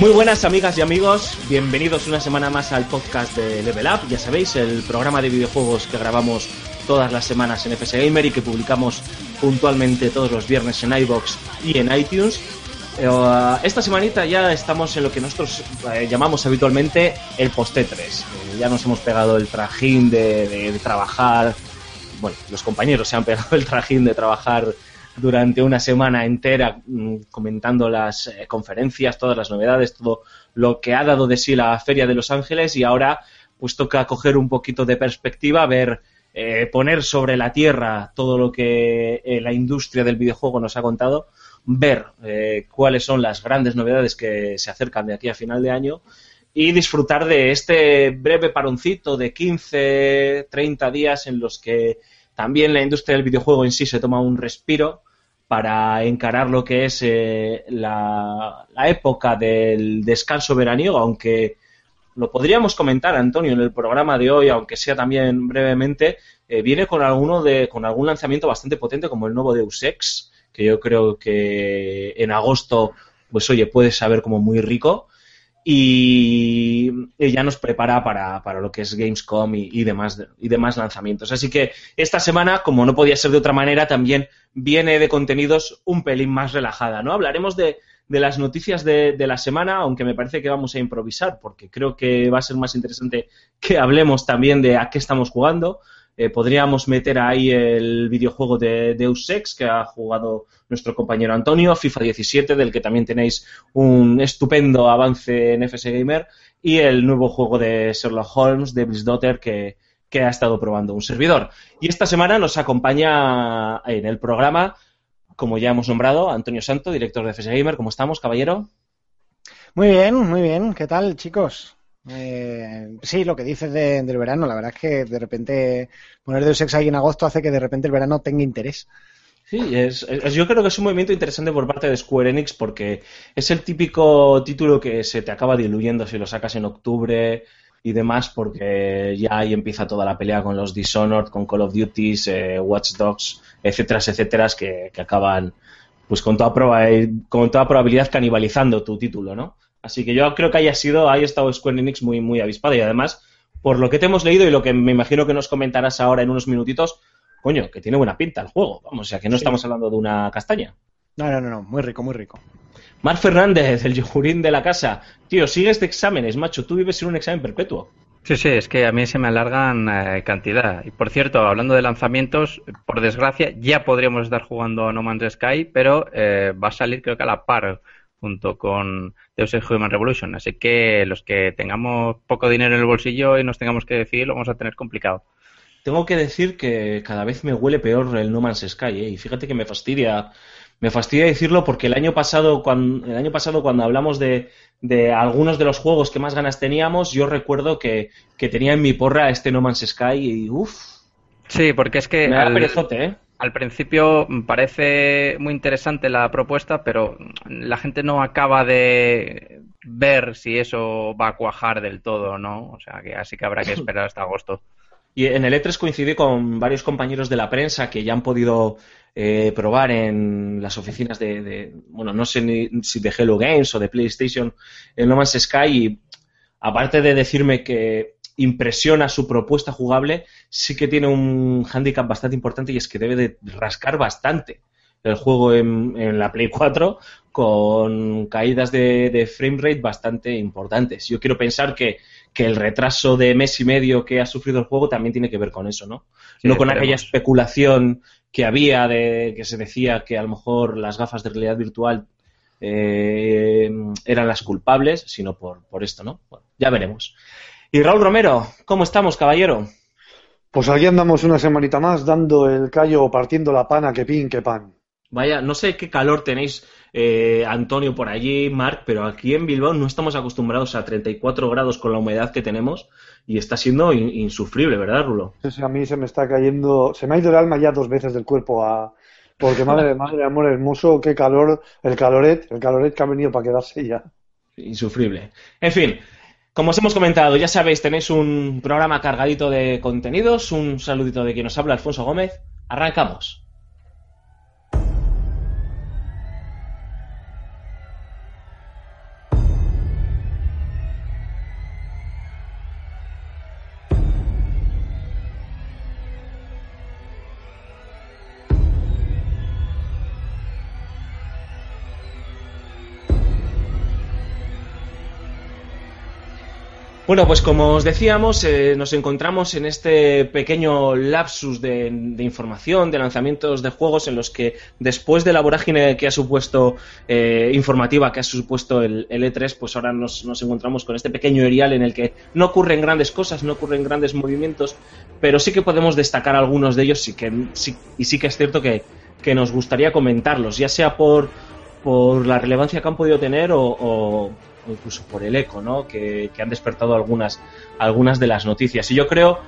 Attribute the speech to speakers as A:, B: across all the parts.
A: Muy buenas amigas y amigos, bienvenidos una semana más al podcast de Level Up, ya sabéis, el programa de videojuegos que grabamos todas las semanas en FS Gamer y que publicamos puntualmente todos los viernes en iBox y en iTunes. Eh, esta semanita ya estamos en lo que nosotros eh, llamamos habitualmente el post 3 ya nos hemos pegado el trajín de, de- de trabajar, bueno, los compañeros se han pegado el trajín de trabajar durante una semana entera mm, comentando las eh, conferencias, todas las novedades, todo lo que ha dado de sí la Feria de Los Ángeles y ahora pues toca coger un poquito de perspectiva, ver, eh, poner sobre la tierra todo lo que eh, la industria del videojuego nos ha contado, ver eh, cuáles son las grandes novedades que se acercan de aquí a final de año y disfrutar de este breve paroncito de 15, 30 días en los que también la industria del videojuego en sí se toma un respiro para encarar lo que es eh, la, época del descanso veraniego, aunque lo podríamos comentar, Antonio, en el programa de hoy, aunque sea también brevemente, eh, viene con alguno de, con algún lanzamiento bastante potente como el nuevo Deus Ex, que yo creo que en agosto, pues oye, puede saber como muy rico. Y, ya nos prepara para, para lo que es Gamescom y demás, y demás lanzamientos. Así que esta semana, como no podía ser de otra manera, también viene de contenidos un pelín más relajada, ¿no? Hablaremos de, de las noticias de, de la semana, aunque me parece que vamos a improvisar, porque creo que va a ser más interesante que hablemos también de a qué estamos jugando. Eh, podríamos meter ahí el videojuego de Deus Ex que ha jugado nuestro compañero Antonio, FIFA 17, del que también tenéis un estupendo avance en FS Gamer, y el nuevo juego de Sherlock Holmes, Devil's Daughter, que, que ha estado probando un servidor. Y esta semana nos acompaña en el programa, como ya hemos nombrado, Antonio Santo, director de FS Gamer. ¿Cómo estamos, caballero?
B: Muy bien, muy bien. ¿Qué tal, chicos? Eh, sí, lo que dices de- del verano, la verdad es que de repente poner Deus Ex ahí en agosto hace que de repente el verano tenga interés.
A: Sí, es, es- yo creo que es un movimiento interesante por parte de Square Enix porque es el típico título que se te acaba diluyendo si lo sacas en octubre y demás porque ya ahí empieza toda la pelea con los Dishonored, con Call of Duty, eh, Watch Dogs, etcétera, etcétera, que, que acaban pues con toda, proba- con toda probabilidad canibalizando tu título, ¿no? Así que yo creo que haya sido, haya estado Square Enix muy, muy avispada y además, por lo que te hemos leído y lo que me imagino que nos comentarás ahora en unos minutitos, coño, que tiene buena pinta el juego, vamos, o sea que no
B: Sí.
A: estamos hablando de una castaña.
B: No, no, no, no, muy rico, muy rico.
A: Mar Fernández, el yogurín de la casa. Tío, sigues de exámenes, macho, tú vives en un examen perpetuo.
C: Sí, sí, es que a mí se me alargan eh, cantidad. Y por cierto, hablando de lanzamientos, por desgracia, ya podríamos estar jugando a No Man's Sky, pero eh, va a salir creo que a la par junto con Deus Ex Human Revolution. Así que los que tengamos poco dinero en el bolsillo y nos tengamos que decidir, lo vamos a tener complicado.
A: Tengo que decir que cada vez me huele peor el No Man's Sky, ¿eh? y fíjate que me fastidia, me fastidia decirlo porque el año pasado, cuando, el año pasado cuando hablamos de, de algunos de los juegos que más ganas teníamos, yo recuerdo que, que tenía en mi porra este No Man's Sky y uff,
C: Sí, porque es que
A: me
C: al,
A: perezote, ¿eh?
C: al principio parece muy interesante la propuesta, pero la gente no acaba de ver si eso va a cuajar del todo o no. O sea que así que habrá que esperar hasta agosto.
A: Y en el E3 coincidí con varios compañeros de la prensa que ya han podido eh, probar en las oficinas de, bueno, no sé ni si de Hello Games o de PlayStation, el No Man's Sky, y aparte de decirme que impresiona su propuesta jugable, sí que tiene un hándicap bastante importante y es que debe de rascar bastante el juego en, en la Play 4 con caídas de, de frame rate bastante importantes. Yo quiero pensar que, que el retraso de mes y medio que ha sufrido el juego también tiene que ver con eso, ¿no?
C: Sí,
A: no con
C: esperemos.
A: aquella especulación que había de que se decía que a lo mejor las gafas de realidad virtual eh, eran las culpables, sino por, por esto, ¿no? Bueno, ya veremos. Y Raúl Romero, ¿cómo estamos, caballero?
D: Pues aquí andamos una semanita más dando el callo o partiendo la pana que pin que pan.
A: Vaya, no sé qué calor tenéis, eh, Antonio, por allí, Marc, pero aquí en Bilbao no estamos acostumbrados a 34 grados con la humedad que tenemos y está siendo in- insufrible, ¿verdad, Rulo?
D: Sí, sí, a mí se me está cayendo, se me ha ido el alma ya dos veces del cuerpo a, porque madre, madre, amor hermoso, qué calor, el caloret, el caloret que ha venido para quedarse ya.
A: Insufrible. En fin, como os hemos comentado, ya sabéis, tenéis un programa cargadito de contenidos. Un saludito de quien nos habla, Alfonso Gómez. Arrancamos. Bueno, pues como os decíamos, eh, nos encontramos en este pequeño lapsus de, información, de lanzamientos de juegos en los que después de la vorágine que ha supuesto eh, informativa, que ha supuesto el, el E3, pues ahora nos, encontramos con este pequeño erial en el que no ocurren grandes cosas, no ocurren grandes movimientos, pero sí que podemos destacar algunos de ellos y, que, sí, y sí que es cierto que, que nos gustaría comentarlos, ya sea por, por la relevancia que han podido tener o incluso por el eco ¿no? que, que han despertado algunas, algunas de las noticias. Y yo creo,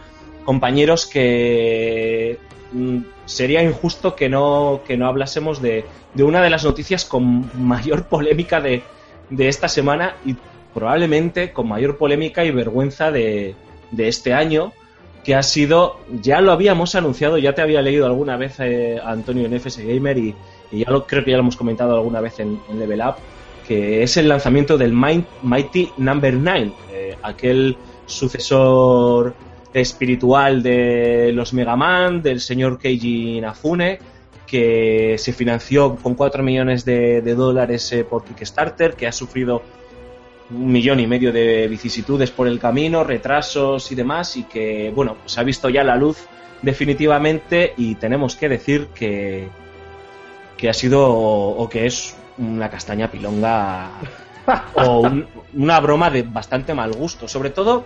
A: compañeros, que mm, sería injusto que no, que no hablásemos de, de una de las noticias con mayor polémica de, de esta semana y probablemente con mayor polémica y vergüenza de, de este año, que ha sido, ya lo habíamos anunciado, ya te había leído alguna vez eh, Antonio en FS Gamer y, y ya lo, creo que ya lo hemos comentado alguna vez en Level Up, que es el lanzamiento del Might- Mighty Number 9, eh, aquel sucesor espiritual de los Mega Man, del señor Keiji Inafune, que se financió con 4 millones de, dólares eh, por Kickstarter, que ha sufrido un millón y medio de vicisitudes por el camino, retrasos y demás, y que, bueno, pues ha visto ya la luz definitivamente y tenemos que decir que, que ha sido o que es una castaña pilonga o un- una broma de bastante mal gusto. Sobre todo,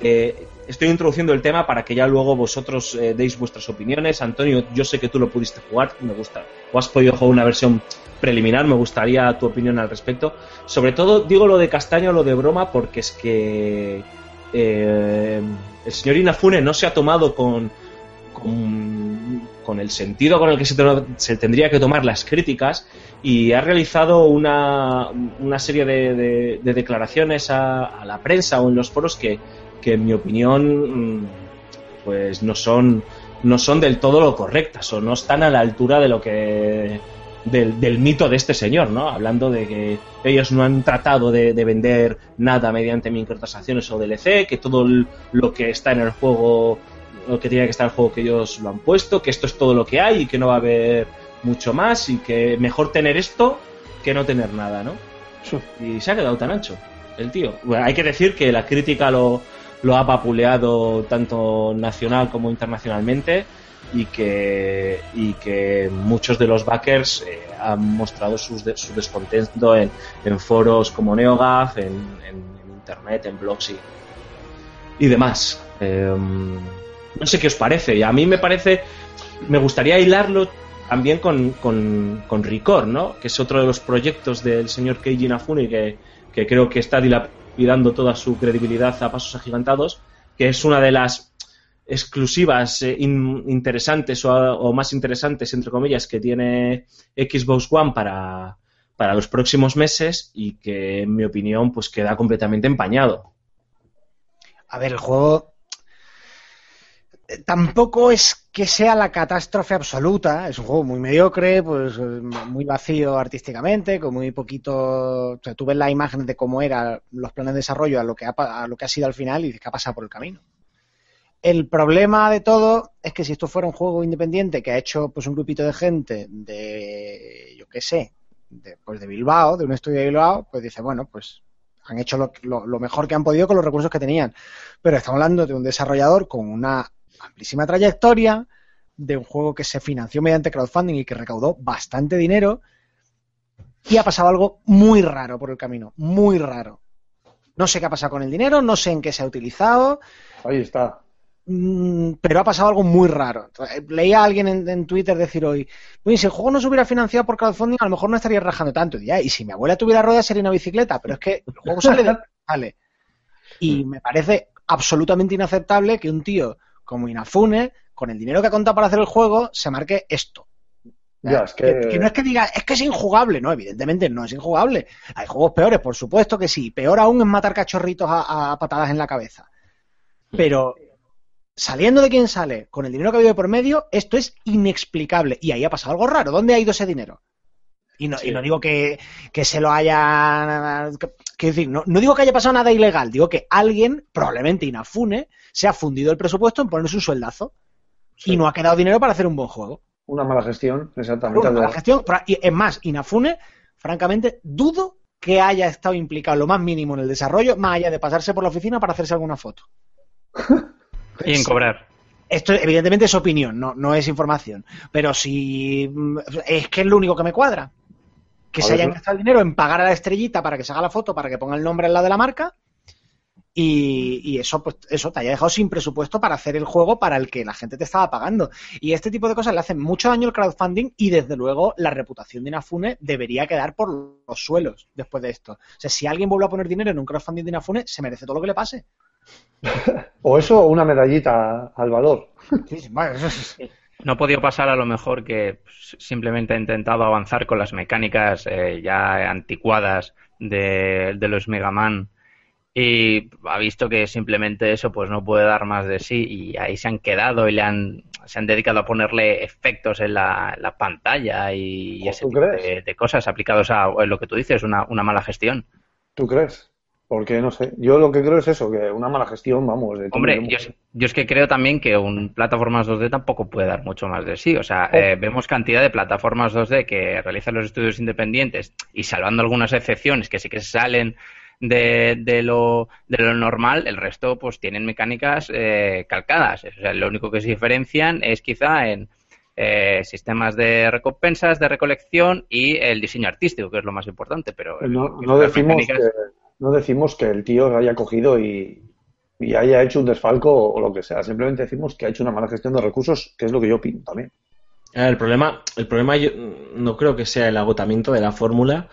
A: eh, estoy introduciendo el tema para que ya luego vosotros eh, deis vuestras opiniones. Antonio, yo sé que tú lo pudiste jugar, me gusta, o has podido jugar una versión preliminar, me gustaría tu opinión al respecto. Sobre todo, digo lo de castaña o lo de broma porque es que eh, el señor Inafune no se ha tomado con, con, con el sentido con el que se, se tendría que tomar las críticas y ha realizado una, una serie de, de- de declaraciones a, a la prensa o en los foros que, que en mi opinión mm, pues no son no son del todo lo correctas o no están a la altura de lo que del, mito de este señor, ¿no? Hablando de que ellos no han tratado de, de vender nada mediante microtransacciones o DLC, que todo lo que está en el juego, que tiene que estar el juego que ellos lo han puesto, que esto es todo lo que hay y que no va a haber mucho más y que mejor tener esto que no tener nada, ¿no? Y se ha quedado tan ancho el tío. Bueno, hay que decir que la crítica lo, lo ha vapuleado tanto nacional como internacionalmente y que, y que muchos de los backers eh, han mostrado sus de- su descontento en, en foros como NeoGAF, en, en- en internet, en blogs y, y demás. Eh, no sé qué os parece. Y a mí me parece, me gustaría hilarlo también con, con, con Ricor, ¿no? Que es otro de los proyectos del señor Keiji Inafune que, que creo que está dilapidando toda su credibilidad a pasos agigantados, que es una de las exclusivas eh, in- interesantes o, o más interesantes, entre comillas, que tiene Xbox One para, para los próximos meses y que, en mi opinión, pues queda completamente empañado.
B: A ver, el juego tampoco es que sea la catástrofe absoluta, es un juego muy mediocre, pues eh, muy vacío artísticamente, con muy poquito, o sea, tú ves las imágenes de cómo eran los planes de desarrollo a lo que ha, sido al final y que ha pasado por el camino. El problema de todo es que si esto fuera un juego independiente que ha hecho pues un grupito de gente de, yo qué sé, de, pues de Bilbao, de un estudio de Bilbao, pues dice, bueno, pues han hecho lo- lo mejor que han podido con los recursos que tenían. Pero estamos hablando de un desarrollador con una amplísima trayectoria, de un juego que se financió mediante crowdfunding y que recaudó bastante dinero, y ha pasado algo muy raro por el camino, muy raro. No sé qué ha pasado con el dinero, no sé en qué se ha utilizado,
D: Ahí está.
B: mm, pero ha pasado algo muy raro. Leía a alguien en, en Twitter decir hoy, si el juego no se hubiera financiado por crowdfunding, a lo mejor no estaría rajando tanto. Y, ya, y si mi abuela tuviera ruedas sería una bicicleta, pero es que el juego sale de sale. Y me parece absolutamente inaceptable que un tío como Inafune, con el dinero que ha contado para hacer el juego, se marque esto.
D: Ya, es que-
B: que no es que diga, es que es injugable, no, evidentemente no es injugable. Hay juegos peores, por supuesto que sí. Peor aún es matar cachorritos a, a patadas en la cabeza. Pero saliendo de quien sale, con el dinero que ha habido de por medio, esto es inexplicable. Y ahí ha pasado algo raro. ¿Dónde ha ido ese dinero? Y no, y no digo que, que se lo haya. Que- Quiero decir, no, no digo que haya pasado nada ilegal, digo que alguien, probablemente Inafune, se ha fundido el presupuesto en ponerse un sueldazo
D: Sí.
B: y no ha quedado dinero para hacer un buen juego.
D: Una mala gestión, exactamente.
B: Una mala gestión. Y es más, Inafune, francamente, dudo que haya estado implicado lo más mínimo en el desarrollo, más allá de pasarse por la oficina para hacerse alguna foto.
C: Y en cobrar.
B: Esto, evidentemente, es opinión, no, no es información. Pero si. Es que es lo único que me cuadra. Que
D: A
B: se
D: ver,
B: hayan gastado el dinero en pagar a la estrellita para que se haga la foto, para que ponga el nombre al lado de la marca. Y, y eso, pues, eso te haya dejado sin presupuesto para hacer el juego para el que la gente te estaba pagando. Y este tipo de cosas le hacen mucho daño al crowdfunding y desde luego la reputación de Inafune debería quedar por los suelos después de esto. O sea, si alguien vuelve a poner dinero en un crowdfunding de Inafune, se merece todo lo que le pase.
D: O eso o una medallita al valor.
B: Sí, sí, bueno, eso es-
C: No ha podido pasar a lo mejor que simplemente ha intentado avanzar con las mecánicas eh, ya anticuadas de, de los Mega Man y ha visto que simplemente eso pues no puede dar más de sí y ahí se han quedado y le han se han dedicado a ponerle efectos en la, la pantalla y, de cosas aplicados a lo que tú dices, una, una mala gestión.
D: ¿Tú crees? Porque no sé. Yo lo que creo es eso, que una mala gestión, vamos. De
C: Hombre, yo, es- yo es que creo también que un plataformas 2D tampoco puede dar mucho más de sí. O sea, eh, vemos cantidad de plataformas 2D que realizan los estudios independientes y salvando algunas excepciones que sí que salen de, de lo, de lo normal, el resto pues tienen mecánicas eh, calcadas. O sea, lo único que se diferencian es quizá en eh, sistemas de recompensas, de recolección y el diseño artístico, que es lo más importante. Pero
D: No, no
C: las
D: decimos
C: mecánicas-
D: que, no decimos que el tío haya cogido y, y haya hecho un desfalco o lo que sea. Simplemente decimos que ha hecho una mala gestión de recursos, que es lo que yo opino también.
A: El problema, el problema yo no creo que sea el agotamiento de la fórmula,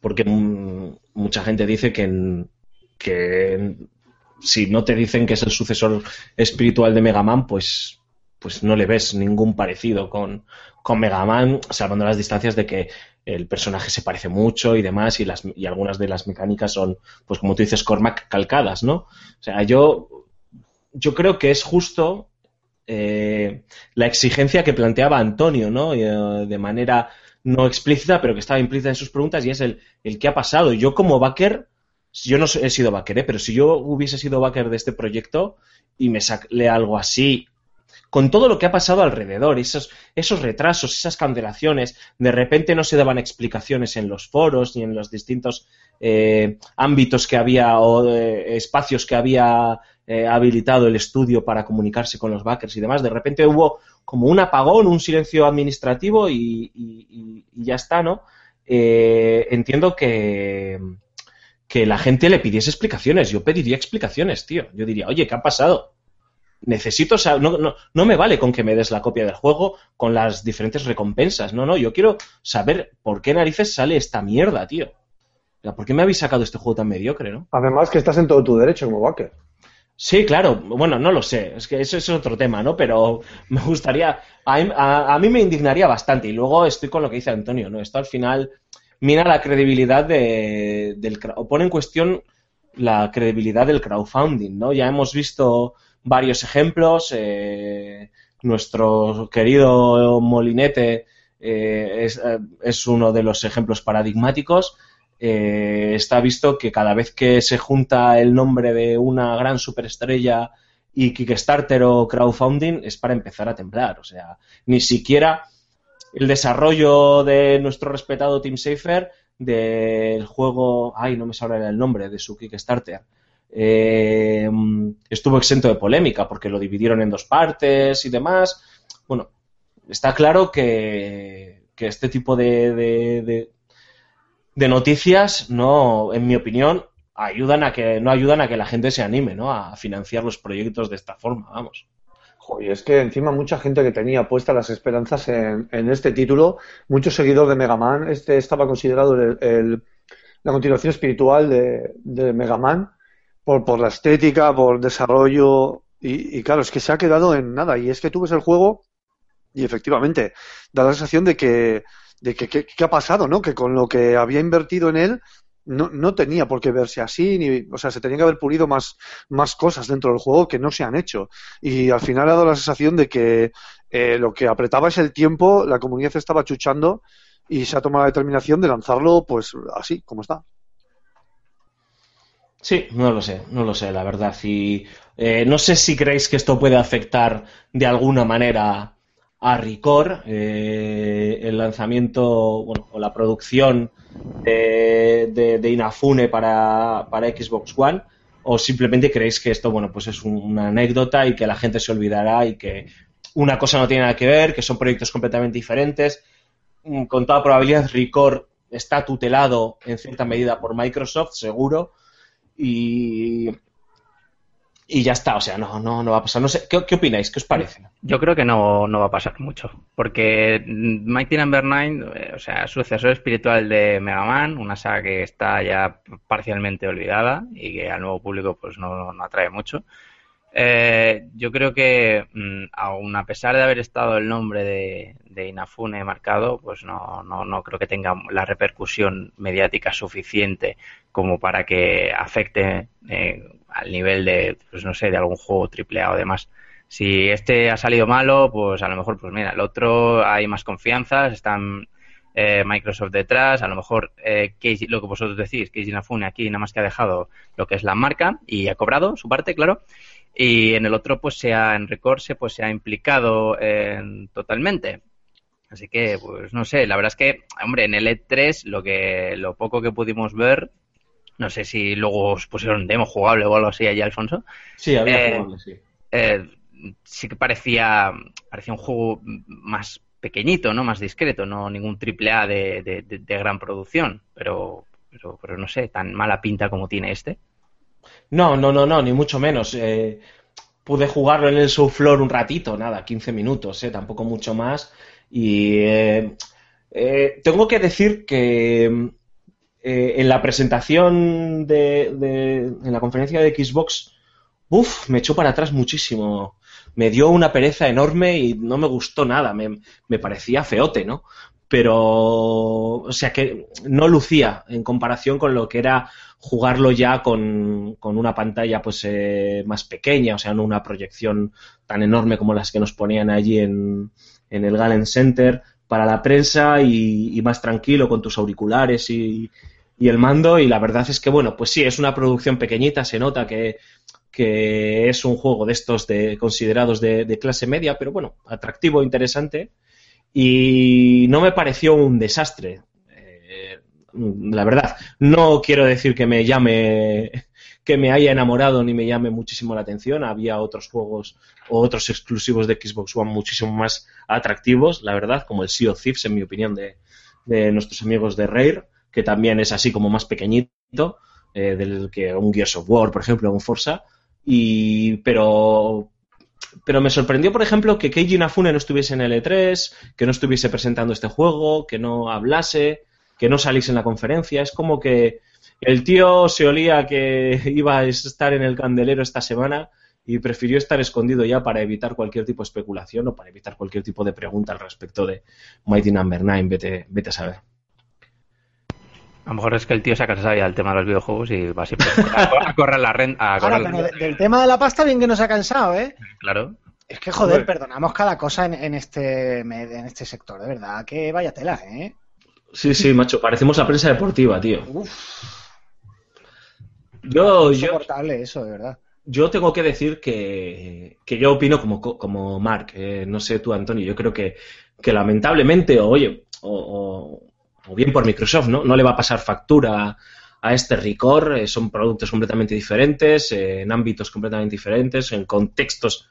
A: porque mucha gente dice que, que si no te dicen que es el sucesor espiritual de Mega Man, pues, pues no le ves ningún parecido con, con Mega Man, salvando las distancias de que el personaje se parece mucho y demás, y, las, y algunas de las mecánicas son, pues como tú dices, Cormac calcadas, ¿no? O sea, yo, yo creo que es justo eh, la exigencia que planteaba Antonio, ¿no? Eh, de manera no explícita, pero que estaba implícita en sus preguntas, y es el, el qué ha pasado. Yo como backer, yo no he sido backer, ¿eh? pero si yo hubiese sido backer de este proyecto y me sale algo así, con todo lo que ha pasado alrededor, esos, esos retrasos, esas cancelaciones, de repente no se daban explicaciones en los foros ni en los distintos eh, ámbitos que había o eh, espacios que había eh, habilitado el estudio para comunicarse con los backers y demás. De repente hubo como un apagón, un silencio administrativo y, ya está, ¿no? Entiendo que, que la gente le pidiese explicaciones. Yo pediría explicaciones, tío. Yo diría, oye, ¿qué ha pasado? Necesito saber, no, no, no me vale con que me des la copia del juego con las diferentes recompensas. No, no, yo quiero saber por qué narices sale esta mierda, tío. O sea, ¿Por qué me habéis sacado este juego tan mediocre, no?
D: Además que estás en todo tu derecho como backer.
A: Sí, claro. Bueno, no lo sé. Es que eso es otro tema, ¿no? Pero me gustaría. A, mí- a- a mí me indignaría bastante. Y luego estoy con lo que dice Antonio, ¿no? Esto al final mina la credibilidad de, del. O pone en cuestión la credibilidad del crowdfunding, ¿no? Ya hemos visto varios ejemplos. eh, nuestro querido Molinete eh, es, eh, es uno de los ejemplos paradigmáticos está visto que cada vez que se junta el nombre de una gran superestrella y Kickstarter o crowdfunding es para empezar a temblar. O sea, ni siquiera el desarrollo de nuestro respetado Team Safer del juego, ay, no me sale el nombre de su Kickstarter. Eh, estuvo exento de polémica porque lo dividieron en dos partes y demás. Bueno, está claro que, que este tipo de, de- de- noticias no, en mi opinión, ayudan a que, no ayudan a que la gente se anime, ¿no? A financiar los proyectos de esta forma, vamos.
D: Joder, es que encima mucha gente que tenía puestas las esperanzas en, en este título, muchos seguidores de Mega Man, este estaba considerado el- el- la continuación espiritual de, de Mega Man por, por la estética, por desarrollo y, y claro, es que se ha quedado en nada y es que tú ves el juego y efectivamente da la sensación de que de que qué ha pasado, ¿no? Que con lo que había invertido en él no, no tenía por qué verse así, ni, o sea, se tenía que haber pulido más, más cosas dentro del juego que no se han hecho. Y al final ha dado la sensación de que eh, lo que apretaba es el tiempo, la comunidad estaba chuchando y se ha tomado la determinación de lanzarlo pues así, como está.
A: Sí, no lo sé, no lo sé, la verdad. Y eh, no sé si creéis que esto puede afectar de alguna manera a Ricor, eh, el lanzamiento, bueno, o la producción de, de- de Inafune para, Xbox One, o simplemente creéis que esto, bueno, pues es un- una anécdota y que la gente se olvidará y que una cosa no tiene nada que ver, que son proyectos completamente diferentes. Mm, Con toda probabilidad, Ricor está tutelado en cierta medida por Microsoft, seguro y, y ya está, o sea, no, no, no va a pasar. No sé, ¿qué, opináis? ¿Qué os parece?
C: Yo creo que no, no va a pasar mucho, porque Mighty Number 9, eh, o sea, sucesor espiritual de Mega Man, una saga que está ya parcialmente olvidada y que al nuevo público pues no, no atrae mucho. Eh, yo creo que, mm, aun a pesar de haber estado el nombre de, de Inafune marcado, pues no, no, no creo que tenga la repercusión mediática suficiente como para que afecte eh, al nivel de, pues no sé, de algún juego triple A o demás. Si este ha salido malo, pues a lo mejor, pues mira, el otro hay más confianza, están eh, Microsoft detrás, a lo mejor eh, Keiji- lo que vosotros decís, Keiji Inafune aquí nada más que ha dejado lo que es la marca y ha cobrado su parte, claro, y en el otro pues se ha, en Recorse pues se ha implicado en- totalmente. Así que, pues no sé, la verdad es que, hombre, en el E3 lo que lo poco que pudimos ver, no sé si luego os pusieron demo jugable o algo así allí, Alfonso,
A: Sí, había
C: Eh,
A: jugable, sí.
C: eh, sí que parecía, parecía un juego más pequeñito, ¿no? Más discreto, no ningún triple A de, de, de- de gran producción, pero, pero, pero no sé, tan mala pinta como tiene este.
A: No, no, no, no, ni mucho menos. Eh, pude jugarlo en el Floor un ratito, nada, 15 minutos, eh, tampoco mucho más. Y eh, eh, tengo que decir que en la presentación de, de- en la conferencia de Xbox, uff, me echó para atrás muchísimo. Me dio una pereza enorme y no me gustó nada. Me, me parecía feote, ¿no? Pero, o sea que no lucía en comparación con lo que era jugarlo ya con, con una pantalla pues eh, más pequeña, o sea, no una proyección tan enorme como las que nos ponían allí en, en el Galen Center para la prensa y, y más tranquilo con tus auriculares y, y el mando. Y la verdad es que, bueno, pues sí, es una producción pequeñita, se nota que, que es un juego de estos de, considerados de, de clase media, pero bueno, atractivo, interesante. Y no me pareció un desastre. La verdad, no quiero decir que me llame, que me haya enamorado ni me llame muchísimo la atención. Había otros juegos o otros exclusivos de Xbox One muchísimo más atractivos, la verdad, como el Sea of Thieves, en mi opinión, de, de nuestros amigos de Rare, que también es así como más pequeñito, eh, del que un Gears of War, por ejemplo, un Forza. Y, pero, pero me sorprendió, por ejemplo, que Keiji Inafune no estuviese en el E3, que no estuviese presentando este juego, que no hablase, que no saliese en la conferencia. Es como que el tío se olía que iba a estar en el candelero esta semana y prefirió estar escondido ya para evitar cualquier tipo de especulación o para evitar cualquier tipo de pregunta al respecto de Mighty Number 9. Vete, vete a saber.
C: A lo mejor es que el tío se ha cansado ya del tema de los videojuegos y va siempre a, cor- a correr la renta. A
B: Ahora, pero de- del tema de la pasta, bien que nos ha cansado, ¿eh?
C: Claro.
B: Es que, joder, perdonamos cada cosa en, en este, en este sector, de verdad. Que vaya tela, ¿eh?
A: Sí, sí, macho, parecemos la prensa deportiva, tío.
B: Uf,
A: Yo, yo,
B: insoportable eso, de verdad.
A: yo tengo que decir que, que yo opino como, como Mark, eh, no sé tú, Antonio, yo creo que, que lamentablemente, o, oye, o, o- o bien por Microsoft, ¿no? No le va a pasar factura a este Record, eh, son productos completamente diferentes, eh, en ámbitos completamente diferentes, en contextos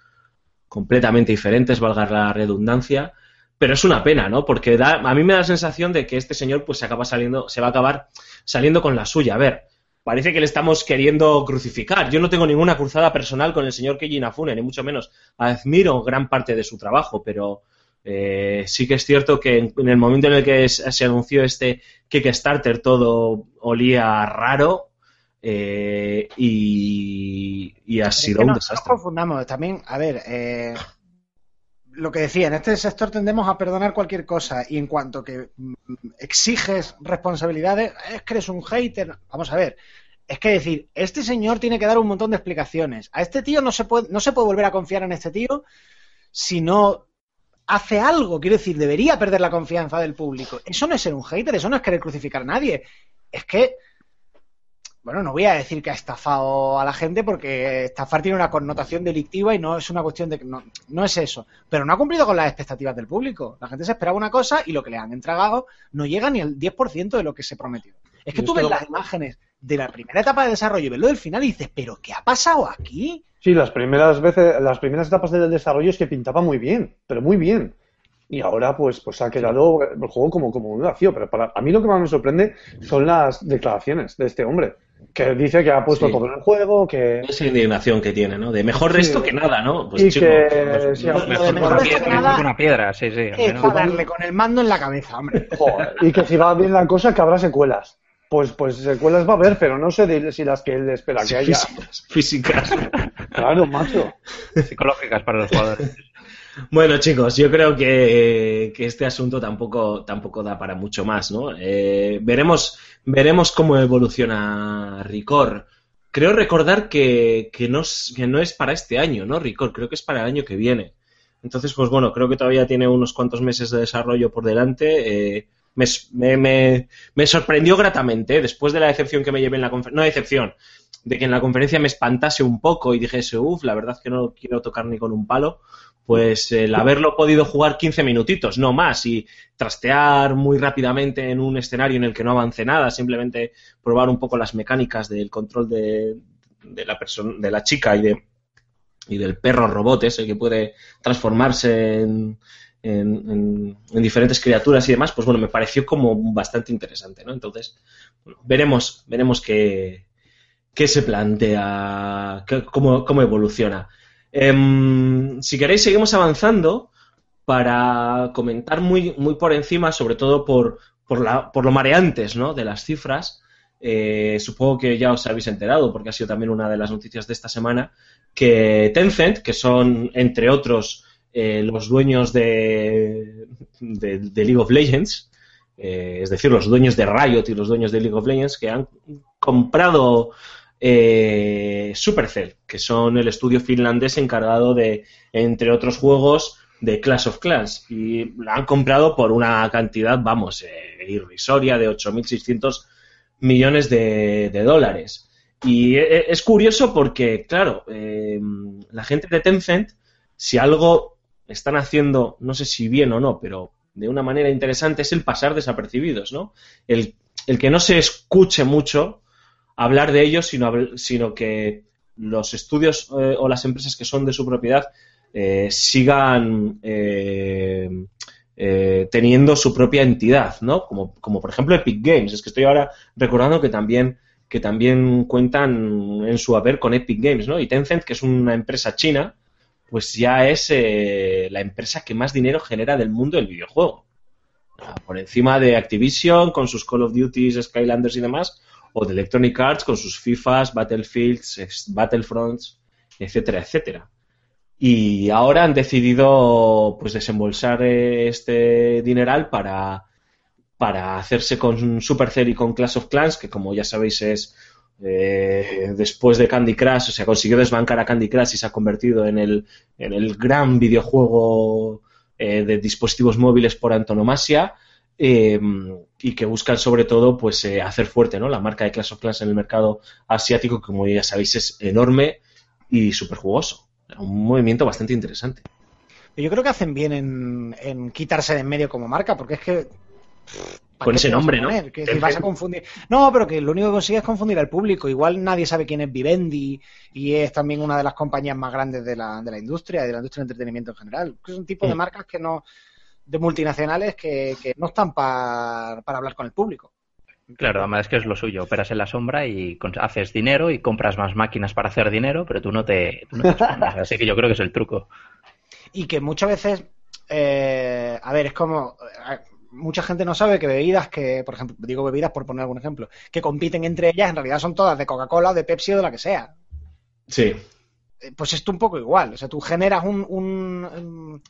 A: completamente diferentes, valga la redundancia, pero es una pena, ¿no? Porque da, a mí me da la sensación de que este señor pues se acaba saliendo, se va a acabar saliendo con la suya. A ver, parece que le estamos queriendo crucificar. Yo no tengo ninguna cruzada personal con el señor Keiji Inafune, ni mucho menos. Admiro gran parte de su trabajo, pero eh, sí que es cierto que en, en el momento en el que es- se anunció este Kickstarter todo olía raro eh, y, y ha
B: Es
A: sido
B: que
A: un
B: no, no
A: desastre.
B: nos confundamos. También, a ver, eh, lo que decía, en este sector tendemos a perdonar cualquier cosa y en cuanto que mm, exiges responsabilidades, es que eres un hater. Vamos a ver. Es que decir, este señor tiene que dar un montón de explicaciones. A este tío no se puede, no se puede volver a confiar en este tío si no hace algo. Quiero decir, debería perder la confianza del público. Eso no es ser un hater, eso no es querer crucificar a nadie. Es que bueno, no voy a decir que ha estafado a la gente porque estafar tiene una connotación delictiva y no es una cuestión de que no, no es eso. Pero no ha cumplido con las expectativas del público. La gente se esperaba una cosa y lo que le han entregado no llega ni al 10% de lo que se prometió. Es que tú ves
A: lo-
B: las imágenes de la primera etapa de desarrollo y ves lo del final y dices, ¿pero qué ha pasado aquí?
D: Sí, las primeras veces, las primeras etapas del desarrollo es que pintaba muy bien, pero muy bien. Y ahora pues, pues ha quedado el juego como, como un vacío. Pero para a mí lo que más me sorprende son las declaraciones de este hombre, que dice que ha puesto
A: Sí.
D: todo en el juego, que
A: Esa indignación que tiene, ¿no? De mejor
D: Sí.
A: esto que nada, ¿no? Pues
D: Y
A: chico,
D: que-
A: pues,
D: sí,
A: no-
D: lo
B: de
C: Mejor,
B: mejor
C: que una
B: esto que
C: piedra,
B: nada-
C: que una piedra, sí, sí.
B: Es para darle con el mando en la cabeza, hombre.
D: joder, y que si va bien la cosa que habrá secuelas. Pues, pues secuelas va a haber, pero no sé de- si las que él espera que haya.
A: físicas, físicas.
D: Claro, macho.
C: Psicológicas para los jugadores.
A: Bueno, chicos, yo creo que, este asunto tampoco, tampoco da para mucho más, ¿no? Eh, veremos, veremos cómo evoluciona Ricor. Creo recordar que, que, no, es- que no es para este año, ¿no, Ricor? Creo que es para el año que viene. Entonces, pues bueno, creo que todavía tiene unos cuantos meses de desarrollo por delante. Eh, me, me- me- sorprendió gratamente, ¿eh? después de la decepción que me llevé en la conferencia. No decepción, de que en la conferencia me espantase un poco y dijese, uff, la verdad es que no quiero tocar ni con un palo pues el haberlo podido jugar 15 minutitos, no más, y trastear muy rápidamente en un escenario en el que no avance nada, simplemente probar un poco las mecánicas del control de, de la persona, de la chica y de y del perro robot ese que puede transformarse en, en- en- en diferentes criaturas y demás, pues bueno, me pareció como bastante interesante, ¿no? Entonces, bueno, veremos, veremos qué, qué se plantea, cómo, cómo evoluciona. Em, si queréis, seguimos avanzando para comentar muy, muy por encima, sobre todo por, por, la, por lo mareantes ¿no? de las cifras. Eh, supongo que ya os habéis enterado, porque ha sido también una de las noticias de esta semana, que Tencent, que son, entre otros, eh, los dueños de, de, League of Legends, eh, es decir, los dueños de Riot y los dueños de League of Legends, que han comprado eh, Supercell, que son el estudio finlandés encargado de, entre otros juegos, de Clash of Clans. Y la han comprado por una cantidad, vamos, eh, irrisoria de 8.600 millones de, de dólares. Y e- es curioso porque, claro, eh, la gente de Tencent, si algo están haciendo, no sé si bien o no, pero de una manera interesante, es el pasar desapercibidos, ¿no? El que no se escuche mucho hablar de ellos, sino, sino que los estudios eh, o las empresas que son de su propiedad eh, sigan eh, eh, teniendo su propia entidad, ¿no? Como, como por ejemplo Epic Games. Es que estoy ahora recordando que también que también cuentan en su haber con Epic Games, ¿no? Y Tencent, que es una empresa china, pues ya es eh, la empresa que más dinero genera del mundo del videojuego. Por encima de Activision con sus Call of Duties, Skylanders y demás, o de Electronic Arts con sus FIFAs, Battlefields, Battlefronts, etcétera, etcétera. Y ahora han decidido pues desembolsar este dineral para, para hacerse con Supercell y con Clash of Clans, que como ya sabéis es eh, después de Candy Crush, o sea, consiguió desbancar a Candy Crush y se ha convertido en el, en el gran videojuego eh, de dispositivos móviles por antonomasia eh, y que buscan sobre todo pues eh, hacer fuerte ¿no? la marca de Clash of Clans en el mercado asiático, que como ya sabéis es enorme y súper jugoso. Un movimiento bastante interesante.
B: Yo creo que hacen bien en, en quitarse de en medio como marca, porque es que. ¿para
A: Con ese nombre, ¿no?
B: Que si vas a confundir. No, pero que lo único que consigues es confundir al público. Igual nadie sabe quién es Vivendi y es también una de las compañías más grandes de la, de la industria y de la industria del entretenimiento en general. Es un tipo de
A: Mm.
B: marcas que no. De multinacionales que, que no están pa- para hablar con el público.
C: Claro, además es que es lo suyo. Operas en la sombra y con- haces dinero y compras más máquinas para hacer dinero, pero tú no te, tú no te expones. Así que yo creo que es el truco.
B: Y que muchas veces, eh, a ver, es como, eh, mucha gente no sabe que bebidas que, por ejemplo, digo bebidas por poner algún ejemplo, que compiten entre ellas, en realidad son todas de Coca-Cola o de Pepsi o de la que sea.
A: Sí,
B: Eh, Pues esto un poco igual, o sea, tú generas un, un,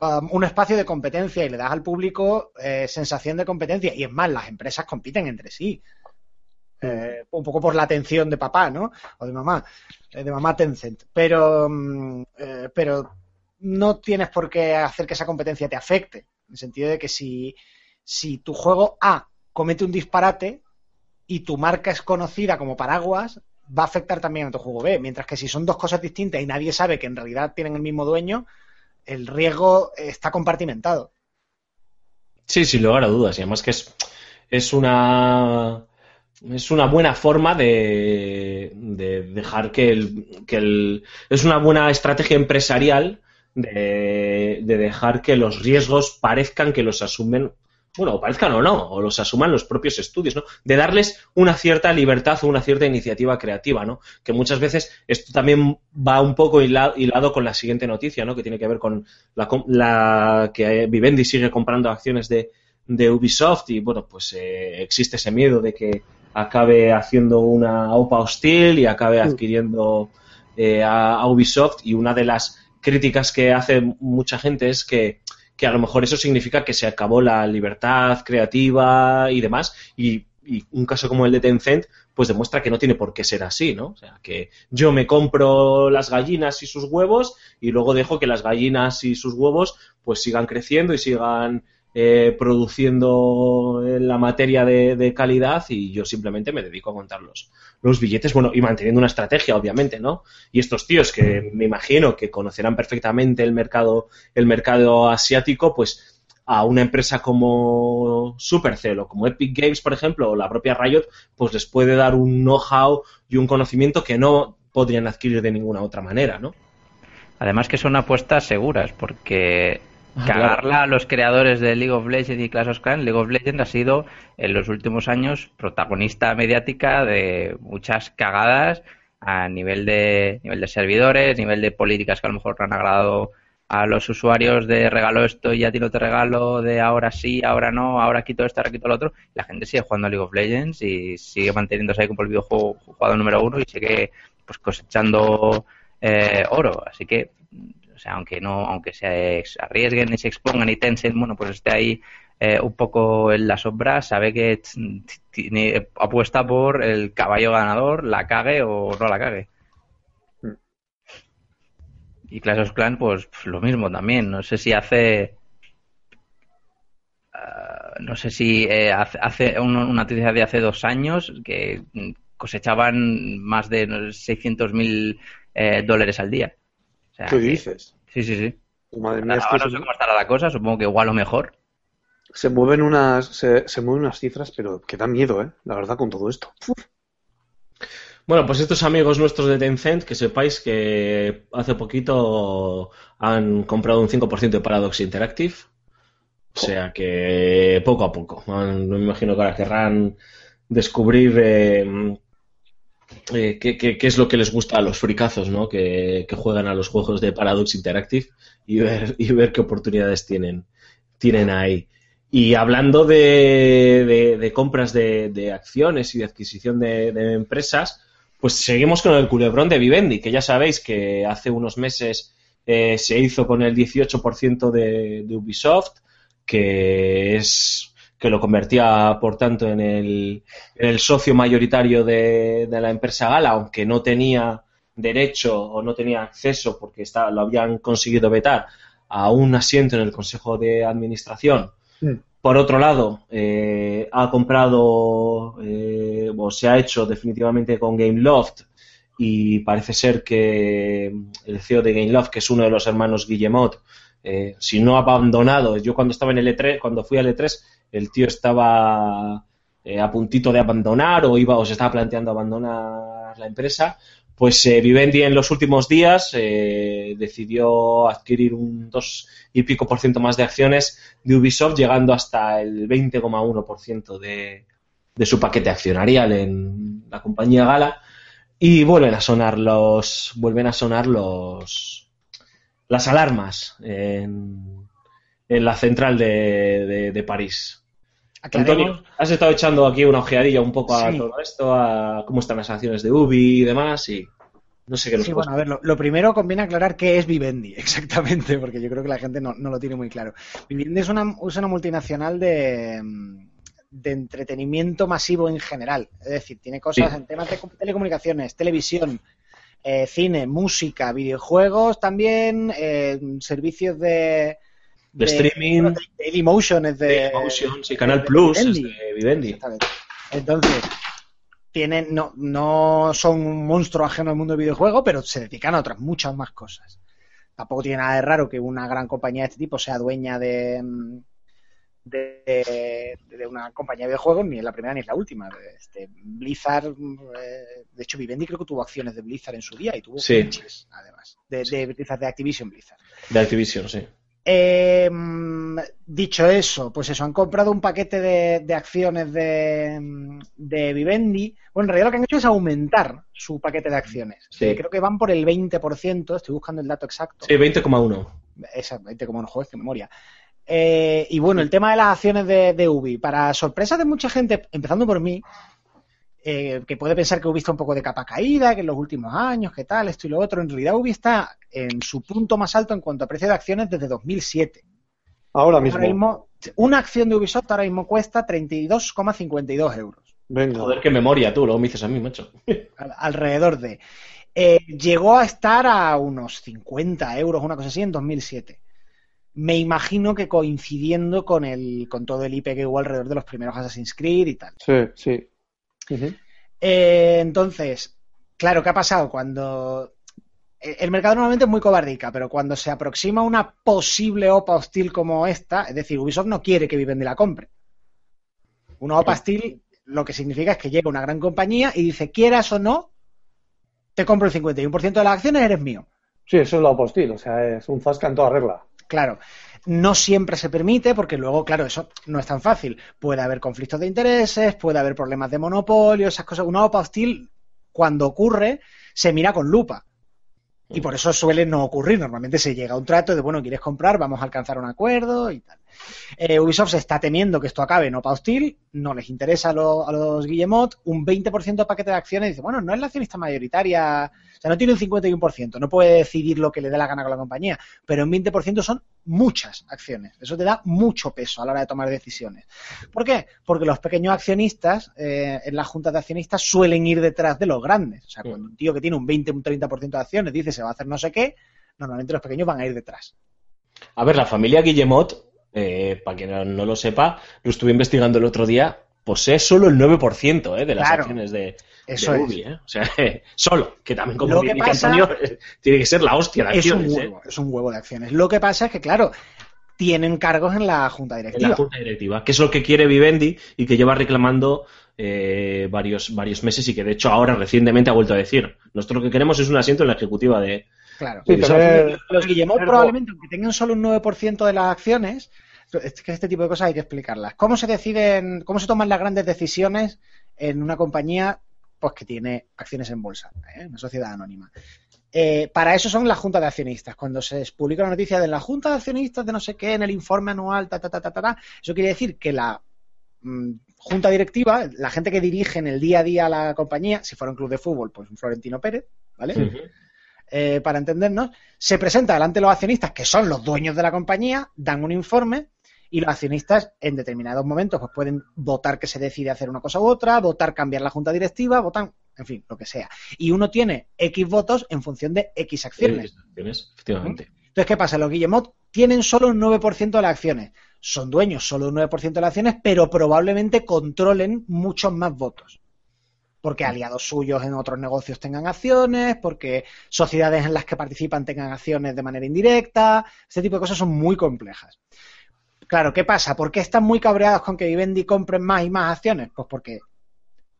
B: um, un espacio de competencia y le das al público eh, sensación de competencia. Y es más, las empresas compiten entre sí. Eh, un poco por la atención de papá, ¿no? O de mamá, eh, de mamá Tencent. Pero, mm, pero no tienes por qué hacer que esa competencia te afecte. En el sentido de que si, si tu juego A comete un disparate y tu marca es conocida como paraguas, va a afectar también a tu juego B. Mientras que si son dos cosas distintas y nadie sabe que en realidad tienen el mismo dueño, el riesgo está compartimentado.
A: Sí, sin lugar a dudas. Y además que es, es una es una buena forma de, de dejar que el, que el es una buena estrategia empresarial de, de dejar que los riesgos parezcan que los asumen bueno, o parezcan o no, o los asuman los propios estudios, ¿no? De darles una cierta libertad o una cierta iniciativa creativa, ¿no? Que muchas veces esto también va un poco hila- hilado con la siguiente noticia, ¿no? Que tiene que ver con la, la que Vivendi sigue comprando acciones de, de Ubisoft y, bueno, pues eh, existe ese miedo de que acabe haciendo una OPA hostil y acabe adquiriendo eh, a, a Ubisoft y una de las críticas que hace mucha gente es que que a lo mejor eso significa que se acabó la libertad creativa y demás, y, y un caso como el de Tencent, pues demuestra que no tiene por qué ser así, ¿no? O sea, que yo me compro las gallinas y sus huevos y luego dejo que las gallinas y sus huevos pues sigan creciendo y sigan eh, produciendo eh, la materia de, calidad y yo simplemente me dedico a contar los, billetes, bueno, y manteniendo una estrategia, obviamente, ¿no? Y estos tíos que me imagino que conocerán perfectamente el mercado, el mercado asiático, pues a una empresa como Supercell o como Epic Games, por ejemplo, o la propia Riot, pues les puede dar un know-how y un conocimiento que no podrían adquirir de ninguna otra manera, ¿no?
C: Además que son apuestas seguras, porque cagarla a los creadores de League of Legends y Clash of Clans, League of Legends ha sido en los últimos años protagonista mediática de muchas cagadas a nivel de nivel de servidores, nivel de políticas que a lo mejor no han agradado a los usuarios de regalo esto y a ti no te regalo, de ahora sí, ahora no, ahora quito esto, ahora quito lo otro. La gente sigue jugando a League of Legends y sigue manteniéndose ahí como el videojuego jugado número uno y sigue pues cosechando eh, oro. Así que sea, aunque no, aunque se arriesguen y se expongan y Tencent, bueno, pues esté ahí eh, un poco en la sombra, sabe que tiene, apuesta por el caballo ganador, la cague o no la cague.
D: Mm.
C: Y Clash of Clans, pues, pues lo mismo también. No sé si hace. ah, no sé si eh, hace, hace un- una noticia de hace dos años que cosechaban más de 600.000 eh, dólares al día. Sea,
D: ¿Qué
C: que-
D: dices?
C: Sí, sí, sí.
D: Madre mía,
C: Ahora no
D: se,
C: sé cómo estará la cosa, supongo que igual o mejor.
D: se mueven unas, se, se mueven unas cifras, pero que dan miedo, ¿eh? La verdad, con todo esto. Uf.
A: Bueno, pues estos amigos nuestros de Tencent, que sepáis que hace poquito han comprado un 5% de Paradox Interactive. O sea que poco a poco. Me imagino que ahora querrán descubrir eh, eh, qué, es lo que les gusta a los fricazos, ¿no? Que, juegan a los juegos de Paradox Interactive y ver, qué oportunidades tienen, tienen ahí. Y hablando de, compras de, acciones y de adquisición de, empresas, pues seguimos con el culebrón de Vivendi, que ya sabéis que hace unos meses eh, se hizo con el 18% de, de Ubisoft, que es que lo convertía, por tanto, en el, en el socio mayoritario de, de la empresa Gala, aunque no tenía derecho o no tenía acceso, porque está, lo habían conseguido vetar, a un asiento en el Consejo de Administración.
D: Mm.
A: Por otro lado, eh, ha comprado eh, o se ha hecho definitivamente con Gameloft y parece ser que el CEO de Gameloft, que es uno de los hermanos Guillemot, eh, si no abandonado, yo cuando estaba en el E3, cuando fui al E3, el tío estaba eh, a puntito de abandonar o iba o se estaba planteando abandonar la empresa, pues eh, Vivendi en los últimos días decidió adquirir un 2 y pico por ciento más de acciones de Ubisoft, llegando hasta el 20,1 por ciento de, de su paquete accionarial en la compañía Gala. Y vuelven a sonar los vuelven a sonar los las alarmas en, en la central de, de- de París.
B: Aclaremos-
A: Antonio, has estado echando aquí una ojeadilla un poco a
B: Sí.
A: todo esto, a cómo están las acciones de Ubi y demás, y no sé qué nos
B: Sí, bueno, a ver, lo, lo primero conviene aclarar qué es Vivendi, exactamente, porque yo creo que la gente no, no lo tiene muy claro. Vivendi es una, es una multinacional de, de entretenimiento masivo en general. Es decir, tiene cosas
A: Sí.
B: en temas de telecomunicaciones, televisión, eh, cine, música, videojuegos también, eh, servicios de,
A: De streaming.
B: Dailymotion es de,
A: Dailymotion, sí, Canal
B: de
A: Plus, es
B: Vivendi.
A: de Vivendi.
B: Entonces, tienen, no, no son un monstruo ajeno al mundo del videojuego, pero se dedican a otras muchas más cosas. Tampoco tiene nada de raro que una gran compañía de este tipo sea dueña de, mm, de, de una compañía de videojuegos, ni es la primera ni es la última. Este, Blizzard, eh, de hecho, Vivendi creo que tuvo acciones de Blizzard en su día y tuvo
A: Sí.
B: fiches, además, de, de Blizzard, de Activision Blizzard.
A: De Activision, sí.
B: Eh, dicho eso, pues eso, han comprado un paquete de, de acciones de, de Vivendi. Bueno, en realidad lo que han hecho es aumentar su paquete de acciones.
A: Sí.
B: Creo que van por el 20%, estoy buscando el dato exacto.
A: Sí, 20,1.
B: Exactamente, como no juegues, que memoria. Eh, y bueno, el tema de las acciones de, de Ubi, para sorpresa de mucha gente, empezando por mí, eh, que puede pensar que Ubi está un poco de capa caída, que en los últimos años, que tal, esto y lo otro, en realidad Ubi está en su punto más alto en cuanto a precio de acciones desde 2007.
D: Ahora
B: Ahora
D: mismo.
B: mismo, una acción de Ubisoft ahora mismo cuesta 32,52 euros.
D: Venga.
A: Joder, qué memoria tú, luego me dices a mí, macho.
B: al- alrededor de. Eh, llegó a estar a unos 50 euros, una cosa así, en 2007. Me imagino que coincidiendo con el con todo el IP que hubo alrededor de los primeros Assassin's Creed y tal.
D: Sí, sí.
B: Eh, entonces, claro, ¿qué ha pasado? Cuando eh, el mercado normalmente es muy cobardica, pero cuando se aproxima una posible OPA hostil como esta, es decir, Ubisoft no quiere que Vivendi la compre. Una OPA hostil lo que significa es que llega una gran compañía y dice, quieras o no, te compro el 51% de las acciones, eres mío.
D: Sí, eso es la postil, o sea, es un zasca en toda regla.
B: Claro, no siempre se permite porque luego, claro, eso no es tan fácil. Puede haber conflictos de intereses, puede haber problemas de monopolio, esas cosas. Una OPA hostil, cuando ocurre, se mira con lupa. Y por eso suele no ocurrir. Normalmente se llega a un trato de, bueno, quieres comprar, vamos a alcanzar un acuerdo y tal. Eh, Ubisoft se está temiendo que esto acabe en OPA hostil, no les interesa a, a los Guillemot, un 20% de paquete de acciones, dice, bueno, no es la accionista mayoritaria, o sea, no tiene un 51%, no puede decidir lo que le dé la gana con la compañía, pero un 20% son muchas acciones, eso te da mucho peso a la hora de tomar decisiones. ¿Por qué? Porque los pequeños accionistas, eh, en las juntas de accionistas, suelen ir detrás de los grandes, o sea, cuando un tío que tiene un 20, un 30% de acciones dice se va a hacer no sé qué, normalmente los pequeños van a ir detrás.
A: A ver, la familia Guillemot, eh, para quien no, no lo sepa, lo estuve investigando el otro día, posee solo el 9% eh, de las
B: Claro.
A: acciones de,
B: Eso
A: de
B: es.
A: Ubi, eh. O sea, solo, que también como bien
B: que
A: dice
B: pasa-
A: Antonio, tiene que ser la hostia de
B: Es un
A: acciones, eh,
B: huevo, es un huevo de acciones. Lo que pasa es que, claro, tienen cargos en la junta
A: en
B: directiva.
A: la junta directiva, que es lo que quiere Vivendi y que lleva reclamando eh, varios, varios meses y que de hecho ahora recientemente ha vuelto a decir, nosotros lo que queremos es un asiento en la ejecutiva de...
B: Claro.
D: Sí,
B: Los Guillemot probablemente, aunque tengan solo un 9% de las acciones, es que este tipo de cosas hay que explicarlas. ¿Cómo se deciden, cómo se toman las grandes decisiones en una compañía pues que tiene acciones en bolsa, ¿eh? una sociedad anónima? Eh, para eso son las juntas de accionistas. Cuando se publica la noticia de la junta de accionistas de no sé qué en el informe anual, ta, ta, ta, ta, ta, ta, eso quiere decir que la mm, junta directiva, la gente que dirige en el día a día la compañía, si fuera un club de fútbol, pues un Florentino Pérez, ¿vale? Eh, para entendernos, se presenta delante de los accionistas, que son los dueños de la compañía, dan un informe y los accionistas en determinados momentos pues pueden votar que se decide hacer una cosa u otra, votar cambiar la junta directiva, votan, en fin, lo que sea. Y uno tiene X votos en función de X acciones.
A: Acciones, efectivamente.
B: Entonces, ¿qué pasa? Los Guillemot tienen solo un 9% de las acciones. Son dueños solo un 9% de las acciones, pero probablemente controlen muchos más votos. Porque aliados suyos en otros negocios tengan acciones, porque sociedades en las que participan tengan acciones de manera indirecta. Este tipo de cosas son muy complejas. Claro, ¿qué pasa? ¿Por qué están muy cabreados con que Vivendi compren más y más acciones? Pues porque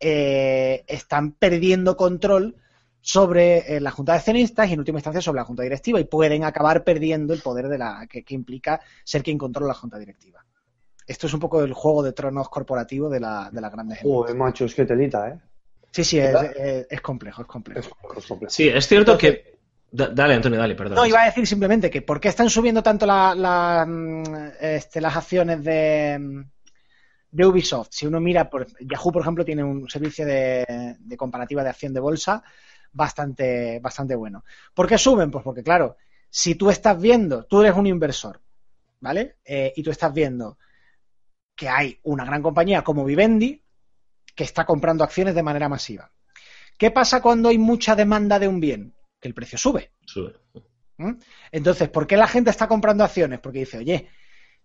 B: eh, están perdiendo control sobre eh, la junta de accionistas y en última instancia sobre la junta directiva y pueden acabar perdiendo el poder de la que, que implica ser quien controla la junta directiva. esto es un poco el juego de tronos corporativo de, la, de las grandes empresas.
D: Joder, macho, es que telita, ¿eh?
B: Sí, sí, es, es- es complejo, es complejo.
D: Es, es complejo.
A: Sí, es cierto que. Da- dale, Antonio, dale, perdón.
B: No, iba a decir simplemente que ¿por qué están subiendo tanto mm, este, las acciones de, mm, de Ubisoft? Si uno mira, por, Yahoo, por ejemplo, tiene un servicio de, de comparativa de acción de bolsa bastante, bastante bueno. ¿Por qué suben? Pues porque, claro, si tú estás viendo, tú eres un inversor, ¿vale? Eh, y tú estás viendo que hay una gran compañía como Vivendi que está comprando acciones de manera masiva. ¿Qué pasa cuando hay mucha demanda de un bien? Que el precio sube.
A: Sube.
B: ¿Mm? Entonces, ¿por qué la gente está comprando acciones? Porque dice, oye,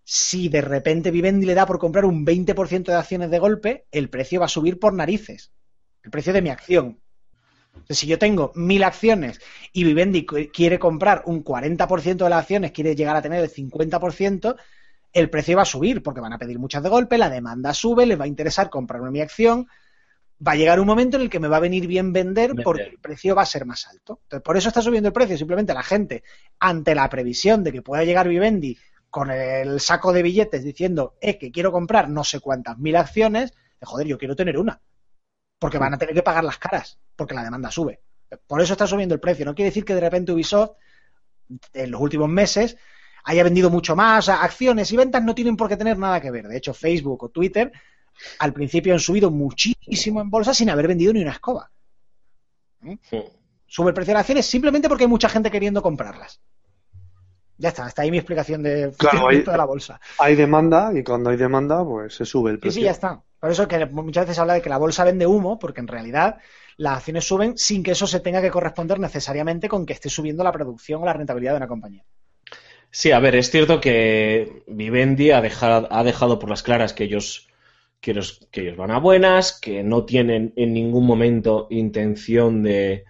B: si de repente Vivendi le da por comprar un 20% de acciones de golpe, el precio va a subir por narices. El precio de mi acción. Entonces, si yo tengo mil acciones y Vivendi quiere comprar un 40% de las acciones, quiere llegar a tener el 50%, el precio va a subir porque van a pedir muchas de golpe, la demanda sube, les va a interesar comprarme mi acción. Va a llegar un momento en el que me va a venir bien vender,
A: Vender.
B: porque el precio va a ser más alto. Entonces, por eso está subiendo el precio. Simplemente la gente, ante la previsión de que pueda llegar Vivendi con el saco de billetes diciendo, eh, que quiero comprar no sé cuántas mil acciones, de, joder, yo quiero tener una. Porque van a tener que pagar las caras, porque la demanda sube. Por eso está subiendo el precio. No quiere decir que de repente Ubisoft, en los últimos meses, haya vendido mucho más. O sea, acciones y ventas no tienen por qué tener nada que ver. De hecho, Facebook o Twitter al principio han subido muchísimo en bolsa sin haber vendido ni una escoba. Sube el precio de las acciones simplemente porque hay mucha gente queriendo comprarlas. Ya está, está ahí mi explicación de
D: Claro,
B: funcionamiento
D: ahí-
B: de la bolsa.
D: Hay demanda y cuando hay demanda, pues se sube el
B: Sí,
D: precio.
B: sí, ya está. Por eso que muchas veces se habla de que la bolsa vende humo, porque en realidad las acciones suben sin que eso se tenga que corresponder necesariamente con que esté subiendo la producción o la rentabilidad de una compañía.
A: Sí, a ver, es cierto que Vivendi ha dejado, ha dejado por las claras que ellos, que, ellos, van a buenas, que no tienen en ningún momento intención de,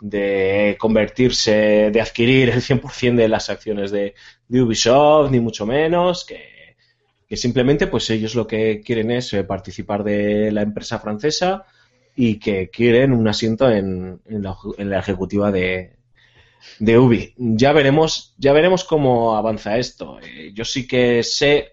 A: de convertirse, de adquirir el 100% de las acciones de, Ubisoft, ni mucho menos, que, que simplemente pues ellos lo que quieren es eh, participar de la empresa francesa y que quieren un asiento en, en la, en la ejecutiva de, de Ubi. Ya veremos, ya veremos cómo avanza esto. Eh, yo sí que sé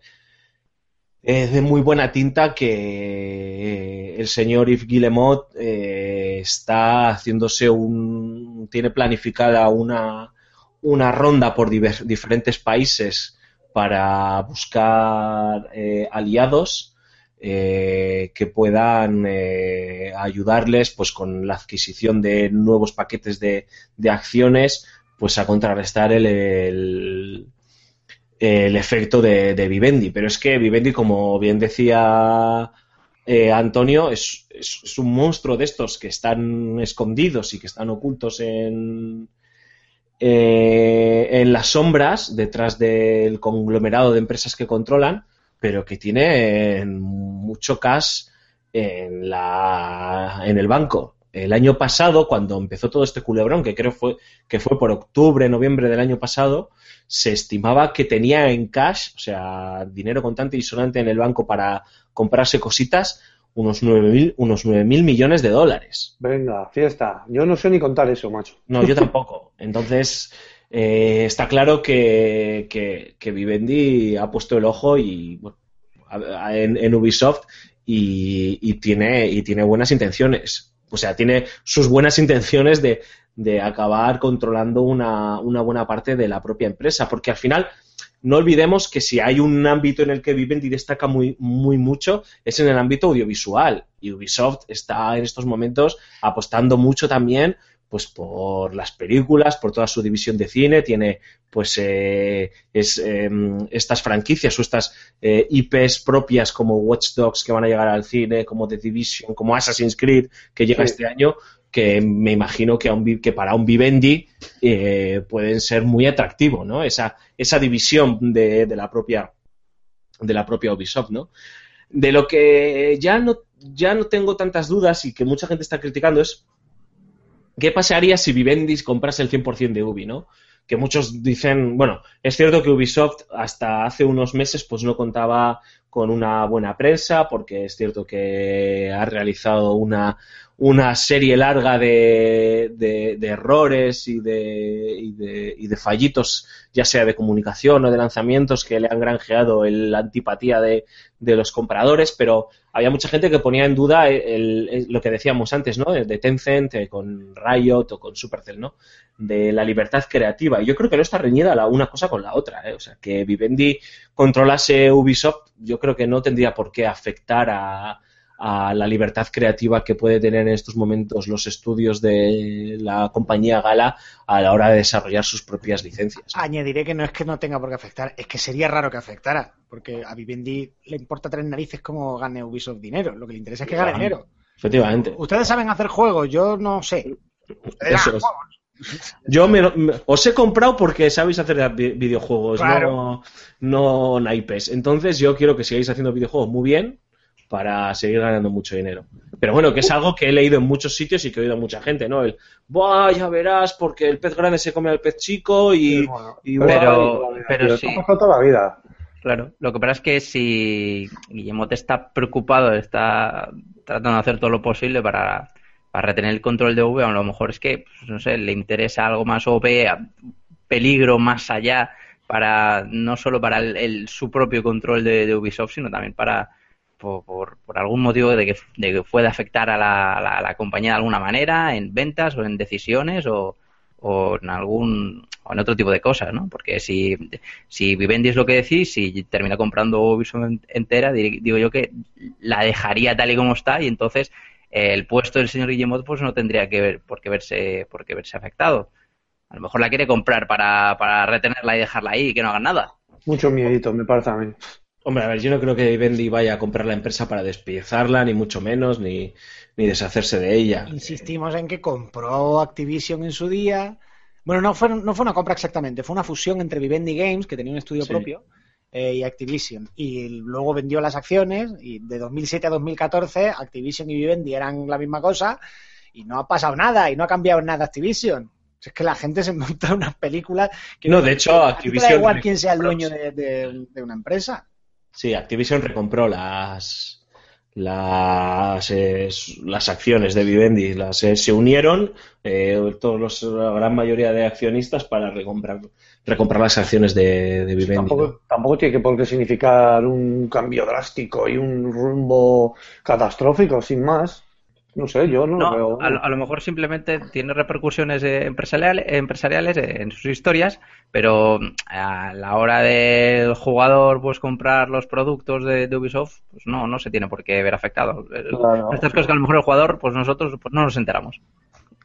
A: eh, de muy buena tinta que eh, el señor Yves Guillemot eh, está haciéndose un. tiene planificada una, una ronda por diferentes países para buscar eh, aliados eh, que puedan eh, ayudarles pues con la adquisición de nuevos paquetes de, de acciones pues a contrarrestar el, el efecto de, Vivendi. Pero es que Vivendi, como bien decía eh, Antonio, es, un monstruo de estos que están escondidos y que están ocultos en, eh, en las sombras, detrás del conglomerado de empresas que controlan, pero que tienen mucho cash en, la, en el banco. El año pasado, cuando empezó todo este culebrón, que creo fue, que fue por octubre, noviembre del año pasado, se estimaba que tenía en cash, o sea, dinero contante y sonante en el banco para comprarse cositas, unos 9.000 unos 9.000 millones de dólares.
D: Venga, fiesta. Yo no sé ni contar eso, macho.
A: No, yo tampoco. Entonces, eh, está claro que, que, que Vivendi ha puesto el ojo y bueno, en, en Ubisoft y, y tiene, y tiene buenas intenciones. O sea, tiene sus buenas intenciones de, de acabar controlando una, una buena parte de la propia empresa. Porque al final, no olvidemos que si hay un ámbito en el que Vivendi destaca muy, muy mucho, es en el ámbito audiovisual. Y Ubisoft está en estos momentos apostando mucho también pues por las películas, por toda su división de cine, tiene pues eh, es, eh, estas franquicias o estas eh, IPs propias como Watch Dogs que van a llegar al cine, como The Division, como Assassin's Creed que llega
D: Sí.
A: este año, que me imagino que, a un, que para un Vivendi eh, pueden ser muy atractivo, ¿no? Esa, esa división de, de la propia de la propia Ubisoft, ¿no? De lo que ya no, ya no tengo tantas dudas y que mucha gente está criticando es ¿qué pasaría si Vivendi comprase el 100% de Ubi, ¿no? Que muchos dicen, bueno, es cierto que Ubisoft hasta hace unos meses pues no contaba con una buena prensa porque es cierto que ha realizado una, una serie larga de, de- errores y de, y, de, y de fallitos, ya sea de comunicación o de lanzamientos, que le han granjeado el- la antipatía de, los compradores, pero había mucha gente que ponía en duda el- lo que decíamos antes, ¿no? De Tencent eh, con Riot o con Supercell, ¿no? De la libertad creativa. Y yo creo que no está reñida la una cosa con la otra, ¿eh? O sea, que Vivendi controlase Ubisoft, yo creo que no tendría por qué afectar a, a la libertad creativa que puede tener en estos momentos los estudios de la compañía Gala a la hora de desarrollar sus propias licencias.
B: Añadiré que no es que no tenga por qué afectar, es que sería raro que afectara, porque a Vivendi le importa tres narices cómo gane Ubisoft dinero, lo que le interesa es que gane dinero.
A: Efectivamente.
B: Ustedes saben hacer juegos, yo no sé. Ustedes
A: Eso es. Yo me, os he comprado porque sabéis hacer vi- videojuegos,
B: Claro.
A: no, no naipes. Entonces yo quiero que sigáis haciendo videojuegos muy bien para seguir ganando mucho dinero. Pero bueno, que es algo que he leído en muchos sitios y que he oído a mucha gente, ¿no? El, Buah, ya verás, porque el pez grande se come al pez chico y... y
C: Pero- pero
D: Tío,
C: sí.
D: ha pasado toda la vida.
C: Claro, lo que pasa es que si Guillemot está preocupado, está tratando de hacer todo lo posible para, para retener el control de V, a lo mejor es que, pues, no sé, le interesa algo más o ve peligro más allá para no solo para el, el- su propio control de, de Ubisoft, sino también para por, por, algún motivo de que, de que pueda afectar a la, la- compañía de alguna manera, en ventas o en decisiones o, o en algún o en otro tipo de cosas, ¿no? Porque si, si Vivendi es lo que decís, si termina comprando Ubisoft en- entera, di- digo yo que la dejaría tal y como está y entonces eh, el puesto del señor Guillemot pues no tendría que ver por qué verse por qué verse afectado. A lo mejor la quiere comprar para, para retenerla y dejarla ahí y que no hagan nada.
D: Mucho miedito, me parece a mí.
A: Hombre, a ver, yo no creo que Vivendi vaya a comprar la empresa para despiezarla, ni mucho menos, ni, ni deshacerse de ella.
B: Insistimos en que compró Activision en su día. Bueno, no fue, no fue una compra exactamente, fue una fusión entre Vivendi Games, que tenía un estudio
A: Sí.
B: propio, eh, y Activision. Y luego vendió las acciones, y de 2007 a 2014 Activision y Vivendi eran la misma cosa, y no ha pasado nada, y no ha cambiado nada Activision. Es que la gente se monta unas películas que
A: No, de hecho,
B: a ti te da
A: Activision-
B: igual quién sea el dueño de, de- de una empresa.
A: Sí, Activision recompró las las, eh, las acciones de Vivendi, las eh, se unieron eh, todos los la gran mayoría de accionistas para recomprar recomprar las acciones de, de Vivendi. ¿no?
D: Tampoco, tampoco tiene que por qué significar un cambio drástico y un rumbo catastrófico, sin más. No sé, yo no, lo veo.
C: a, lo- a lo mejor simplemente tiene repercusiones eh, empresariales, empresariales en sus historias, pero mm, a la hora del jugador pues comprar los productos de, de Ubisoft, pues no, no se tiene por qué ver afectado. Eh,
D: Claro.
C: Estas cosas que a lo mejor el jugador, pues nosotros pues no nos enteramos.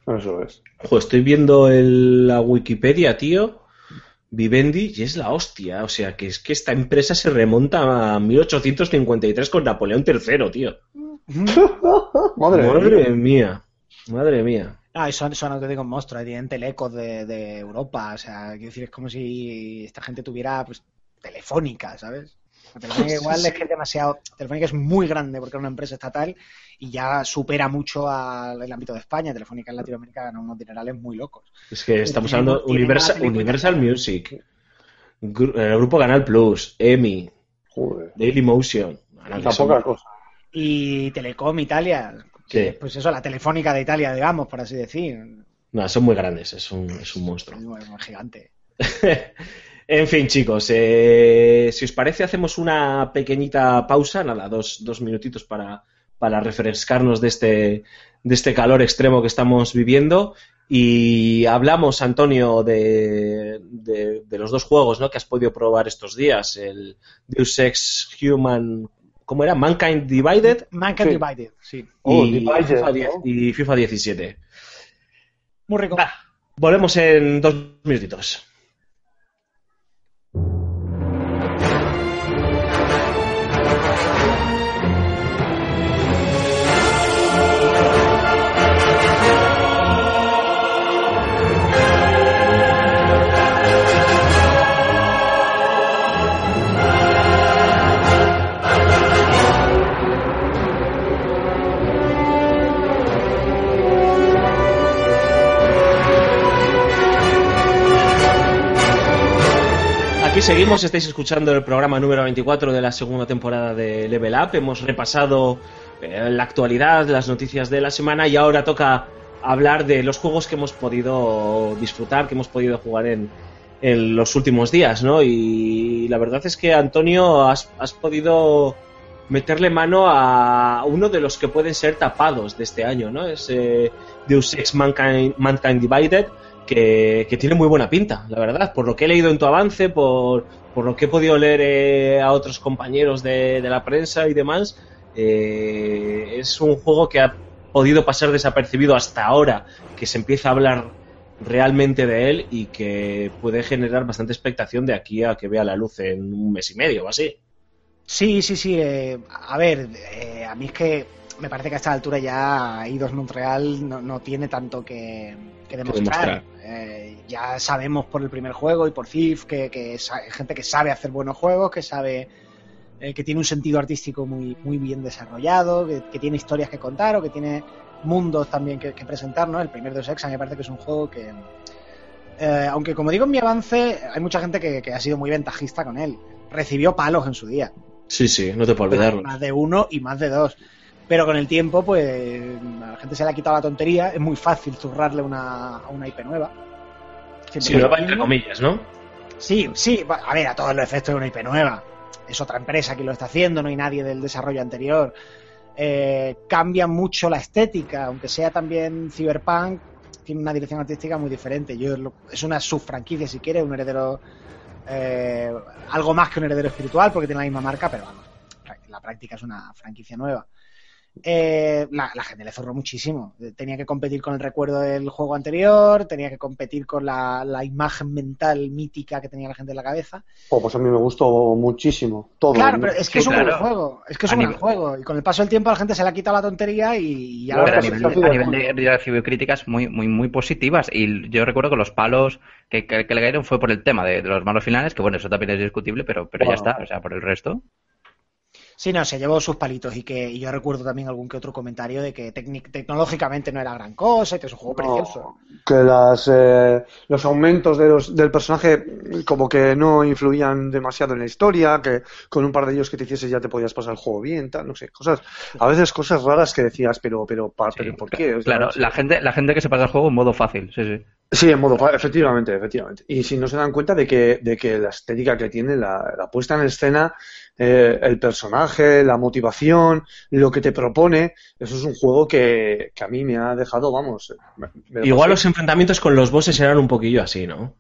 D: Eso es.
A: Ojo, estoy viendo el- la Wikipedia, tío. Vivendi y es la hostia. O sea, que es que esta empresa se remonta a 1853 con Napoleón III, tío.
D: Madre,
A: Madre
D: mía.
A: mía. Madre mía.
B: Ah, y son, son auténticos monstruos, tienen telecos de, de Europa, o sea, quiero decir, es como si esta gente tuviera pues, telefónica, ¿sabes? La Telefónica igual es que es demasiado, Telefónica es muy grande porque es una empresa estatal y ya supera mucho al el ámbito de España, Telefónica en Latinoamérica gana unos dinerales muy locos.
A: Es que estamos hablando Universal. Universal Music, Gru- el grupo Canal Plus, EMI. Daily Motion.
D: Poca cosa.
B: Y Telecom Italia, que,
A: Sí.
B: pues eso, la Telefónica de Italia, digamos, por así decir,
A: no, son muy grandes, es un, es un monstruo.
B: es muy gigante.
A: en fin, chicos, eh, si os parece, hacemos una pequeñita pausa, nada, dos, dos minutitos para, para refrescarnos de este, de este calor extremo que estamos viviendo. Y hablamos, Antonio, de, de, de los dos juegos ¿no? que has podido probar estos días: el Deus Ex Human, ¿cómo era? Mankind Divided
B: Mankind
D: Sí.
B: Divided, sí.
D: Oh,
A: y,
D: Divided,
A: FIFA 10
D: ¿no?
A: y FIFA 17.
B: Muy rico.
A: Volvemos en dos minutitos. Seguimos, estáis escuchando el programa número 24 de la segunda temporada de Level Up. Hemos repasado eh, la actualidad, las noticias de la semana y ahora toca hablar de los juegos que hemos podido disfrutar, que hemos podido jugar en, en los últimos días, ¿no? Y la verdad es que Antonio has, has podido meterle mano a uno de los que pueden ser tapados de este año, ¿no? Es eh, Deus Ex Mankind, Mankind Divided, que, tiene muy buena pinta, la verdad, por lo que he leído en tu avance, por, por lo que he podido leer eh, a otros compañeros de, de la prensa y demás, eh, es un juego que ha podido pasar desapercibido hasta ahora, que se empieza a hablar realmente de él y que puede generar bastante expectación de aquí a que vea la luz en un mes y medio o así.
B: Sí, sí, sí. eh, a ver, eh, a mí es que me parece que a esta altura ya Eidos Montreal no, no tiene tanto que, que demostrar.
A: demostrar.
B: Eh, ya sabemos por el primer juego y por Thief que, que es gente que sabe hacer buenos juegos, que sabe eh, que tiene un sentido artístico muy, muy bien desarrollado, que, que tiene historias que contar o que tiene mundos también que, que presentar, ¿no? El primer Deus Ex a mí me parece que es un juego que... eh, aunque como digo en mi avance, hay mucha gente que, que ha sido muy ventajista con él. Recibió palos en su día.
A: Sí, sí, no te puedo olvidarlo.
B: Más de uno y más de dos. Pero con el tiempo, pues a la gente se le ha quitado la tontería. Es muy fácil zurrarle una, a una IP nueva. Siempre
A: Sí, nueva entre comillas, ¿no?
B: Sí, sí, a ver, a todos los efectos de una IP nueva. Es otra empresa que lo está haciendo, no hay nadie del desarrollo anterior. Eh, cambia mucho la estética, aunque sea también Cyberpunk, tiene una dirección artística muy diferente. Yo lo- es una subfranquicia, si quieres, un heredero. eh, algo más que un heredero espiritual, porque tiene la misma marca, pero vamos, en la práctica es una franquicia nueva. Eh, la, la gente le zorró muchísimo. Eh, Tenía que competir con el recuerdo del juego anterior, tenía que competir con la, la imagen mental mítica que tenía la gente en la cabeza.
D: Oh, pues a mí me gustó muchísimo. Todo.
B: Claro, pero es que es un
C: claro.
B: buen juego. Es que es
C: A
B: un buen juego. Y con el paso del tiempo a la gente se le ha quitado la tontería y ya
C: Pero a nivel, a
D: de
C: nivel de, de recibió críticas muy, muy, muy positivas. Y yo recuerdo que los palos que, que, que le cayeron fue por el tema de, de los malos finales, que bueno, eso también es discutible, pero, pero ya
D: Bueno.
C: está. O sea, por el resto.
B: Sí, no, se llevó sus palitos y que y yo recuerdo también algún que otro comentario de que tecnológicamente no era gran cosa y que es un juego
D: No,
B: precioso.
D: que las, eh, los aumentos de los, del personaje como que no influían demasiado en la historia, que con un par de ellos que te hicieses ya te podías pasar el juego bien, tal, no sé, cosas, a veces cosas raras que decías, pero, pero, pa-
C: Sí,
D: pero ¿por qué? O sea,
C: Claro,
D: sí.
C: la gente, la gente que se pasa el juego en modo fácil, sí, sí.
D: Sí, en modo, fa- efectivamente, efectivamente. Y si no se dan cuenta de que, de que la estética que tiene, la, la puesta en escena, eh, el personaje, la motivación, lo que te propone, eso es un juego que, que a mí me ha dejado, vamos. me- me lo
A: Igual los enfrentamientos con los bosses eran un poquillo así, ¿no?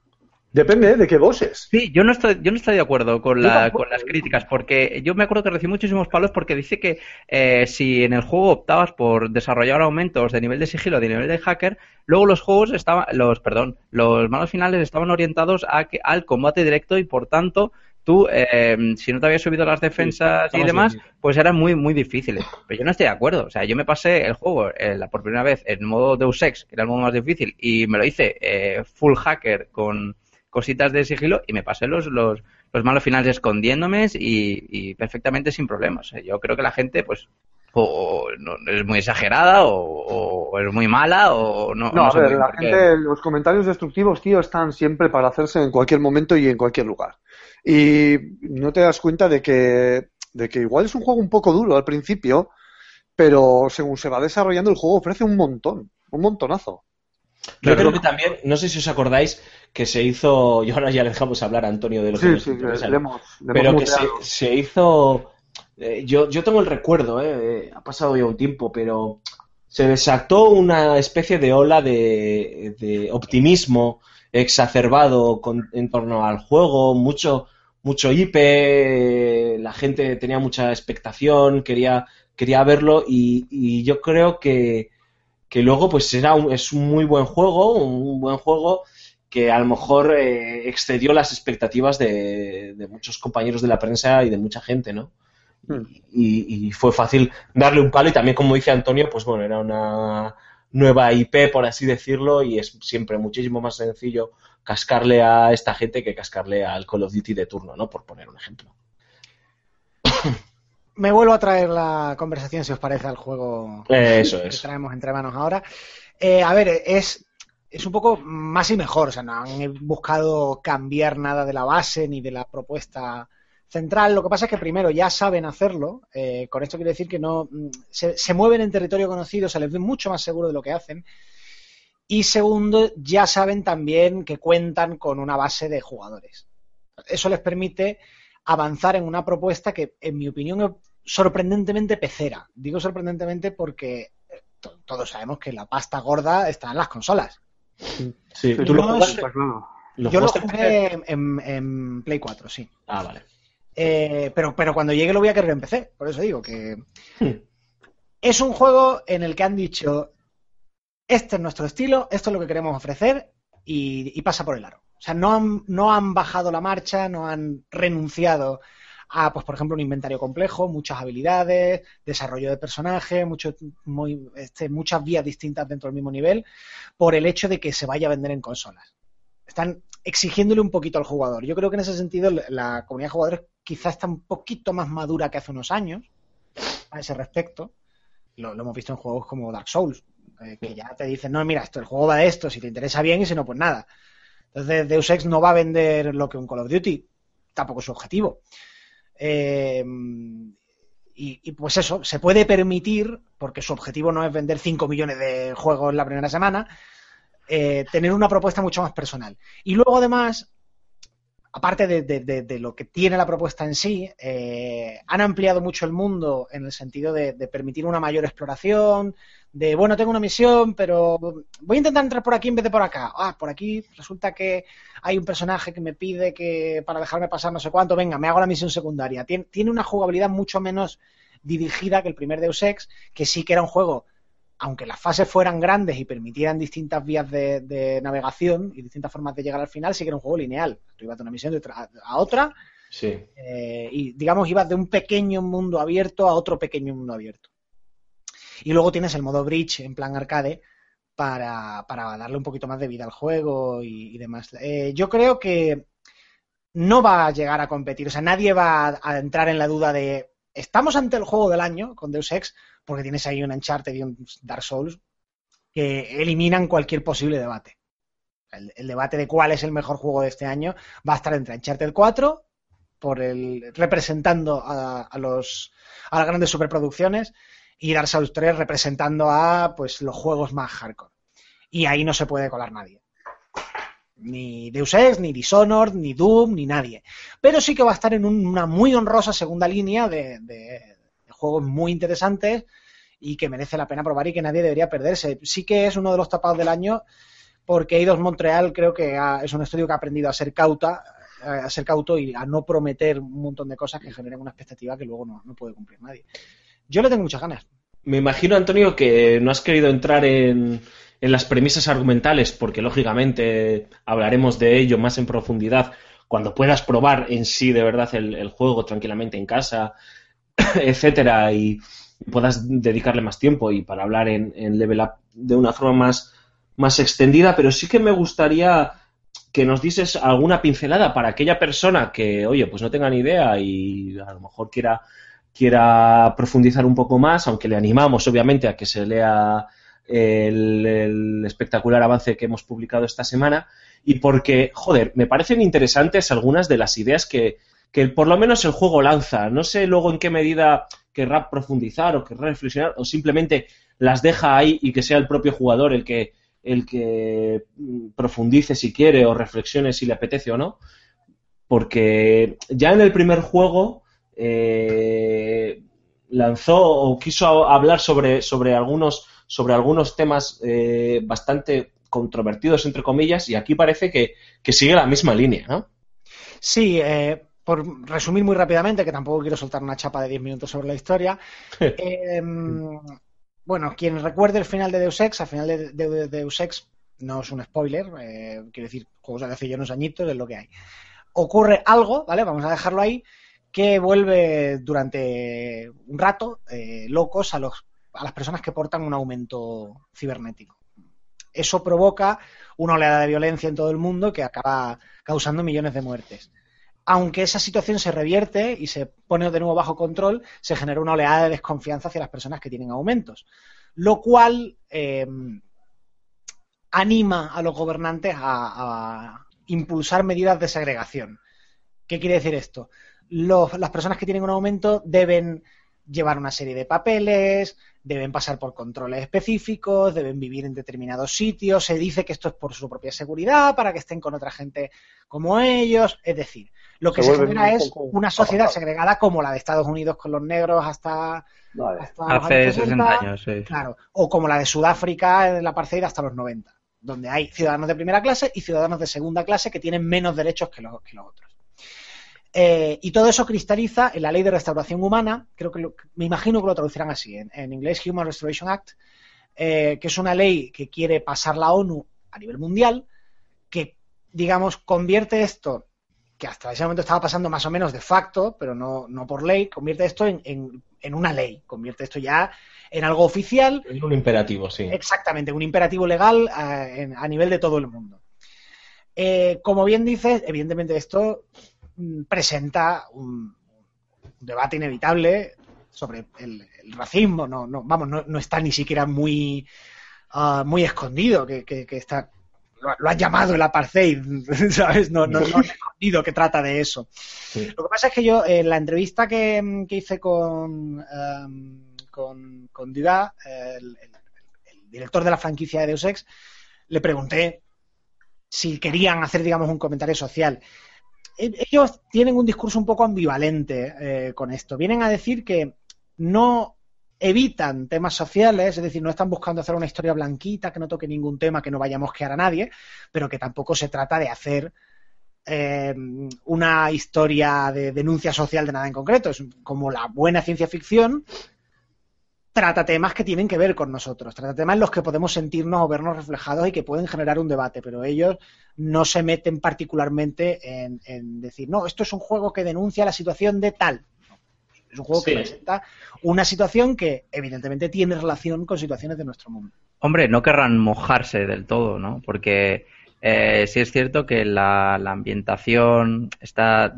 D: Depende ¿eh? de qué bosses.
C: Sí, yo no estoy, yo no estoy de acuerdo con, la, con las críticas, porque yo me acuerdo que recibí muchísimos palos porque dice que eh, si en el juego optabas por desarrollar aumentos de nivel de sigilo, de nivel de hacker, luego los juegos estaban, los, perdón, los malos finales estaban orientados a que, al combate directo y por tanto tú, eh, si no te habías subido las defensas y demás, pues eran muy, muy difíciles. Pero yo no estoy de acuerdo. O sea, yo me pasé el juego eh, la- por primera vez en modo Deus Ex, que era el modo más difícil, y me lo hice eh, full hacker con cositas de sigilo y me pasé los, los, los malos finales escondiéndome y, y perfectamente sin problemas. Eh, Yo creo que la gente, pues, o, o no, es muy exagerada o, o es muy mala o no.
D: No,
C: no
D: a ver, la gente, los comentarios destructivos, tío, están siempre para hacerse en cualquier momento y en cualquier lugar. Y no te das cuenta de que, de que igual es un juego un poco duro al principio, pero según se va desarrollando el juego ofrece un montón, un montonazo.
A: Yo creo que también, no sé si os acordáis que se hizo, y ahora ya le dejamos hablar a Antonio de lo que
D: Sí,
A: nos
D: sí,
A: interesa,
D: le hemos, le
A: pero
D: hemos
A: que se, se hizo, eh, yo, yo tengo el recuerdo, eh, eh, ha pasado ya un tiempo, pero se desató una especie de ola de, de optimismo exacerbado con- en torno al juego, mucho, mucho IP, la gente tenía mucha expectación, quería, quería verlo y, y yo creo que, que luego pues era un- es un muy buen juego, un buen juego que a lo mejor eh, excedió las expectativas de, de muchos compañeros de la prensa y de mucha gente, ¿no?
D: Hmm.
A: Y, y fue fácil darle un palo y también, como dice Antonio, pues bueno, era una nueva IP, por así decirlo, y es siempre muchísimo más sencillo cascarle a esta gente que cascarle al Call of Duty de turno, ¿no? Por poner un ejemplo.
B: Me vuelvo a traer la conversación, si os parece, al juego
A: Eso
B: que
A: es.
B: traemos entre manos ahora. Eh, a ver, es, es un poco más y mejor. O sea, no han buscado cambiar nada de la base ni de la propuesta central. Lo que pasa es que primero ya saben hacerlo. eh, con esto quiero decir que no mm, se, se mueven en territorio conocido, se les ve mucho más seguro de lo que hacen. Y segundo, ya saben también que cuentan con una base de jugadores. Eso les permite avanzar en una propuesta que, en mi opinión, es sorprendentemente pecera. Digo sorprendentemente porque eh, to- todos sabemos que la pasta gorda está en las consolas.
A: Sí, tú lo jugaste.
B: es-
D: claro.
A: ¿Lo
B: Yo lo jugué en, en Play 4, sí.
A: Ah, vale.
B: Eh, pero, pero cuando llegue lo voy a querer en PC. Por eso digo que
A: Hmm.
B: es un juego en el que han dicho este es nuestro estilo, esto es lo que queremos ofrecer y, y pasa por el aro. O sea, no han, no han bajado la marcha, no han renunciado a, pues, por ejemplo, un inventario complejo, muchas habilidades, desarrollo de personaje, mucho, muy- este, muchas vías distintas dentro del mismo nivel, por el hecho de que se vaya a vender en consolas. Están exigiéndole un poquito al jugador. Yo creo que en ese sentido la- comunidad de jugadores quizás está un poquito más madura que hace unos años a ese respecto. Lo, lo hemos visto en juegos como Dark Souls, eh, que ya te dicen, no, mira, esto, el juego va de esto, si te interesa bien y si no, pues nada. Entonces Deus Ex no va a vender lo que un Call of Duty, tampoco es su objetivo. Eh, y, y, pues eso, se puede permitir, porque su objetivo no es vender 5 millones de juegos la primera semana, eh, tener una propuesta mucho más personal. Y luego además, aparte de, lo que tiene la propuesta en sí, eh, han ampliado mucho el mundo en el sentido de, permitir una mayor exploración, de, bueno, tengo una misión, pero voy a intentar entrar por aquí en vez de por acá. Ah, por aquí resulta que hay un personaje que me pide que para dejarme pasar no sé cuánto, venga, me hago la misión secundaria. Tiene una jugabilidad mucho menos dirigida que el primer Deus Ex, que sí que era un juego aunque las fases fueran grandes y permitieran distintas vías de, de navegación y distintas formas de llegar al final, sí que era un juego lineal. Tú ibas de una misión de otra- a otra
A: Sí.
B: eh, y, digamos, ibas de un pequeño mundo abierto a otro pequeño mundo abierto. Y luego tienes el modo bridge en plan arcade para, para darle un poquito más de vida al juego y, y demás. Eh, yo creo que no va a llegar a competir, o sea, nadie va a, a entrar en la duda de estamos ante el juego del año con Deus Ex porque tienes ahí un Uncharted y un Dark Souls que eliminan cualquier posible debate. El, debate de cuál es el mejor juego de este año va a estar entre Uncharted 4 por el representando a, a los a las grandes superproducciones y Dark Souls 3 representando a pues los juegos más hardcore. Y ahí no se puede colar nadie. Ni Deus Ex, ni Dishonored, ni Doom, ni nadie. Pero sí que va a estar en un- una muy honrosa segunda línea de juegos muy interesantes y que merece la pena probar y que nadie debería perderse. Sí que es uno de los tapados del año porque Eidos Montreal creo que ha- es un estudio que ha aprendido a ser cauta, a ser cauto y a no prometer un montón de cosas que generen una expectativa que luego no, puede cumplir nadie. Yo le tengo muchas ganas.
A: Me imagino, Antonio, que no has querido entrar en, en las premisas argumentales, porque lógicamente hablaremos de ello más en profundidad cuando puedas probar en sí de verdad el juego tranquilamente en casa, etcétera, y puedas dedicarle más tiempo y para hablar en, en Level Up de una forma más, más extendida, pero sí que me gustaría que nos dices alguna pincelada para aquella persona que, oye, pues no tenga ni idea y a lo mejor quiera quiera profundizar un poco más, aunque le animamos obviamente a que se lea el, el espectacular avance que hemos publicado esta semana y porque, joder, me parecen interesantes algunas de las ideas que, que por lo menos el juego lanza. No sé luego en qué medida querrá profundizar o querrá reflexionar o simplemente las deja ahí y que sea el propio jugador el que el que mm, profundice si quiere o reflexione si le apetece o no. Porque ya en el primer juego eh, lanzó o quiso hablar sobre, sobre, algunos, sobre algunos temas eh, bastante controvertidos, entre comillas, y aquí parece que, que sigue la misma línea, ¿no?
B: Sí, eh, por resumir muy rápidamente, que tampoco quiero soltar una chapa de 10 minutos sobre la historia. eh, bueno, quien recuerde el final de Deus Ex, al final de, de- de Deus Ex no es un spoiler, eh, quiero decir, juegos de hace ya unos añitos es lo que hay. Ocurre algo, ¿vale? Vamos a dejarlo ahí, que vuelve durante un rato eh, locos a, los, a las personas que portan un aumento cibernético. Eso provoca una oleada de violencia en todo el mundo que acaba causando millones de muertes. Aunque esa situación se revierte y se pone de nuevo bajo control, se genera una oleada de desconfianza hacia las personas que tienen aumentos. Lo cual eh, anima a los gobernantes a, impulsar medidas de segregación. ¿Qué quiere decir esto? las personas que tienen un aumento deben llevar una serie de papeles, deben pasar por controles específicos, deben vivir en determinados sitios, se dice que esto es por su propia seguridad, para que estén con otra gente como ellos, es decir, lo que
D: Se
B: genera es
D: poco
B: una sociedad segregada como la de Estados Unidos con los negros hasta,
D: Vale.
B: hasta
C: Hace
B: años
C: 60
B: 60,
C: años, sí.
B: Claro, o como la de Sudáfrica en la apartheid hasta los 90, donde hay ciudadanos de primera clase y ciudadanos de segunda clase que tienen menos derechos que los, que los otros. Eh, y todo eso cristaliza en la ley de restauración humana, creo que lo- me imagino que lo traducirán así, en, en inglés Human Restoration Act, eh, que es una ley que quiere pasar la ONU a nivel mundial, que, digamos, convierte esto, que hasta ese momento estaba pasando más o menos de facto, pero no, no por ley, convierte esto en, en- en una ley, convierte esto ya en algo oficial
A: Es un imperativo, sí.
B: Exactamente, un imperativo legal eh, en- a nivel de todo el mundo. Eh, como bien dices, evidentemente esto mm, presenta un, un debate inevitable sobre el, el racismo. No, no, vamos, no, no está ni siquiera muy, ah, muy escondido, que, que- que está lo, lo han llamado el apartheid, ¿sabes? No, no, no escondido que trata de eso. Lo que pasa es que yo, en la entrevista que, que hice con, em, con, con Dudá, el, el- el director de la franquicia de Deus Ex, le pregunté si querían hacer, digamos, un comentario social. E- Ellos tienen un discurso un poco ambivalente eh, con esto. Vienen a decir que no evitan temas sociales, es decir, no están buscando hacer una historia blanquita que no toque ningún tema que no vaya a mosquear a nadie, pero que tampoco se trata de hacer eh, una historia de denuncia social de nada en concreto. Es como la buena ciencia ficción trata temas que tienen que ver con nosotros, trata temas en los que podemos sentirnos o vernos reflejados y que pueden generar un debate, pero ellos no se meten particularmente en, en decir, no, esto es un juego que denuncia la situación de tal. Es un juego que presenta una situación que evidentemente tiene relación con situaciones de nuestro mundo.
C: Hombre, no querrán mojarse del todo, ¿no? Porque eh, sí es cierto que la, la ambientación, esta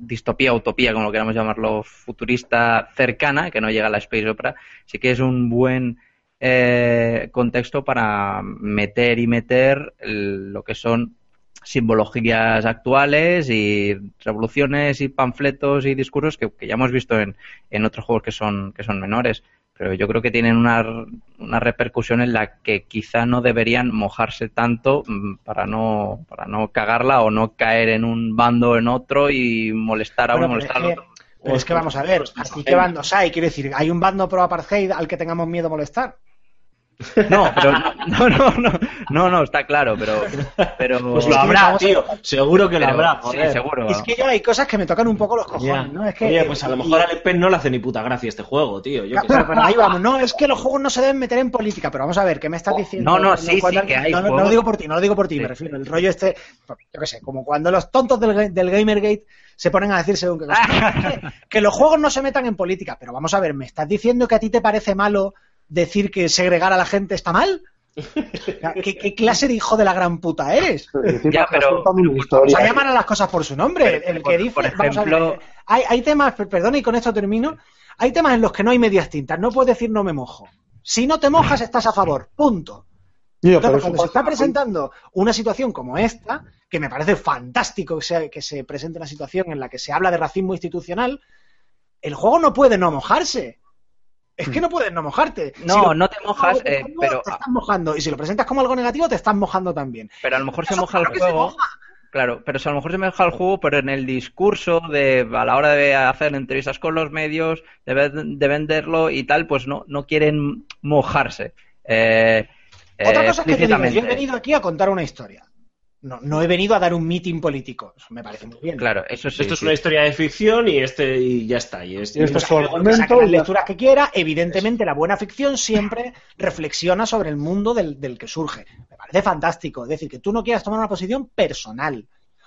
C: distopía, utopía, como queramos llamarlo, futurista cercana, que no llega a la space opera, sí que es un buen eh, contexto para meter y meter el- lo que son simbologías actuales y revoluciones y panfletos y discursos que, que ya hemos visto en, en otros juegos que son, que son menores. Pero yo creo que tienen una, una repercusión en la que quizá no deberían mojarse tanto mm, para no, para no cagarla o no caer en un bando o en otro y molestar a uno,
B: Bueno,
C: molestar al
B: es que-
C: otro.
B: Pero es que vamos a ver, ¿aquí qué bandos hay? Quiero decir, ¿hay un bando pro apartheid al que tengamos miedo a molestar?
C: No, pero no, no, no, no, no, está claro, pero, pero
A: Pues lo habrá, tío. Seguro que lo habrá,
C: sí,
A: joder.
C: seguro.
B: Es que yo hay cosas que me tocan un poco los cojones. ¿no? Es que,
A: Oye, pues a lo mejor a Le Pen no le hace ni puta gracia este juego, tío. Yo
B: Claro,
A: qué
B: pero,
A: sé.
B: pero ahí vamos, no, es que los juegos no se deben meter en política, pero vamos a ver, ¿qué me estás diciendo?
C: No, no, sí,
B: cuando-
C: sí, que hay
B: no, no, no
C: juegos-
B: lo digo por ti, no lo digo por ti,
C: Sí.
B: me refiero, el rollo este, yo qué sé, como cuando los tontos del, del Gamergate se ponen a decir según qué cosas. que los juegos no se metan en política, pero vamos a ver, ¿me estás diciendo que a ti te parece malo decir que segregar a la gente está mal? ¿Qué, qué clase de hijo de la gran puta eres?
C: Ya, pero-
D: una
B: Vamos
D: historia.
B: a llamar a las cosas por su nombre.
C: Pero,
B: el
C: por-
B: que dice,
C: por
B: vamos a ver,
C: ejemplo-
B: hay, hay temas, per- perdona y con esto termino, hay temas en los que no hay medias tintas. No puedes decir no me mojo. Si no te mojas, estás a favor. Punto. Entonces,
D: eso
B: cuando se está presentando una situación como esta, que me parece fantástico que se, que se presente una situación en la que se habla de racismo institucional, el juego no puede no mojarse. Es que no puedes no mojarte.
C: No,
B: Si lo
C: no te mojas, eh, pero-
B: Te estás mojando. Y si lo presentas como algo negativo, te estás mojando también.
C: Pero a lo mejor se moja el juego. Claro, pero a lo mejor se moja el juego, pero en el discurso de a la hora de hacer entrevistas con los medios, de, ven- de venderlo y tal, pues no, no quieren mojarse. Eh,
B: Otra
C: eh,
B: cosa es que te digo, yo he venido aquí a contar una historia. No, no he venido a dar un meeting político. Eso me parece muy bien.
C: Claro, eso sí.
A: Esto es una historia de ficción y este y ya está. Y este,
D: Y esto es
B: saque
D: argumento
B: las lecturas que quiera. Evidentemente, la buena ficción siempre reflexiona sobre el mundo del, del que surge. Me parece fantástico. Es decir, que tú no quieras tomar una posición personal.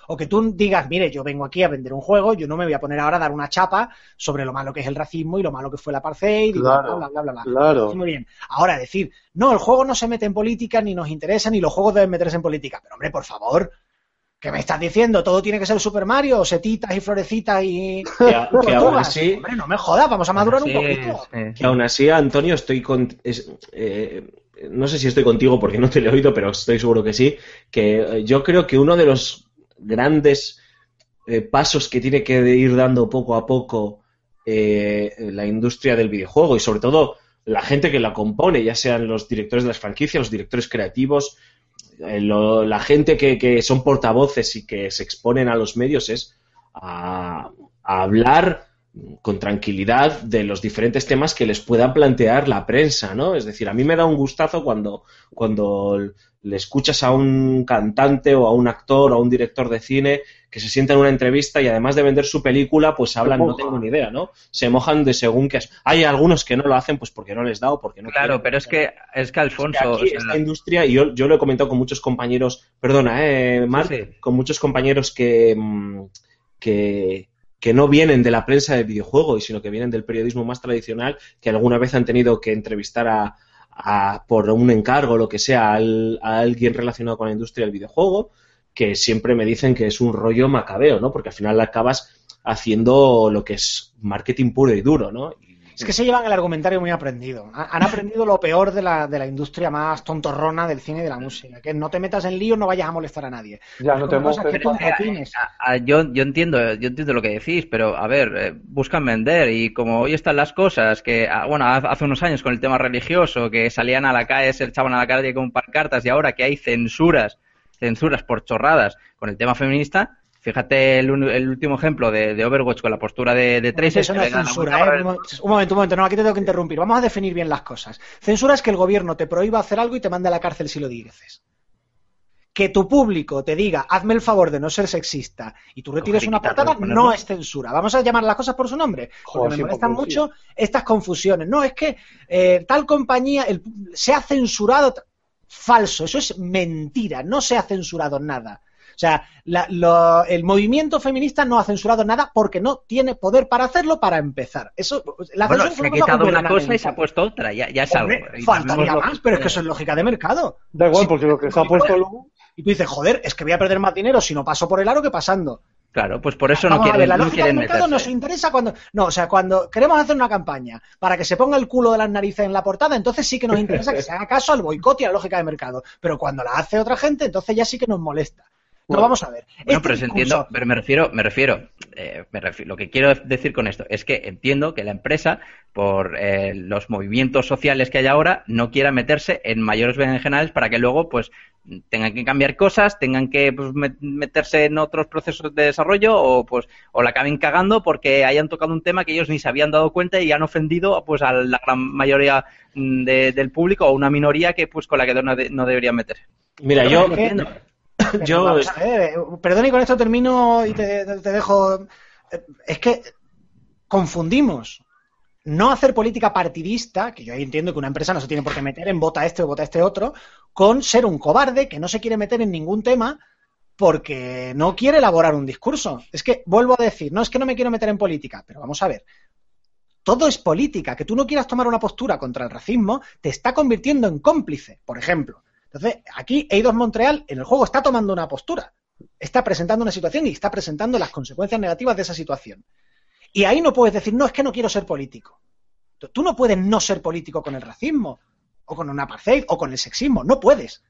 B: O que tú digas, mire, yo vengo aquí a vender un juego, yo no me voy a poner ahora a dar una chapa sobre lo malo que es el racismo y lo malo que fue la apartheid y
D: Claro,
B: bla, bla, bla, bla, bla.
D: claro.
B: Muy bien. Ahora decir, no, el juego no se mete en política, ni nos interesa, ni los juegos deben meterse en política. Pero hombre, por favor, ¿qué me estás diciendo? ¿Todo tiene que ser Super Mario? ¿Setitas y florecitas y...
A: Que, a- que aún así,
B: Hombre, no me jodas, vamos a madurar un poquito.
C: sí.
A: que aún así, Antonio, estoy con. es- eh, no sé si estoy contigo porque no te lo he oído, pero estoy seguro que sí. Que eh, yo creo que uno de los grandes eh, pasos que tiene que ir dando poco a poco eh, la industria del videojuego y sobre todo la gente que la compone, ya sean los directores de las franquicias, los directores creativos, eh, la gente que, son portavoces y que se exponen a los medios es a hablar con tranquilidad de los diferentes temas que les pueda plantear la prensa, ¿no? Es decir, a mí me da un gustazo cuando, cuando le escuchas a un cantante o a un actor o a un director de cine que se sienta en una entrevista y además de vender su película, pues hablan, no tengo ni idea, ¿no? Se mojan de según que... Hay algunos que no lo hacen pues porque no les da o porque no
C: Claro,
A: quieren.
C: pero es que, es que Alfonso,
A: Aquí,
C: o sea,
A: esta industria, y yo, yo lo he comentado con muchos compañeros, perdona, eh, Marc,
C: Sí, sí.
A: con muchos compañeros que, mm, que, que no vienen de la prensa de videojuego, y sino que vienen del periodismo más tradicional, que alguna vez han tenido que entrevistar a, por un encargo lo que sea al- a alguien relacionado con la industria del videojuego, que siempre me dicen que es un rollo macabeo, ¿no? Porque al final acabas haciendo lo que es marketing puro y duro, ¿no? Y-
B: Es que se llevan el argumentario muy aprendido. Ha- Han aprendido lo peor de la, de la industria más tontorrona del cine y de la música. Que no te metas en lío, no vayas a molestar a nadie.
D: Ya no te
C: a- yo, yo entiendo, yo entiendo lo que decís, pero a ver, eh, buscan vender y como hoy están las cosas, que ah, bueno, hace unos años con el tema religioso, que salían a la calle, se echaban a la calle con cartas y ahora que hay censuras, censuras por chorradas con el tema feminista, fíjate el, último ejemplo de, de Overwatch con la postura de, de Tracer.
B: Eso no es censura, ¿eh? Un, mo- un momento, un momento, no, aquí te tengo que interrumpir. Vamos a definir bien las cosas. Censura es que el gobierno te prohíba hacer algo y te mande a la cárcel si lo dices. Que tu público te diga, hazme el favor de no ser sexista y tú retires una
C: ponerlo.
B: no es censura. Vamos a llamar las cosas por su nombre. Porque
D: Joder,
B: me molestan mucho estas confusiones. No, es que eh, tal compañía el- se ha censurado. Falso, eso es mentira. No se ha censurado nada. O sea, la- lo- el movimiento feminista no ha censurado nada porque no tiene poder para hacerlo para empezar. Eso, la
C: Bueno,
B: censura
C: se ha quitado una cosa y se ha puesto otra, ya, ya es algo.
B: Faltaría más, pero es que eso es lógica de mercado.
D: Da igual, porque lo que se ha puesto luego.
B: Y tú dices, joder, es que voy a perder más dinero si no paso por el aro que pasando.
C: Claro, pues por eso no
B: Vamos a ver,
C: quieren,
B: la
C: no
B: lógica
C: quieren
B: del mercado
C: meterse.
B: nos interesa cuando. No, o sea, cuando queremos hacer una campaña para que se ponga el culo de las narices en la portada, entonces sí que nos interesa que se haga caso al boicot y a la lógica de mercado. Pero cuando la hace otra gente, entonces ya sí que nos molesta. No,
D: Bueno.
B: vamos a ver.
C: Bueno,
B: Este
C: pero se
B: discurso-
C: entiendo, pero me refiero, me refiero, eh, me refi- lo que quiero decir con esto es que entiendo que la empresa, por eh, los movimientos sociales que hay ahora, no quiera meterse en mayores berenjenales para que luego, pues, tengan que cambiar cosas, tengan que pues, met- meterse en otros procesos de desarrollo o, pues, o la acaben cagando porque hayan tocado un tema que ellos ni se habían dado cuenta y han ofendido, pues, a la gran mayoría mm, de- del público o una minoría que, pues, con la que no, de- no deberían meter.
A: Mira,
B: Pero
A: yo,
B: Pero
A: yo
B: vamos a ver, eh, perdón y con esto termino y te, te- te dejo. Eh, Es que confundimos no hacer política partidista, que yo ahí entiendo que una empresa no se tiene por qué meter en vota este o vota este otro, con ser un cobarde que no se quiere meter en ningún tema porque no quiere elaborar un discurso. Es que vuelvo a decir, no es que no me quiero meter en política, pero vamos a ver. Todo es política. Que tú no quieras tomar una postura contra el racismo te está convirtiendo en cómplice, por ejemplo. Entonces, aquí Eidos Montreal en el juego está tomando una postura, está presentando una situación y está presentando las consecuencias negativas de esa situación. Y ahí no puedes decir, no, es que no quiero ser político. Tú- no puedes no ser político con el racismo, o con un apartheid, o con el sexismo. No puedes.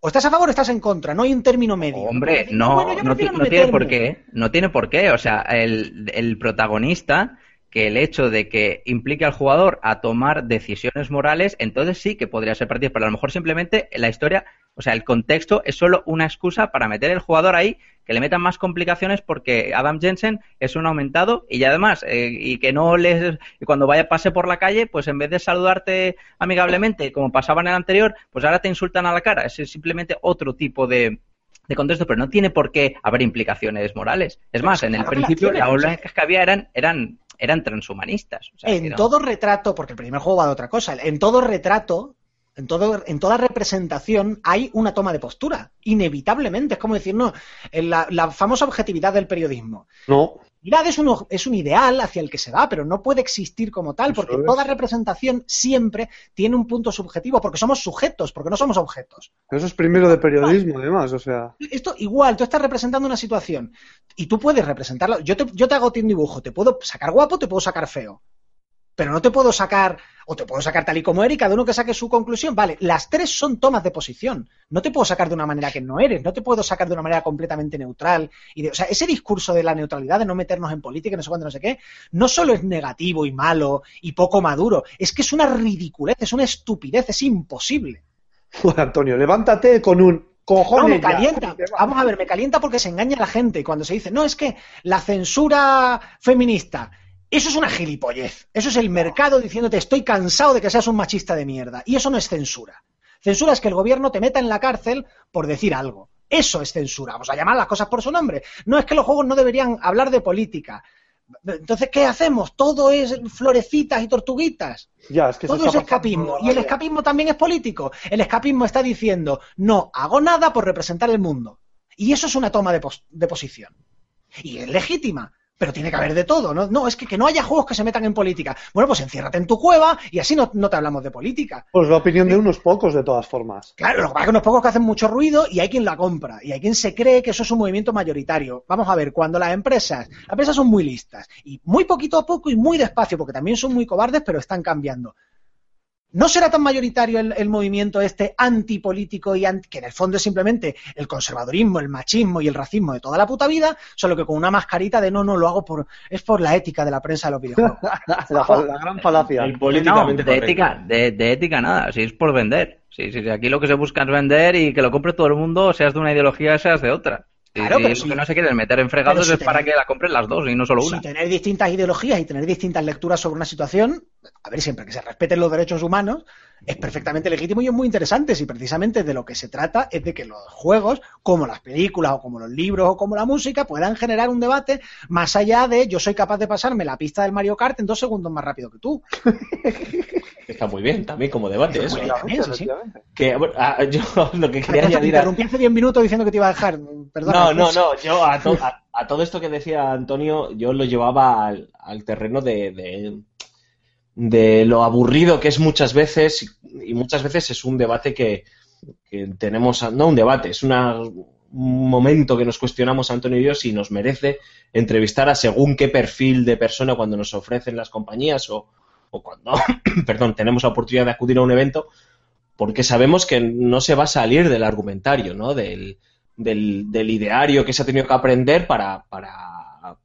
B: O estás a favor o estás en contra, no hay un término medio.
C: Hombre, no,
B: bueno,
C: no, no tiene por qué. No tiene por qué. O sea, el, el protagonista, que el hecho de que implique al jugador a tomar decisiones morales, entonces sí que podría ser partido, pero a lo mejor simplemente la historia, o sea, el contexto es solo una excusa para meter el jugador ahí, que le metan más complicaciones porque Adam Jensen es un aumentado y además, eh, y que no les, y cuando vaya pase por la calle, pues en vez de saludarte amigablemente, como pasaba en el anterior, pues ahora te insultan a la cara. Es simplemente otro tipo de, de contexto, pero no tiene por qué haber implicaciones morales. Es más, en el principio las
B: o sea.
C: únicas que había eran, eran, eran transhumanistas. O sea, que
B: En todo retrato, porque el primer juego va de otra cosa, en todo retrato, en, todo, en toda representación hay una toma de postura, inevitablemente. Es como decir, no, en la, la famosa objetividad del periodismo.
D: No.
B: Mirad, es un, es un ideal hacia el que se va, pero no puede existir como tal, porque
D: es.
B: toda representación siempre tiene un punto subjetivo, porque somos sujetos, porque no somos objetos.
D: Eso es primero de periodismo, además, o sea.
B: Esto igual, tú estás representando una situación y tú puedes representarla. Yo te, yo te hago un dibujo, te puedo sacar guapo, te puedo sacar feo. Pero no te puedo sacar, o te puedo sacar tal y como eres, y cada uno que saque su conclusión. Vale, las tres son tomas de posición. No te puedo sacar de una manera que no eres, no te puedo sacar de una manera completamente neutral. Y de- o sea, ese discurso de la neutralidad, de no meternos en política, no sé cuándo, no sé qué, no solo es negativo y malo y poco maduro, es que es una ridiculez, es una estupidez, es imposible.
D: Antonio, levántate con un
B: No,
D: cojones.
B: me
D: ya.
B: calienta. Vamos a ver, me calienta porque se engaña a la gente cuando se dice, no, es que la censura feminista, eso es una gilipollez. Eso es el mercado diciéndote, estoy cansado de que seas un machista de mierda. Y eso no es censura. Censura es que el gobierno te meta en la cárcel por decir algo. Eso es censura. Vamos a llamar las cosas por su nombre. No es que los juegos no deberían hablar de política. Entonces, ¿qué hacemos? Todo es florecitas y tortuguitas.
D: Ya, es que
B: Todo es escapismo. Y el escapismo también es político. El escapismo está diciendo, no hago nada por representar el mundo. Y eso es una toma de, pos- de posición. Y es legítima. Pero tiene que haber de todo, ¿no? No, es que, que no haya juegos que se metan en política. Bueno, pues enciérrate en tu cueva y así no, no te hablamos de política.
D: Pues la opinión de unos pocos, de todas formas.
B: Claro, lo que pasa es que unos pocos que hacen mucho ruido y hay quien la compra y hay quien se cree que eso es un movimiento mayoritario. Vamos a ver, cuando las empresas, las empresas son muy listas y muy poquito a poco y muy despacio, porque también son muy cobardes, pero están cambiando. ¿No será tan mayoritario el, el movimiento este antipolítico y anti- que en el fondo es simplemente el conservadurismo, el machismo y el racismo de toda la puta vida, solo que con una mascarita de no, no, lo hago por, es por la ética de la prensa de los videojuegos?
D: La, gran falacia.
A: El políticamente
C: No, de ética, de, de ética nada, si es por vender. Sí, sí, sí, aquí lo que se busca es vender y que lo compre todo el mundo, seas de una ideología, seas de otra.
B: Claro,
C: sí,
B: pero si-
C: que no se quieren meter en fregados
B: si
C: es para que la compren las dos y no solo una.
B: Si tener distintas ideologías y tener distintas lecturas sobre una situación, a ver, siempre que se respeten los derechos humanos, es perfectamente legítimo y es muy interesante. Si precisamente de lo que se trata es de que los juegos, como las películas o como los libros o como la música, puedan generar un debate más allá de yo soy capaz de pasarme la pista del Mario Kart en dos segundos más rápido que tú.
A: Está muy bien también como debate eso.
B: Bien. sí, sí.
A: Que, bueno, ah, yo lo que quería
B: te
A: añadir a-
B: interrumpí hace 10 minutos diciendo que te iba a dejar. Perdona.
A: No, no, no. Yo a, to- a- a todo esto que decía Antonio, yo lo llevaba al, al terreno de, de, de lo aburrido que es muchas veces, y muchas veces es un debate que, tenemos, no un debate, es una, un momento que nos cuestionamos Antonio y yo si nos merece entrevistar a según qué perfil de persona cuando nos ofrecen las compañías o, o cuando, perdón, tenemos la oportunidad de acudir a un evento, porque sabemos que no se va a salir del argumentario, ¿no? Del, del, del ideario que se ha tenido que aprender para, para,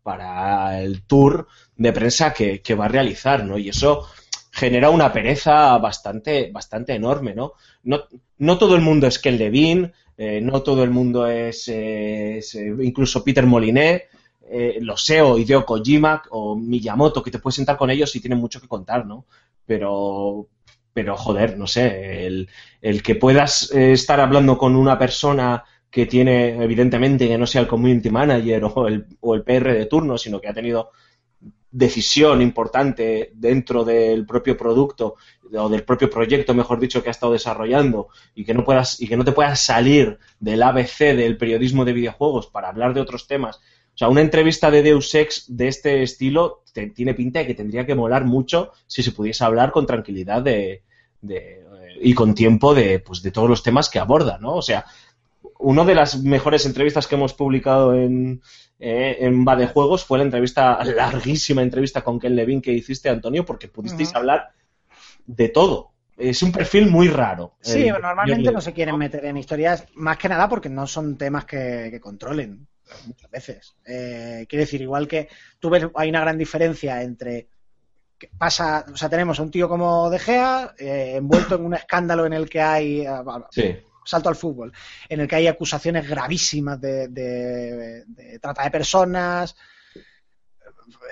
A: para el tour de prensa que, que va a realizar, ¿no? Y eso genera una pereza bastante, bastante enorme, ¿no? No, no todo el mundo es Ken Levine, eh, no todo el mundo es, eh, incluso Peter Moliné, eh, lo SEO, Hideo Kojima o Miyamoto, que te puedes sentar con ellos y tienen mucho que contar, ¿no? Pero, pero joder, no sé, el, el que puedas eh, estar hablando con una persona que tiene, evidentemente, que no sea el community manager o el, o el PR de turno, sino que ha tenido decisión importante dentro del propio producto o del propio proyecto, mejor dicho, que ha estado desarrollando y que no puedas y que no te puedas salir del ABC del periodismo de videojuegos para hablar de otros temas. O sea, una entrevista de Deus Ex de este estilo te- tiene pinta de que tendría que molar mucho si se pudiese hablar con tranquilidad de, de, y con tiempo de, pues, de todos los temas que aborda, ¿no? O sea, una de las mejores entrevistas que hemos publicado en, eh, en Va de Juegos fue la entrevista, larguísima entrevista con Ken Levine que hiciste, Antonio, porque pudisteis hablar de todo. Es un perfil muy raro.
B: Sí,
A: el-
B: normalmente no se quieren meter en historias, más que nada porque no son temas que, que controlen muchas veces. Eh, quiero decir, igual que tú ves, hay una gran diferencia entre que pasa, o sea, tenemos a un tío como De Gea eh, envuelto en un escándalo en el que hay eh,
A: Sí.
B: Salto al fútbol, en el que hay acusaciones gravísimas de, de- de trata de personas,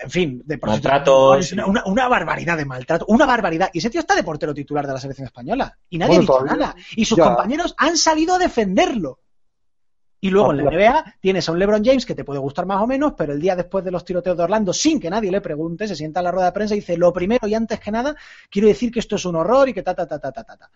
B: en fin, de
A: Maltratos.
B: Una, una- una barbaridad de maltrato, una barbaridad. Y ese tío está de portero titular de la selección española y nadie
D: Bueno,
B: ha dicho
D: todavía-
B: nada. Y sus
D: ya.
B: compañeros han salido a defenderlo. Y luego en la NBA tienes a un LeBron James que te puede gustar más o menos, pero el día después de los tiroteos de Orlando, sin que nadie le pregunte, se sienta en la rueda de prensa y dice, lo primero y antes que nada, quiero decir que esto es un horror y que ta, ta, ta, ta, ta, ta.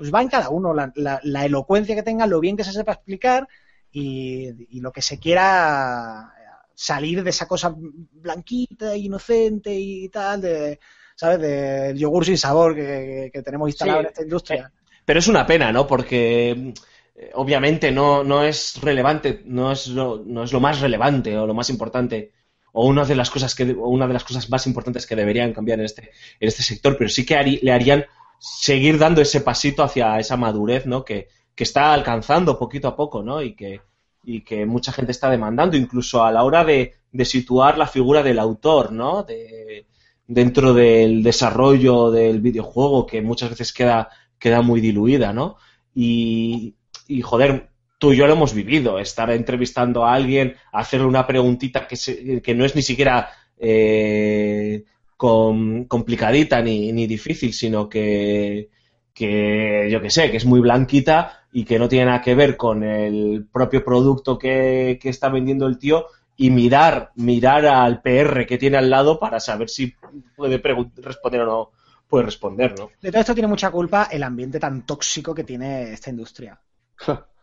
B: Ta". Pues va en cada uno la, la- la elocuencia que tenga, lo bien que se sepa explicar y, y lo que se quiera salir de esa cosa blanquita, inocente y tal, de, ¿sabes? Del yogur sin sabor que, que tenemos instalado
A: Sí.
B: en esta industria.
A: Pero es una pena, ¿no? Porque eh, obviamente no, no es relevante, no es, lo, no es lo más relevante o lo más importante o una de las cosas que o una de las cosas más importantes que deberían cambiar en este en este sector, pero sí que harí- le harían seguir dando ese pasito hacia esa madurez, ¿no? Que, que está alcanzando poquito a poco, ¿no? Y que y que mucha gente está demandando, incluso a la hora de, de situar la figura del autor, ¿no? De, dentro del desarrollo del videojuego, que muchas veces queda, queda muy diluida, ¿no? Y, y, joder, tú y yo lo hemos vivido, estar entrevistando a alguien, hacerle una preguntita que, se- que no es ni siquiera eh, com- complicadita ni, ni difícil, sino que, que yo que sé, que es muy blanquita y que no tiene nada que ver con el propio producto que, que está vendiendo el tío y mirar, mirar al PR que tiene al lado para saber si puede responder o no puede responder, ¿no?
B: De todo esto tiene mucha culpa el ambiente tan tóxico que tiene esta industria.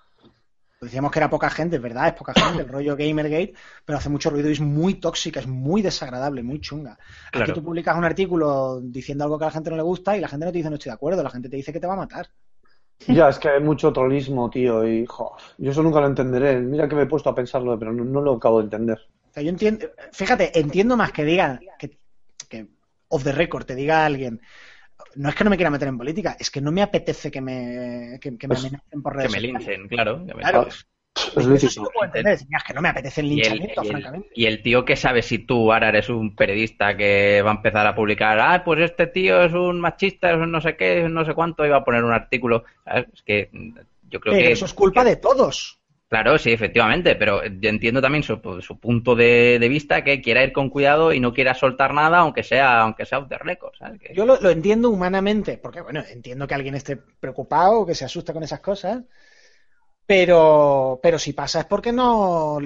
B: Decíamos que era poca gente, es verdad, es poca gente, el rollo Gamergate, pero hace mucho ruido y es muy tóxica, es muy desagradable, muy chunga. Aquí
C: Claro.
B: tú publicas un artículo diciendo algo que a la gente no le gusta y la gente no te dice no estoy de acuerdo, la gente te dice que te va a matar.
D: Ya, es que hay mucho trolismo, tío, y jo, yo eso nunca lo entenderé. Mira que me he puesto a pensarlo, pero no, no lo acabo de entender.
B: O sea, yo entiendo, fíjate, entiendo más que digan, que, que off the record te diga alguien, no es que no me quiera meter en política, es que no me apetece que me, que, que me
D: Pues,
B: amenacen por
C: Que
B: redes
C: me
B: sociales.
C: linchen, claro. que me-
B: Claro,
D: Es
B: eso sí
D: lícito.
B: lo puedo entender, decir, "Mira, es que no me apetece el
C: Y el,
B: linchamiento,
C: y el-
B: francamente.
C: y el tío que sabe si tú ahora eres un periodista que va a empezar a publicar, ah, pues este tío es un machista, es un no sé qué, es un no sé cuánto, y va a poner un artículo. ¿sabes? Es que mm, yo creo
B: Pero
C: que.
B: eso es culpa de todos.
C: Claro, sí, efectivamente, pero yo entiendo también su, su punto de, de vista que quiera ir con cuidado y no quiera soltar nada, aunque sea aunque sea off the record, ¿sabes? Que-
B: Yo lo, lo entiendo humanamente, porque bueno, entiendo que alguien esté preocupado, que se asusta con esas cosas, pero, pero si pasa es porque no,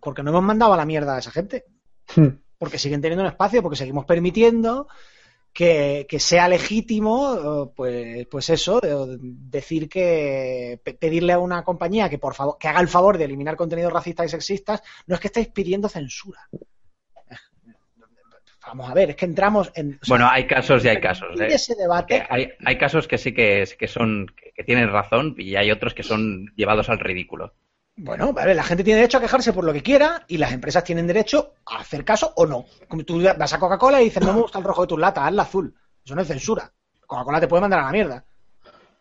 B: porque no hemos mandado a la mierda a esa gente,
D: Hmm.
B: porque siguen teniendo un espacio, porque seguimos permitiendo que, que sea legítimo, eh, pues, pues eso, de- decir que pe- pedirle a una compañía que por favor, que haga el favor de eliminar contenidos racistas y sexistas, no es que estáis pidiendo censura. Vamos a ver, es que entramos en. o sea,
C: Bueno, hay casos y hay casos. ¿eh?
B: ese debate
C: Que hay, hay casos que sí que, que son que tienen razón y hay otros que son llevados al ridículo.
B: Bueno, vale, la gente tiene derecho a quejarse por lo que quiera y las empresas tienen derecho a hacer caso o no. Como tú vas a Coca-Cola y dices, no me gusta el rojo de tus latas, hazla azul. Eso no es censura. Coca-Cola te puede mandar a la mierda.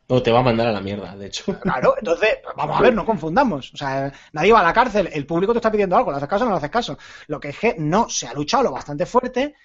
A: O te va a mandar a la mierda, de hecho.
B: Claro, entonces, vamos a ver, no confundamos. O sea, nadie va a la cárcel, el público te está pidiendo algo, ¿le haces caso o no le haces caso? Lo que es que no, se ha luchado lo bastante fuerte,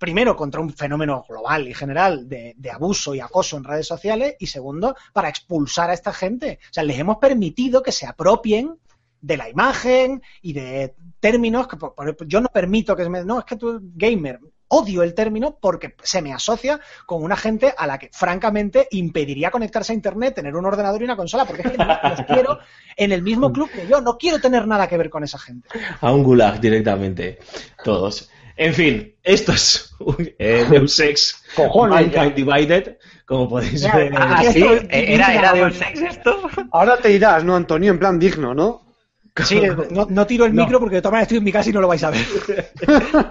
B: primero contra un fenómeno global y general de, abuso y acoso en redes sociales, y segundo, para expulsar a esta gente. O sea, les hemos permitido que se apropien de la imagen y de términos que por- por- yo no permito que se me... No, es que tú, gamer, odio el término porque se me asocia con una gente a la que, francamente, impediría conectarse a Internet, tener un ordenador y una consola, porque es que los quiero en el mismo club que yo. No quiero tener nada que ver con esa gente.
A: A un gulag directamente. Todos. En fin, esto es un, eh, Deus Ex
D: Cojones,
A: Mankind Divided, como podéis
B: Ya,
A: ver.
B: ah,
C: ¿Ah, sí? ¿Era, era de
B: Mira,
C: un sex esto?
D: Ahora te irás, ¿no, Antonio? En plan digno, ¿no?
B: Sí, no, no tiro el micro porque de todas maneras estoy en mi casa y no lo vais a ver.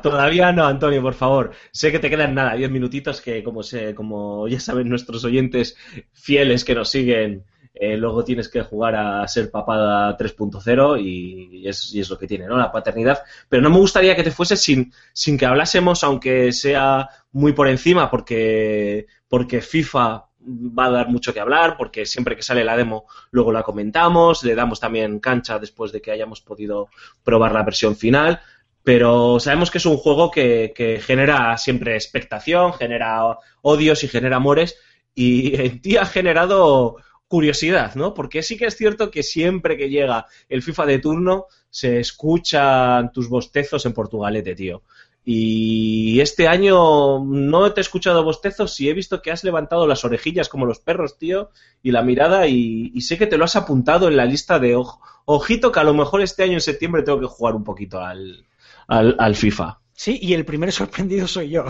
A: Todavía no, Antonio, por favor. Sé que te quedan nada, 10 minutitos que, como, se, como ya saben nuestros oyentes fieles que nos siguen, eh, luego tienes que jugar a ser papada 3.0 y, es, y es lo que tiene, ¿no? La paternidad. Pero no me gustaría que te fueses sin, sin que hablásemos, aunque sea muy por encima, porque, porque FIFA va a dar mucho que hablar, porque siempre que sale la demo luego la comentamos, le damos también cancha después de que hayamos podido probar la versión final pero sabemos que es un juego que, que genera siempre expectación, genera odios y genera amores, y en ti ha generado curiosidad, ¿no? Porque sí que es cierto que siempre que llega el FIFA de turno se escuchan tus bostezos en portugalete, tío. Y este año no te he escuchado bostezos y he visto que has levantado las orejillas como los perros, tío, y la mirada, y, sé que te lo has apuntado en la lista de ojo- ojito que a lo mejor este año en septiembre tengo que jugar un poquito al, al, al FIFA.
B: Sí, y el primer sorprendido soy yo.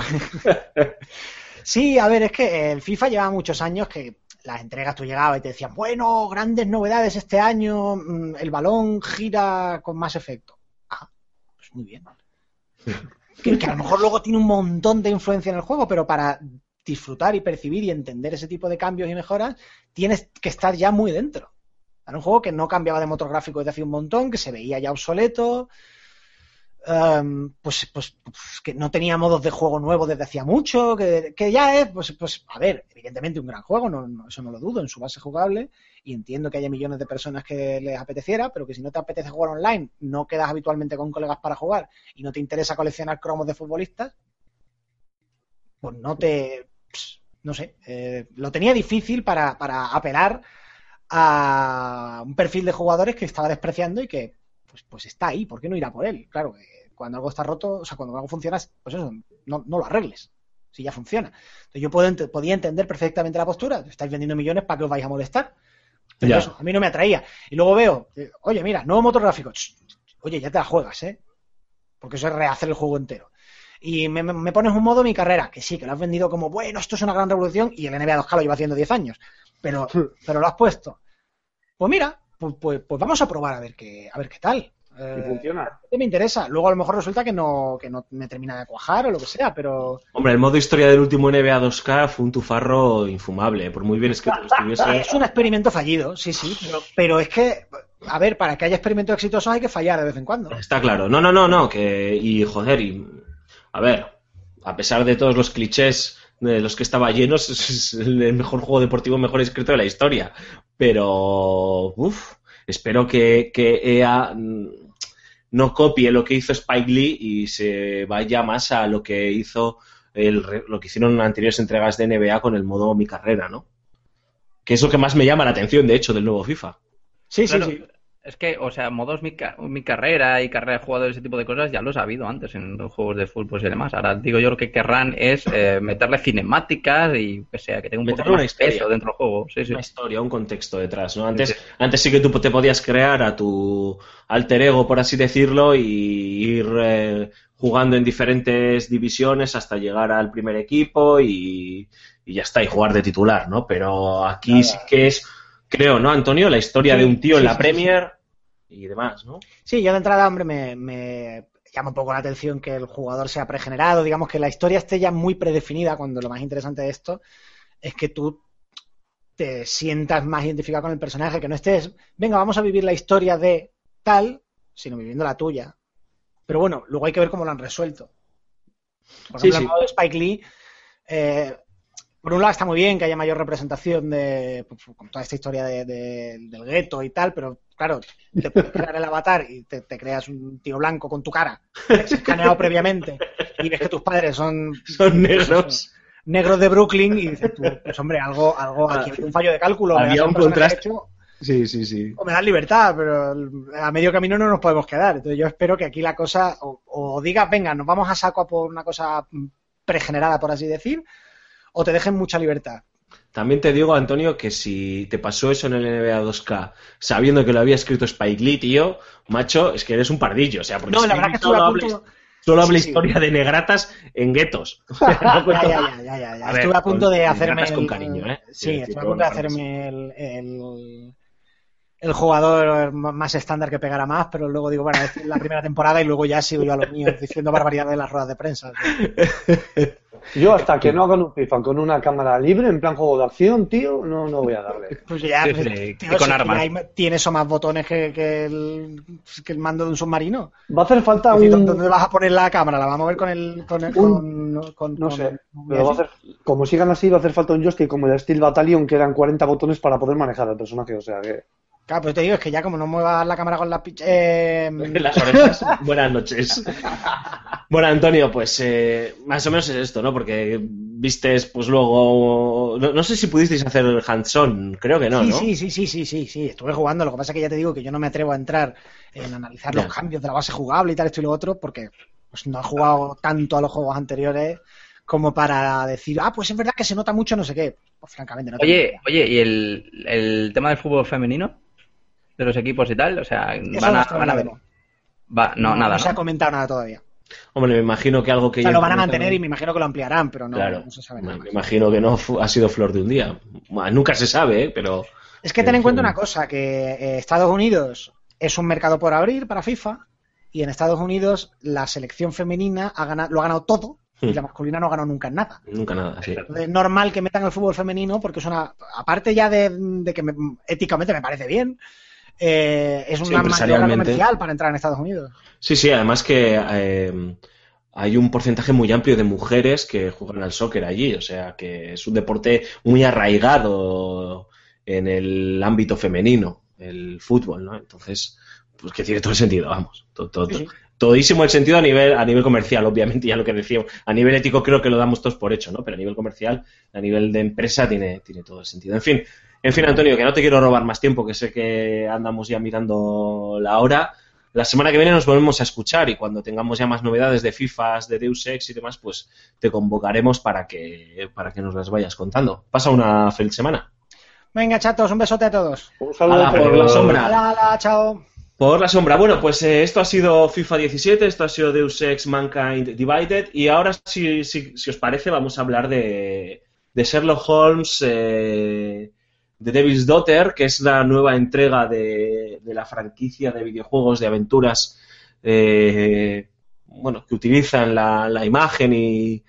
B: sí, a ver, es que el FIFA lleva muchos años que las entregas tú llegabas y te decían, bueno, grandes novedades este año, mm, el balón gira con más efecto. Ah, pues muy bien. Que, que a lo mejor luego tiene un montón de influencia en el juego, pero para disfrutar y percibir y entender ese tipo de cambios y mejoras, tienes que estar ya muy dentro. Era un juego que no cambiaba de motor gráfico desde hace un montón, que se veía ya obsoleto. Em, pues, pues, pues que no tenía modos de juego nuevos desde hacía mucho, que, que ya es, pues, pues, a ver, evidentemente un gran juego, no, eso no lo dudo, en su base jugable, y entiendo que haya millones de personas que les apeteciera, pero que si no te apetece jugar online, no quedas habitualmente con colegas para jugar y no te interesa coleccionar cromos de futbolistas, pues no te, ps, no sé, eh, lo tenía difícil para, para apelar a un perfil de jugadores que estaba despreciando y que pues, pues está ahí, ¿por qué no ir a por él? Claro, eh, cuando algo está roto, o sea, cuando algo funciona, pues eso, no, no lo arregles, si ya funciona. Entonces yo puedo ent- podía entender perfectamente la postura, estáis vendiendo millones para que os vais a molestar. Pero eso, a mí no me atraía. Y luego veo, eh, oye, mira, nuevo motor gráfico. Oye, ya te la juegas, ¿eh? Porque eso es rehacer el juego entero. Y me, me- me pones un modo mi carrera, que sí, que lo has vendido como, bueno, esto es una gran revolución, y el NBA 2K lo lleva haciendo 10 años. Pero, pero lo has puesto. Pues mira, pues, pues, pues vamos a probar a ver qué, a ver qué tal.
D: Y
B: Eh,
D: funciona.
B: me interesa. Luego a lo mejor resulta que no, que no me termina de cuajar o lo que sea, pero
A: Hombre, el modo historia del último NBA 2K fue un tufarro infumable, por muy bien escrito que estuviese.
B: es un experimento fallido, sí, sí. Pero, pero es que, a ver, para que haya experimentos exitosos hay que fallar de vez en cuando.
A: Está claro. No, no, no, no, que y joder, y a ver, a pesar de todos los clichés de los que estaba llenos, es el mejor juego deportivo mejor escrito de la historia. Pero, uff, espero que, que EA no copie lo que hizo Spike Lee y se vaya más a lo que hizo el, re- lo que hicieron en anteriores entregas de NBA con el modo mi carrera, ¿no? Que es lo que más me llama la atención, de hecho, del nuevo FIFA.
B: Sí,
C: Claro,
B: sí, sí.
C: Es que, o sea, modos mi, ca- mi carrera y carrera de jugadores, ese tipo de cosas, ya los ha habido antes en los juegos de fútbol y demás. Ahora digo yo lo que querrán es eh, meterle cinemáticas y que sea que tenga un poco
A: una
C: más
A: historia.
C: peso dentro del juego. Sí, sí.
A: una historia, un contexto detrás, ¿no? Antes,
C: Sí.
A: antes sí que tú te podías crear a tu alter ego, por así decirlo, y ir eh, jugando en diferentes divisiones hasta llegar al primer equipo y, y ya está, y jugar de titular, ¿no? Pero aquí sí que es, creo, ¿no, Antonio? La historia
B: Sí,
A: de un tío en la
B: sí,
A: Premier y demás, ¿no?
B: Sí, yo de entrada, hombre, me, me llama un poco la atención que el jugador sea pregenerado, digamos que la historia esté ya muy predefinida, cuando lo más interesante de esto es que tú te sientas más identificado con el personaje, que no estés, venga, vamos a vivir la historia de tal, sino viviendo la tuya. Pero bueno, luego hay que ver cómo lo han resuelto. Por
A: Sí,
B: ejemplo,
A: sí.
B: el modo de Spike Lee, eh, por un lado está muy bien que haya mayor representación de pues, con toda esta historia de- de- del gueto y tal, pero claro, te puedes crear el avatar y te, te creas un tío blanco con tu cara, escaneado previamente, y ves que tus padres son
A: Son negros.
B: negros de Brooklyn y dices tú, pues hombre, algo, algo aquí hay un fallo de cálculo,
A: Había un contraste. Sí, sí, sí.
B: o me das libertad, pero a medio camino no nos podemos quedar. Entonces yo espero que aquí la cosa, o, o digas, venga, nos vamos a saco a por una cosa pregenerada, por así decir, o te dejen mucha libertad.
A: También te digo, Antonio, que si te pasó eso en el NBA 2K, sabiendo que lo había escrito Spike Lee, tío, macho, es que eres un pardillo. O sea, porque
B: No, la verdad que
A: solo habla-
B: punto...
A: Solo habla
B: Sí, sí.
A: historia de negratas en guetos. O sea, no
B: Ya,
A: cuento-
B: ya, ya, ya, ya, ya.
A: A ver,
B: Estuve a punto
A: con-
B: de hacerme.
A: con cariño, ¿eh?
B: Sí, estuve a punto de hacerme el, el, el jugador más estándar que pegara más, pero luego digo, bueno, es la primera temporada y luego ya sigo yo a los míos diciendo barbaridades en las ruedas de prensa.
D: Yo hasta que no hagan un FIFA con una cámara libre, en plan juego de acción, tío, no, no voy a darle.
B: Pues ya,
C: Sí,
B: pues,
C: sí,
B: tío,
C: y con armas.
B: ya hay- tiene eso más botones que, que el, que el mando de un submarino.
D: Va a hacer falta
B: Es decir,
D: un...
B: ¿Dónde vas a poner la cámara? ¿La vamos a mover con el. Con, el- con, con-
D: No
B: con-
D: sé,
B: con-
D: pero va a hacer, como sigan así, va a hacer falta un joystick como el Steel Battalion, que eran 40 botones para poder manejar al personaje, o sea que...
B: Claro, pero te digo, es que ya como no muevas la cámara con la pich- eh,
A: Las orejas. Buenas noches. Bueno, Antonio, pues eh, más o menos es esto, ¿no? Porque vistes, pues luego. No, no sé si pudisteis hacer el hands-on, creo que no,
B: sí,
A: ¿no?
B: sí, sí, sí, sí, sí, sí, estuve jugando. Lo que pasa es que ya te digo que yo no me atrevo a entrar en analizar los cambios de la base jugable y tal, esto y lo otro, porque pues, no he jugado tanto a los juegos anteriores como para decir, ah, pues es verdad que se nota mucho no sé qué. Pues francamente no
C: Oye, oye, ¿y el, el tema del fútbol femenino? De los equipos y tal, o sea,
B: Eso
C: van
B: no
C: a, van a- va- no, nada,
B: se ha
C: ¿no?
B: comentado nada todavía.
A: Hombre, me imagino que algo que
B: O sea,
A: ya
B: lo van a mantener y me imagino que lo ampliarán, pero no,
A: Claro,
B: no se sabe
A: me,
B: nada.
A: me imagino que no ha sido flor de un día. Bueno, nunca se sabe, ¿eh? pero.
B: Es que ten en
A: En
B: cuenta una cosa, que eh, Estados Unidos es un mercado por abrir para FIFA y en Estados Unidos la selección femenina ha ganado, lo ha ganado todo y
A: Hmm.
B: la masculina no ha ganado nunca en nada.
A: Nunca nada, sí.
B: Es normal que metan el fútbol femenino porque es una, aparte ya de, de que me- éticamente me parece bien, eh, es
A: Sí,
B: una maniobra
A: empresarialmente.
B: comercial para entrar en Estados Unidos.
A: Sí, sí, además que eh, hay un porcentaje muy amplio de mujeres que juegan al soccer allí, o sea que es un deporte muy arraigado en el ámbito femenino, el fútbol, ¿no? Entonces, pues que tiene todo el sentido, vamos. todo- todo-
B: Sí, sí.
A: Todísimo el sentido a nivel, a nivel comercial, obviamente, ya lo que decíamos. A nivel ético creo que lo damos todos por hecho, ¿no? Pero a nivel comercial, a nivel de empresa, tiene, tiene todo el sentido. En fin, en fin, Antonio, que no te quiero robar más tiempo, que sé que andamos ya mirando la hora. La semana que viene nos volvemos a escuchar y cuando tengamos ya más novedades de FIFAs, de Deus Ex y demás, pues te convocaremos para que, para que nos las vayas contando. Pasa una feliz semana.
B: Venga, chatos, un besote a todos.
D: Un saludo
A: por la sombra.
B: Hala, hala, chao.
A: Por la sombra. Bueno, pues eh, esto ha sido FIFA 17, esto ha sido Deus Ex Mankind Divided y ahora, si, si, si os parece, vamos a hablar de, de Sherlock Holmes, eh, de Devil's Daughter, que es la nueva entrega de, la franquicia de videojuegos de aventuras, eh, bueno, que utilizan la, imagen y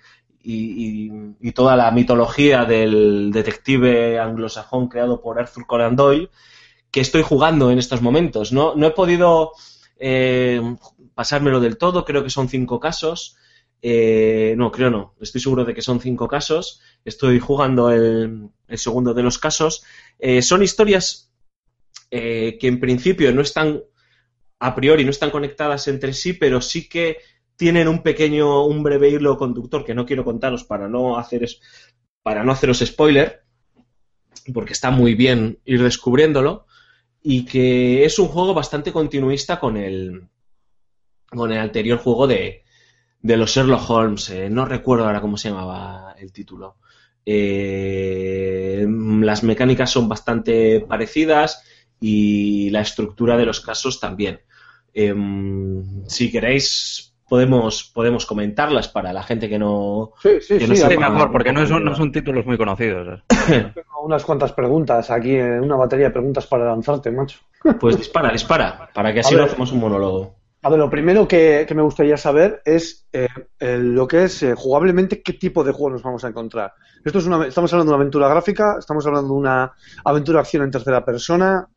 A: toda la mitología del detective anglosajón creado por Arthur Conan Doyle que estoy jugando en estos momentos. No, no he podido eh, pasármelo del todo, creo que son cinco casos. Eh, no, creo no, estoy seguro de que son cinco casos. Estoy jugando el, segundo de los casos. Eh, son historias eh, que en principio no están, a priori, no están conectadas entre sí, pero sí que tienen un pequeño, un breve hilo conductor que no quiero contaros para no hacer para no haceros spoiler, porque está muy bien ir descubriéndolo y que es un juego bastante continuista con el con el anterior juego de, de los Sherlock Holmes. eh, no recuerdo ahora cómo se llamaba el título. Eh, las mecánicas son bastante parecidas y la estructura de los casos también. Em, si queréis podemos podemos comentarlas para la gente que no
D: Sí, sí,
A: Que no
D: sí.
A: Sepa,
C: mejor, porque no son, no son títulos muy conocidos. ¿eh?
D: Tengo unas cuantas preguntas aquí, una batería de preguntas para lanzarte, macho.
A: pues dispara dispara para que así no hacemos un monólogo.
D: A ver, lo primero que, me gustaría saber es eh, lo que es eh, jugablemente qué tipo de juego nos vamos a encontrar. Esto es una, estamos hablando de una aventura gráfica, estamos hablando de una aventura acción en tercera persona.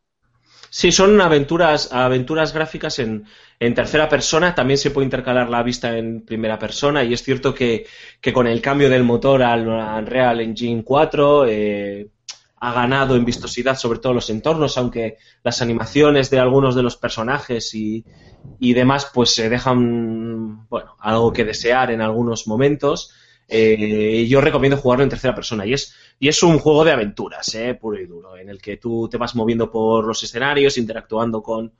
A: Sí, son aventuras, aventuras gráficas en, en tercera persona. También se puede intercalar la vista en primera persona. Y es cierto que, que con el cambio del motor al Unreal Engine 4 eh, ha ganado en vistosidad sobre todo los entornos, aunque las animaciones de algunos de los personajes y, y demás pues se dejan bueno algo que desear en algunos momentos. Eh, yo recomiendo jugarlo en tercera persona y es, y es un juego de aventuras, eh, puro y duro, en el que tú te vas moviendo por los escenarios, interactuando con,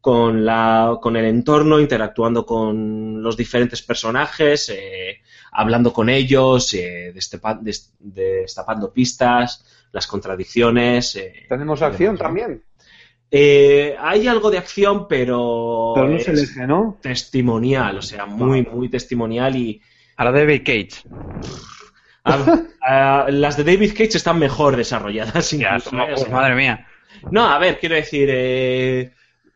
A: con, la, con el entorno, interactuando con los diferentes personajes, eh, hablando con ellos, eh, destepa- des- destapando pistas, las contradicciones. eh,
D: Tenemos acción también,
A: Eh, hay algo de acción, pero,
D: pero no se
A: es
D: elige, ¿no?
A: testimonial, o sea, muy, muy testimonial y
C: A la David Cage.
A: a- a- las de David Cage están mejor desarrolladas.
C: Ya,
A: incluso,
C: no,
A: ¿eh?
C: Pues, madre mía.
A: no, a ver, quiero decir, eh,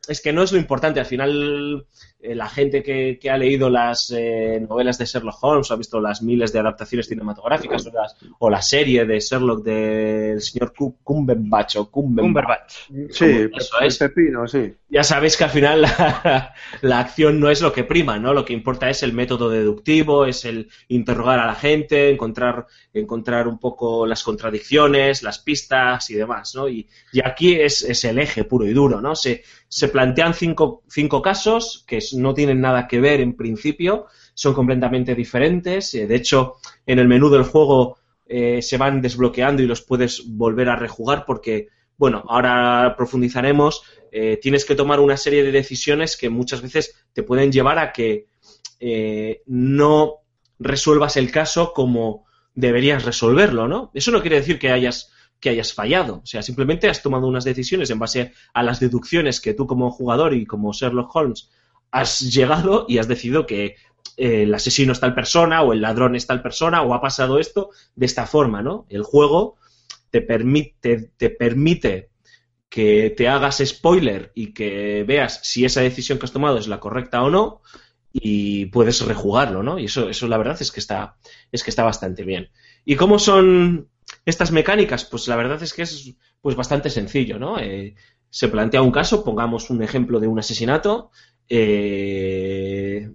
A: es que no es lo importante. Al final, eh, la gente que, que ha leído las eh, novelas de Sherlock Holmes o ha visto las miles de adaptaciones cinematográficas o, las- o la serie de Sherlock del señor Cu- Cumberbatch o Cumberbatch,
C: Cumberbatch.
D: Sí,
A: Eso es.
D: pepino, sí.
A: Ya sabéis que al final la, acción no es lo que prima, ¿no? Lo que importa es el método deductivo, es el interrogar a la gente, encontrar, encontrar un poco las contradicciones, las pistas y demás, ¿no? Y, aquí es, es el eje puro y duro, ¿no? Se, se plantean cinco, cinco casos que no tienen nada que ver en principio, son completamente diferentes. eh, De hecho, en el menú del juego eh, se van desbloqueando y los puedes volver a rejugar porque, bueno, ahora profundizaremos eh, tienes que tomar una serie de decisiones que muchas veces te pueden llevar a que eh, no resuelvas el caso como deberías resolverlo, ¿no? Eso no quiere decir que hayas que hayas fallado, o sea, simplemente has tomado unas decisiones en base a las deducciones que tú como jugador y como Sherlock Holmes has llegado y has decidido que eh, el asesino es tal persona o el ladrón es tal persona o ha pasado esto de esta forma, ¿no? El juego te permite, te permite que te hagas spoiler y que veas si esa decisión que has tomado es la correcta o no y puedes rejugarlo, ¿no? Y eso, eso la verdad es que está, es que está bastante bien. ¿Y cómo son estas mecánicas? Pues la verdad es que es pues bastante sencillo, ¿no? Eh, se plantea un caso, pongamos un ejemplo de un asesinato. eh,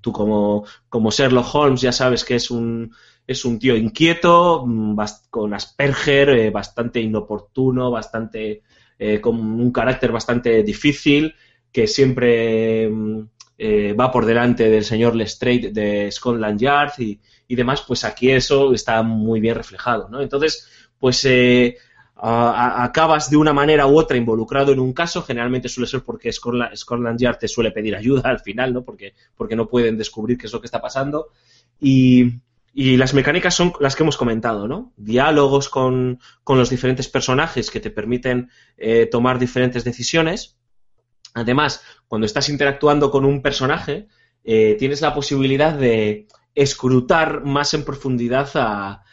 A: tú como, como Sherlock Holmes ya sabes que es un, es un tío inquieto, mm, con Asperger, eh, bastante inoportuno, bastante eh, con un carácter bastante difícil, que siempre mm, eh, va por delante del señor Lestrade de Scotland Yard y, y demás, pues aquí eso está muy bien reflejado, ¿no? Entonces, pues acabas de una manera u otra involucrado en un caso, generalmente suele ser porque Scotland, Scotland Yard te suele pedir ayuda al final, ¿no? Porque, porque no pueden descubrir qué es lo que está pasando. Y, y las mecánicas son las que hemos comentado, ¿no? Diálogos con, con los diferentes personajes que te permiten eh, tomar diferentes decisiones. Además, cuando estás interactuando con un personaje, eh, tienes la posibilidad de escrutar más en profundidad a,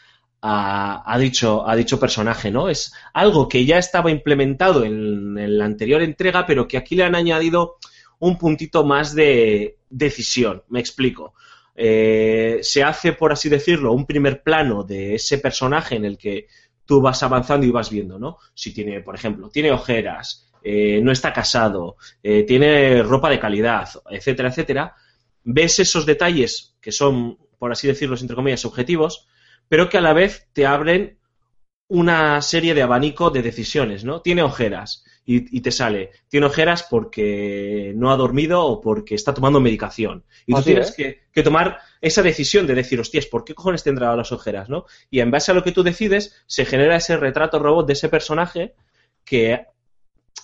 A: a, a dicho, a dicho personaje, ¿no? Es algo que ya estaba implementado en, en la anterior entrega, pero que aquí le han añadido un puntito más de decisión. Me explico. Eh, se hace, por así decirlo, un primer plano de ese personaje en el que tú vas avanzando y vas viendo, ¿no? Si tiene, por ejemplo, tiene ojeras, eh, no está casado, eh, tiene ropa de calidad, etcétera, etcétera. Ves esos detalles que son, por así decirlo, entre comillas, objetivos, pero que a la vez te abren una serie de abanico de decisiones, ¿no? Tiene ojeras y, y te sale, tiene ojeras porque no ha dormido o porque está tomando medicación. Y tú tienes
D: es.
A: que, que tomar esa decisión de decir, hostias, ¿por qué cojones tendrá las ojeras, no? Y en base a lo que tú decides, se genera ese retrato robot de ese personaje que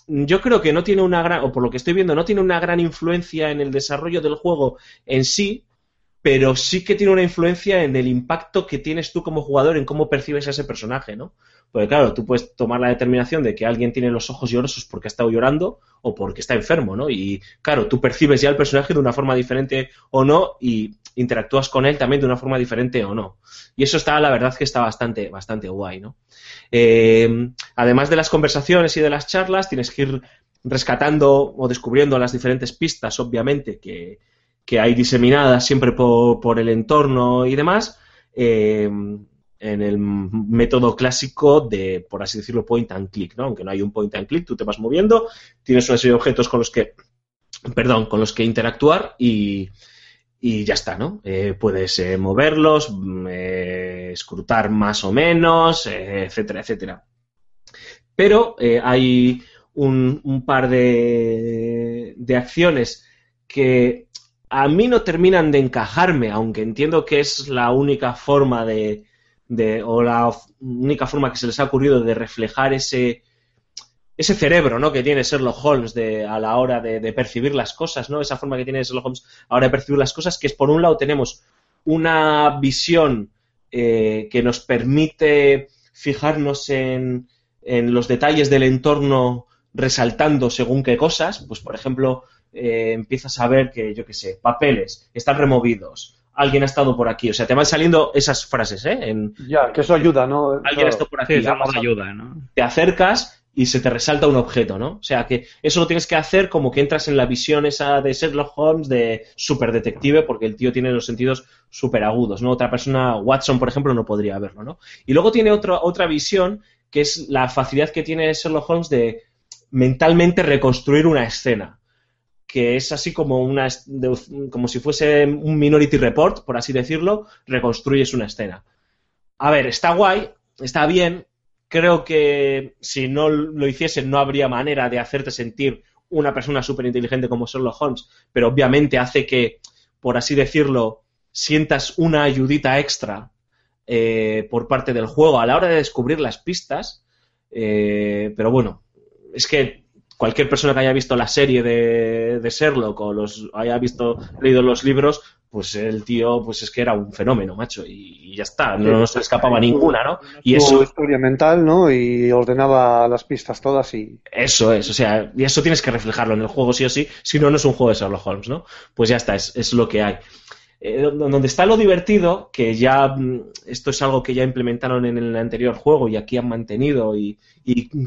A: yo creo que no tiene una gran, o por lo que estoy viendo, no tiene una gran influencia en el desarrollo del juego en sí, pero sí que tiene una influencia en el impacto que tienes tú como jugador en cómo percibes a ese personaje, ¿no? Porque claro, tú puedes tomar la determinación de que alguien tiene los ojos llorosos porque ha estado llorando o porque está enfermo, ¿no? Y claro, tú percibes ya el personaje de una forma diferente o no y interactúas con él también de una forma diferente o no. Y eso está, la verdad, que está bastante, bastante guay, ¿no? Eh, además de las conversaciones y de las charlas, tienes que ir rescatando o descubriendo las diferentes pistas, obviamente, que, que hay diseminadas siempre por, por el entorno y demás, eh, en el método clásico de, por así decirlo, point and click, ¿no? Aunque no hay un point and click, tú te vas moviendo, tienes una serie de objetos con los que, perdón, con los que interactuar y, y ya está, ¿no? Eh, puedes eh, moverlos, mm, eh, escrutar más o menos, etcétera, etcétera. Pero hay un, un par de, de acciones que a mí no terminan de encajarme, aunque entiendo que es la única forma de, de- o la única forma que se les ha ocurrido de reflejar ese ese cerebro ¿no? que tiene Sherlock Holmes de, a la hora de, de percibir las cosas, ¿no? Esa forma que tiene Sherlock Holmes a la hora de percibir las cosas, que es por un lado tenemos una visión eh, que nos permite fijarnos en, en los detalles del entorno resaltando según qué cosas, pues por ejemplo, eh, empiezas a ver que, yo qué sé, papeles están removidos, alguien ha estado por aquí, o sea, te van saliendo esas frases, ¿eh? En,
D: Ya, que eso ayuda, ¿no?
A: alguien
D: Claro.
A: ha estado por aquí,
C: Sí, ayuda, ¿no?
A: te acercas y se te resalta un objeto, ¿no? O sea que eso lo tienes que hacer como que entras en la visión esa de Sherlock Holmes de superdetective, porque el tío tiene los sentidos súper agudos, ¿no? Otra persona, Watson, por ejemplo, no podría verlo, ¿no? Y luego tiene otra otra visión que es la facilidad que tiene Sherlock Holmes de mentalmente reconstruir una escena que es así como una como si fuese un Minority Report, por así decirlo, reconstruyes una escena. A ver, está guay, está bien. Creo que si no lo hiciesen no habría manera de hacerte sentir una persona súper inteligente como Sherlock Holmes, pero obviamente hace que, por así decirlo, sientas una ayudita extra eh, por parte del juego a la hora de descubrir las pistas. Eh, pero bueno, es que cualquier persona que haya visto la serie de, de Sherlock o los haya visto leído los libros, pues el tío, pues es que era un fenómeno, macho, y, y ya está, no, no se escapaba ninguna, ¿no? Y eso,
D: historia mental, ¿no? Y ordenaba las pistas todas y...
A: eso es, o sea, y eso tienes que reflejarlo en el juego sí o sí, si no, no es un juego de Sherlock Holmes, ¿no? Pues ya está, es, es lo que hay. Eh, donde está lo divertido, que ya mm, esto es algo que ya implementaron en el anterior juego y aquí han mantenido y,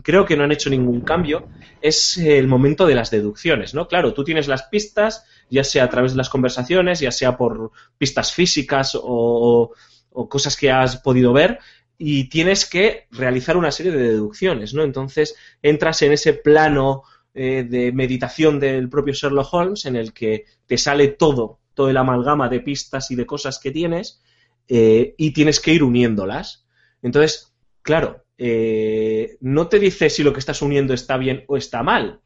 A: creo que no han hecho ningún cambio, es el momento de las deducciones, ¿no? Claro, tú tienes las pistas, ya sea a través de las conversaciones, ya sea por pistas físicas o, o cosas que has podido ver, y tienes que realizar una serie de deducciones, ¿no? Entonces entras en ese plano eh, de meditación del propio Sherlock Holmes en el que te sale todo, todo el amalgama de pistas y de cosas que tienes eh, y tienes que ir uniéndolas. Entonces, claro, eh, no te dice si lo que estás uniendo está bien o está mal.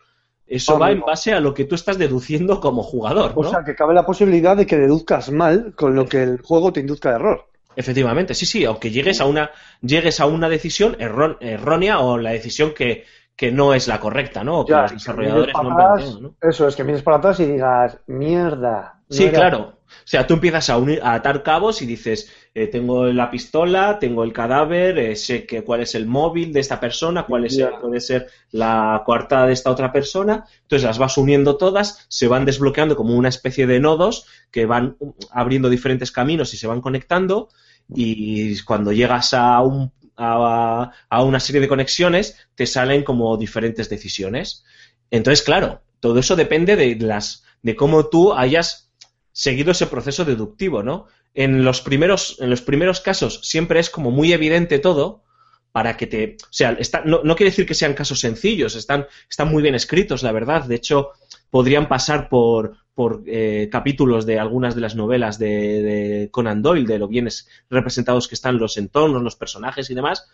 A: Eso va en base a lo que tú estás deduciendo como jugador,
D: O
A: ¿no?
D: sea, que cabe la posibilidad de que deduzcas mal con lo que el juego te induzca de error.
A: Efectivamente, sí, sí, aunque llegues a una, llegues a una decisión erró- errónea o la decisión que, que no es la correcta, ¿no? O que
D: Ya,
A: los desarrolladores no ¿no?
D: Eso es, que mires para atrás y digas, mierda.
A: Sí,
D: era-
A: claro. O sea, tú empiezas a, unir, a atar cabos y dices, eh, tengo la pistola, tengo el cadáver, eh, sé que, cuál es el móvil de esta persona, cuál es, puede ser la coartada de esta otra persona. Entonces las vas uniendo todas, se van desbloqueando como una especie de nodos que van abriendo diferentes caminos y se van conectando. Y cuando llegas a un a, a una serie de conexiones, te salen como diferentes decisiones. Entonces, claro, todo eso depende de las de cómo tú hayas seguido ese proceso deductivo, ¿no? En los primeros, en los primeros casos siempre es como muy evidente todo para que te... O sea, está- no, no quiere decir que sean casos sencillos, están, están muy bien escritos, la verdad. De hecho, podrían pasar por, por eh, capítulos de algunas de las novelas de, de Conan Doyle, de lo bien es- representados que están los entornos, los personajes y demás.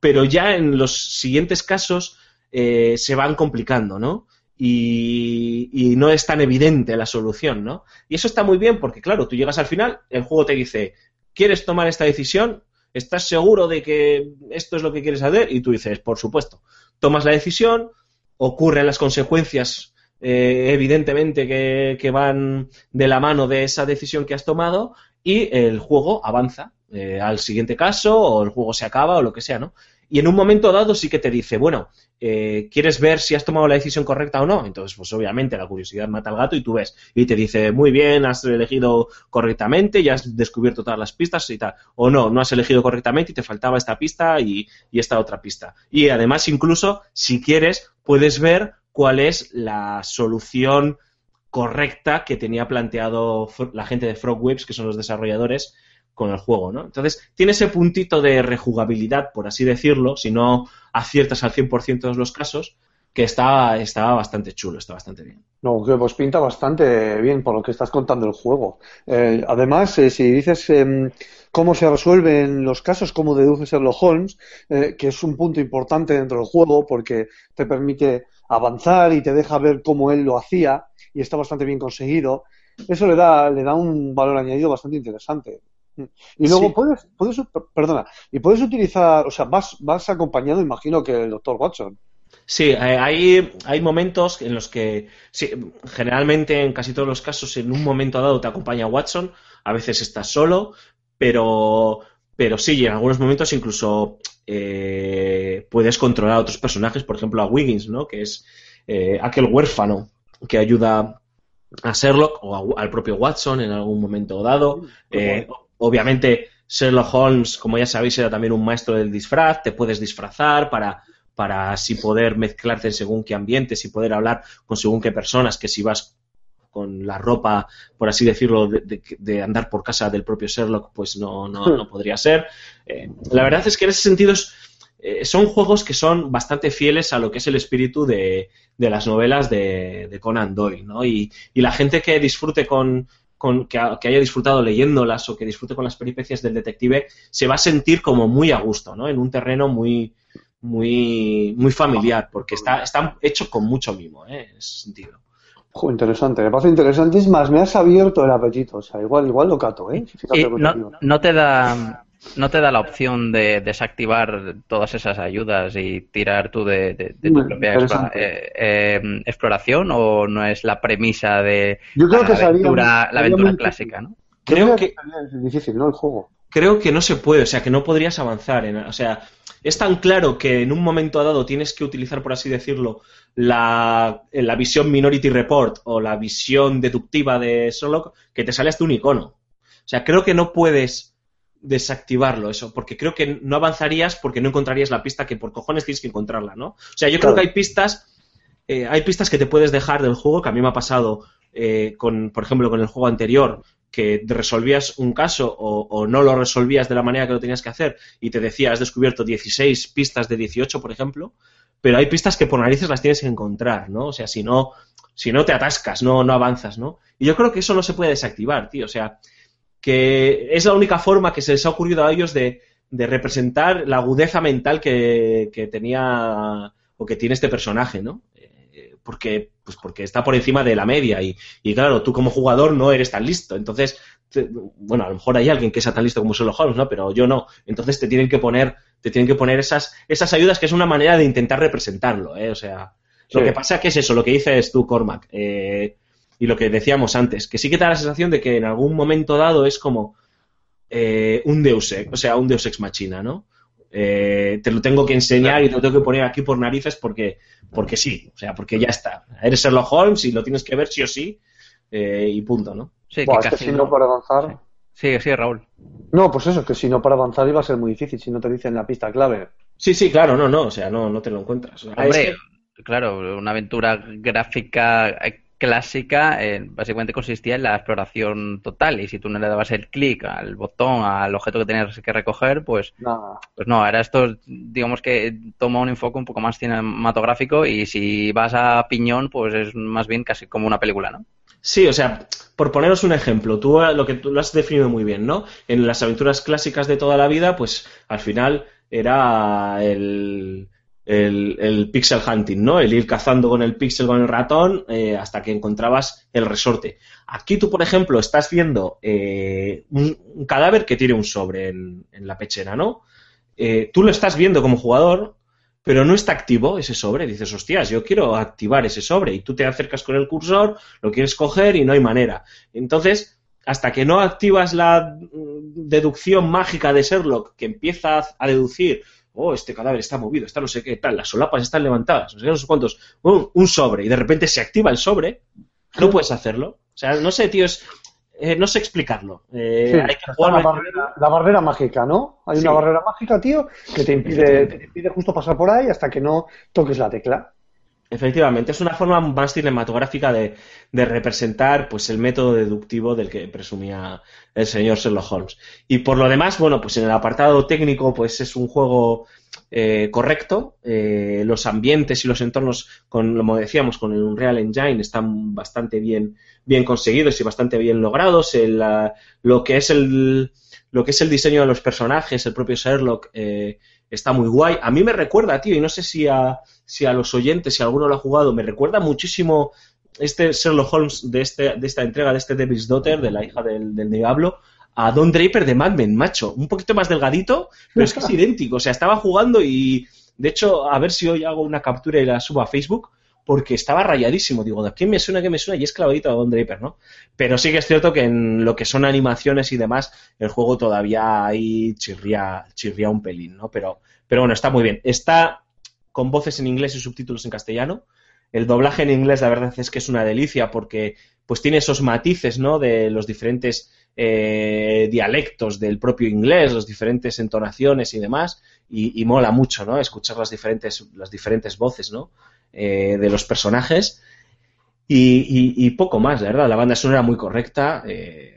A: Pero ya en los siguientes casos eh, se van complicando, ¿no? Y, no es tan evidente la solución, ¿no? Y eso está muy bien porque, claro, tú llegas al final, el juego te dice, ¿quieres tomar esta decisión? ¿Estás seguro de que esto es lo que quieres hacer? Y tú dices, por supuesto. Tomas la decisión, ocurren las consecuencias, eh, evidentemente, que, que van de la mano de esa decisión que has tomado y el juego avanza eh, al siguiente caso o el juego se acaba o lo que sea, ¿no? Y en un momento dado sí que te dice, bueno, eh, ¿quieres ver si has tomado la decisión correcta o no? Entonces, pues obviamente la curiosidad mata al gato y tú ves. Y te dice, muy bien, has elegido correctamente, ya has descubierto todas las pistas y tal. O no, no has elegido correctamente y te faltaba esta pista y, y esta otra pista. Y además, incluso, si quieres, puedes ver cuál es la solución correcta que tenía planteado la gente de Frogwaves, que son los desarrolladores, con el juego, ¿no? Entonces, tiene ese puntito de rejugabilidad, por así decirlo, si no aciertas al 100% de los casos, que está, bastante chulo, está bastante bien.
D: No, que pues pinta bastante bien por lo que estás contando el juego. Eh, además, eh, si dices em, cómo se resuelven los casos, cómo deduce Sherlock Holmes, eh, que es un punto importante dentro del juego porque te permite avanzar y te deja ver cómo él lo hacía y está bastante bien conseguido, eso le da, le da un valor añadido bastante interesante. Y luego
A: Sí.
D: puedes, puedes, perdona, y puedes utilizar, o sea, vas, vas acompañado, imagino que el doctor Watson.
A: Sí, eh, hay, hay momentos en los que, sí, generalmente en casi todos los casos, en un momento dado te acompaña Watson, a veces estás solo, pero, pero sí, y en algunos momentos incluso eh, puedes controlar a otros personajes, por ejemplo a Wiggins, ¿no? Que es eh, aquel huérfano que ayuda a Sherlock o a- al propio Watson en algún momento dado. Eh, obviamente, Sherlock Holmes, como ya sabéis, era también un maestro del disfraz, te puedes disfrazar para, para así poder mezclarte en según qué ambientes y poder hablar con según qué personas, que si vas con la ropa, por así decirlo, de, de- de andar por casa del propio Sherlock, pues no, no, no podría ser. Eh, la verdad es que en ese sentido es- eh, son juegos que son bastante fieles a lo que es el espíritu de, de las novelas de, de Conan Doyle, ¿no? Y, y la gente que disfrute con, con que, que haya disfrutado leyéndolas o que disfrute con las peripecias del detective se va a sentir como muy a gusto, ¿no? En un terreno muy muy muy familiar porque está está hecho con mucho mimo, ¿eh? En ese sentido.
D: Interesante, me parece interesante. Es más, me has abierto el apetito. O sea, igual, igual lo cato, ¿eh? Fíjate te
C: no, no te da no te da la opción de desactivar todas esas ayudas y tirar tú de, de- de tu propia explora- eh, eh, exploración o no es la premisa de
D: Yo creo
C: la
D: que
C: aventura, la clásica, ¿no?
A: Creo que
D: es difícil, ¿no? El juego.
A: creo que no se puede, o sea, que no podrías avanzar. En, o sea, es tan claro que en un momento dado tienes que utilizar, por así decirlo, la, la visión Minority Report o la visión deductiva de Sherlock que te sale hasta un icono. O sea, creo que no puedes desactivarlo eso, porque creo que no avanzarías porque no encontrarías la pista que por cojones tienes que encontrarla, ¿no? O sea, yo creo que hay pistas, eh, hay pistas que te puedes dejar del juego, que a mí me ha pasado eh, con, por ejemplo, con el juego anterior, que resolvías un caso o, o no lo resolvías de la manera que lo tenías que hacer y te decía, has descubierto 16 pistas de 18, por ejemplo, pero hay pistas que por narices las tienes que encontrar, ¿no? O sea, si no, si no te atascas, no, no avanzas, ¿no? Y yo creo que eso no se puede desactivar, tío. O sea, que es la única forma que se les ha ocurrido a ellos de, de representar la agudeza mental que, que tenía o que tiene este personaje, ¿no? Eh, Porque, pues porque está por encima de la media y, y claro, tú como jugador no eres tan listo. Entonces, bueno, a lo mejor hay alguien que sea tan listo como Sherlock Holmes, ¿no? Pero yo no. Entonces te tienen que poner, te tienen que poner esas, esas ayudas que es una manera de intentar representarlo, ¿eh? O sea, lo que pasa que es eso, lo que dices tú, Cormac, eh, y lo que decíamos antes, que sí que te da la sensación de que en algún momento dado es como eh, un Deus Ex, o sea, un Deus Ex Machina, ¿no? Eh, te lo tengo que enseñar y te lo tengo que poner aquí por narices porque, porque sí, o sea, porque ya está. Eres Sherlock Holmes y lo tienes que ver sí o sí eh, y punto, ¿no?
C: Sí,
D: Buah,
C: que
D: es que
C: casi
D: si no para avanzar.
C: Sigue, sigue, Raúl.
D: No, pues eso, que si no para avanzar iba a ser muy difícil si no te dicen la pista clave.
A: Sí, sí, claro, no, no, o sea, no, no te lo encuentras. O sea,
C: Hombre,
A: es que-
C: claro, una aventura gráfica eh, clásica eh, básicamente consistía en la exploración total y si tú no le dabas el clic al botón, al objeto que tenías que recoger, pues,
D: Nada.
C: pues no, ahora esto digamos que toma un enfoque un poco más cinematográfico y si vas a piñón, pues es más bien casi como una película, ¿no?
A: Sí, o sea, por poneros un ejemplo, tú eh, lo que tú lo has definido muy bien, ¿no? En las aventuras clásicas de toda la vida, pues al final era el, el, el pixel hunting, ¿no? El ir cazando con el pixel, con el ratón, eh, hasta que encontrabas el resorte. Aquí tú, por ejemplo, estás viendo eh, un, cadáver que tiene un sobre en, la pechera, ¿no? Eh, tú lo estás viendo como jugador, pero no está activo ese sobre. Dices, hostias, yo quiero activar ese sobre. Y tú te acercas con el cursor, lo quieres coger y no hay manera. Entonces, hasta que no activas la mm, deducción mágica de Sherlock, que empieza a deducir, oh, este cadáver está movido, está no sé qué tal, las solapas están levantadas, no sé qué, no sé cuántos, un, un sobre, y de repente se activa el sobre, no puedes hacerlo. O sea, no sé, tío, es, eh, no sé explicarlo. Eh,
D: Sí,
A: hay que jugarlo,
D: la, barrera, la barrera mágica, ¿no? Hay
A: Sí.
D: una barrera mágica, tío, que te impide, te impide justo pasar por ahí hasta que no toques la tecla.
A: Efectivamente, es una forma más cinematográfica de, de representar pues el método deductivo del que presumía el señor Sherlock Holmes. Y por lo demás, bueno, pues en el apartado técnico, pues es un juego eh, correcto. Eh, los ambientes y los entornos, con, como decíamos, con el Unreal Engine están bastante bien, bien conseguidos y bastante bien logrados. El, ah, lo que es el lo que es el diseño de los personajes, el propio Sherlock, eh, está muy guay. A mí me recuerda, tío, y no sé si a, si a los oyentes, si alguno lo ha jugado, me recuerda muchísimo este Sherlock Holmes de, este, de esta entrega, de este Devil's Daughter, de la hija del, del diablo, a Don Draper de Mad Men, macho. Un poquito más delgadito, pero es que es idéntico. O sea, estaba jugando y, de hecho, a ver si hoy hago una captura y la subo a Facebook, porque estaba rayadísimo. Digo, ¿de quién me suena, qué me suena? Y es clavadito a Don Draper, ¿no? Pero sí que es cierto que en lo que son animaciones y demás, el juego todavía ahí chirría, chirría un pelín, ¿no? Pero, pero bueno, está muy bien. Está con voces en inglés y subtítulos en castellano. El doblaje en inglés, la verdad es que es una delicia porque pues tiene esos matices, ¿no? De los diferentes eh, dialectos del propio inglés, las diferentes entonaciones y demás. Y, mola mucho, ¿no? Escuchar las diferentes, las diferentes voces, ¿no? Eh, de los personajes. Y, y- y poco más, la verdad. La banda sonora muy correcta. eh,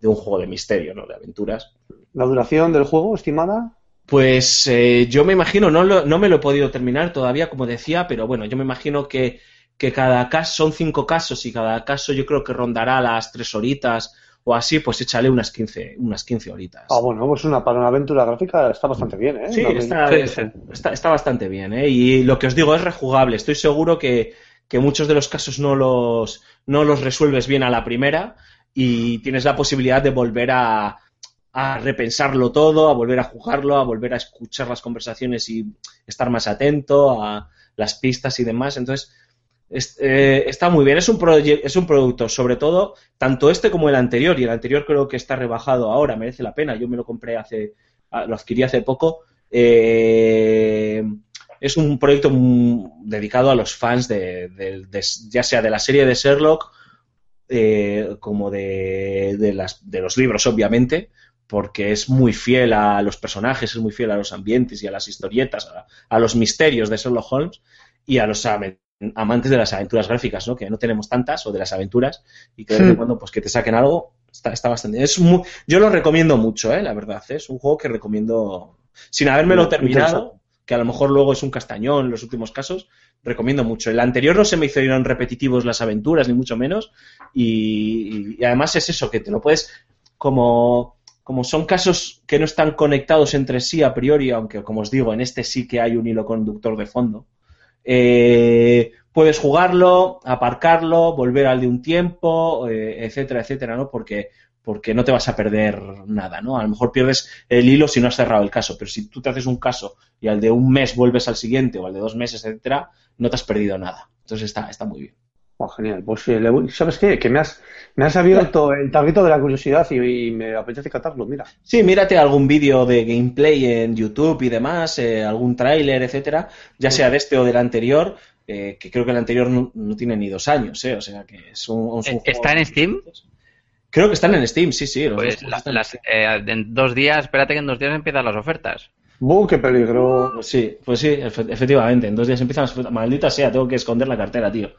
A: de un juego de misterio, ¿no? De aventuras.
D: La duración del juego, estimada,
A: Pues eh, yo me imagino, no, lo- no me lo he podido terminar todavía, como decía, pero bueno, yo me imagino que, que cada caso, son cinco casos y cada caso yo creo que rondará las tres horitas o así, pues échale unas 15, unas 15 horitas.
D: ah, bueno, pues una, para una aventura gráfica está bastante bien, ¿eh?
A: Sí,
D: No
A: está, está- está bastante bien, ¿eh? Y lo que os digo es rejugable. Estoy seguro que, que muchos de los casos no los, no los resuelves bien a la primera y tienes la posibilidad de volver a, a repensarlo todo, a volver a jugarlo, a volver a escuchar las conversaciones y estar más atento a las pistas y demás. Entonces, es- eh, está muy bien. Es un, es un producto, sobre todo, tanto este como el anterior, y el anterior creo que está rebajado ahora, merece la pena. Yo me lo compré hace, ah, lo adquirí hace poco. Eh, es un proyecto dedicado a los fans de, ya sea de la serie de Sherlock eh, como de las, de los libros, obviamente, porque es muy fiel a los personajes, es muy fiel a los ambientes y a las historietas, a, a los misterios de Sherlock Holmes y a los amantes de las aventuras gráficas, ¿no? Que no tenemos tantas, o de las aventuras, y que de vez en
D: Hmm.
A: cuando pues que te saquen algo, Está, está bastante. Es muy, yo lo recomiendo mucho, ¿eh? la verdad. ¿eh? Es un juego que recomiendo sin habérmelo terminado, que a lo mejor luego es un castañón en los últimos casos. Recomiendo mucho. El anterior no se me hicieron repetitivos las aventuras, ni mucho menos. Y, y además es eso, que te lo puedes. Como, como son casos que no están conectados entre sí a priori, aunque como os digo, en este sí que hay un hilo conductor de fondo. eh, puedes jugarlo, aparcarlo, volver al de un tiempo, eh, etcétera, etcétera, ¿no? Porque, porque no te vas a perder nada, ¿no? A lo mejor pierdes el hilo si no has cerrado el caso, pero si tú te haces un caso y al de un mes vuelves al siguiente o al de dos meses, etcétera, no te has perdido nada. Entonces está, está muy bien.
D: Oh, genial. Pues voy- ¿sabes qué? Que me has, me has abierto el tarrito de la curiosidad y, y me apetece catarlo, mira.
A: Sí, mírate algún vídeo de gameplay en YouTube y demás, eh, algún tráiler, etcétera, ya sea de este o del anterior, eh, que creo que el anterior no, no tiene ni dos años, eh, o sea que es un, es un
C: ¿Está
A: juego-
C: en Steam?
A: Creo que están en Steam, sí, sí. los
C: Pues la-
A: están
C: las, eh, en dos días, espérate que en dos días empiezan las ofertas.
D: ¡Buh, qué peligro!
A: Pues sí, pues sí, efe- efectivamente. En dos días empiezan las. Maldita sea, tengo que esconder la cartera, tío.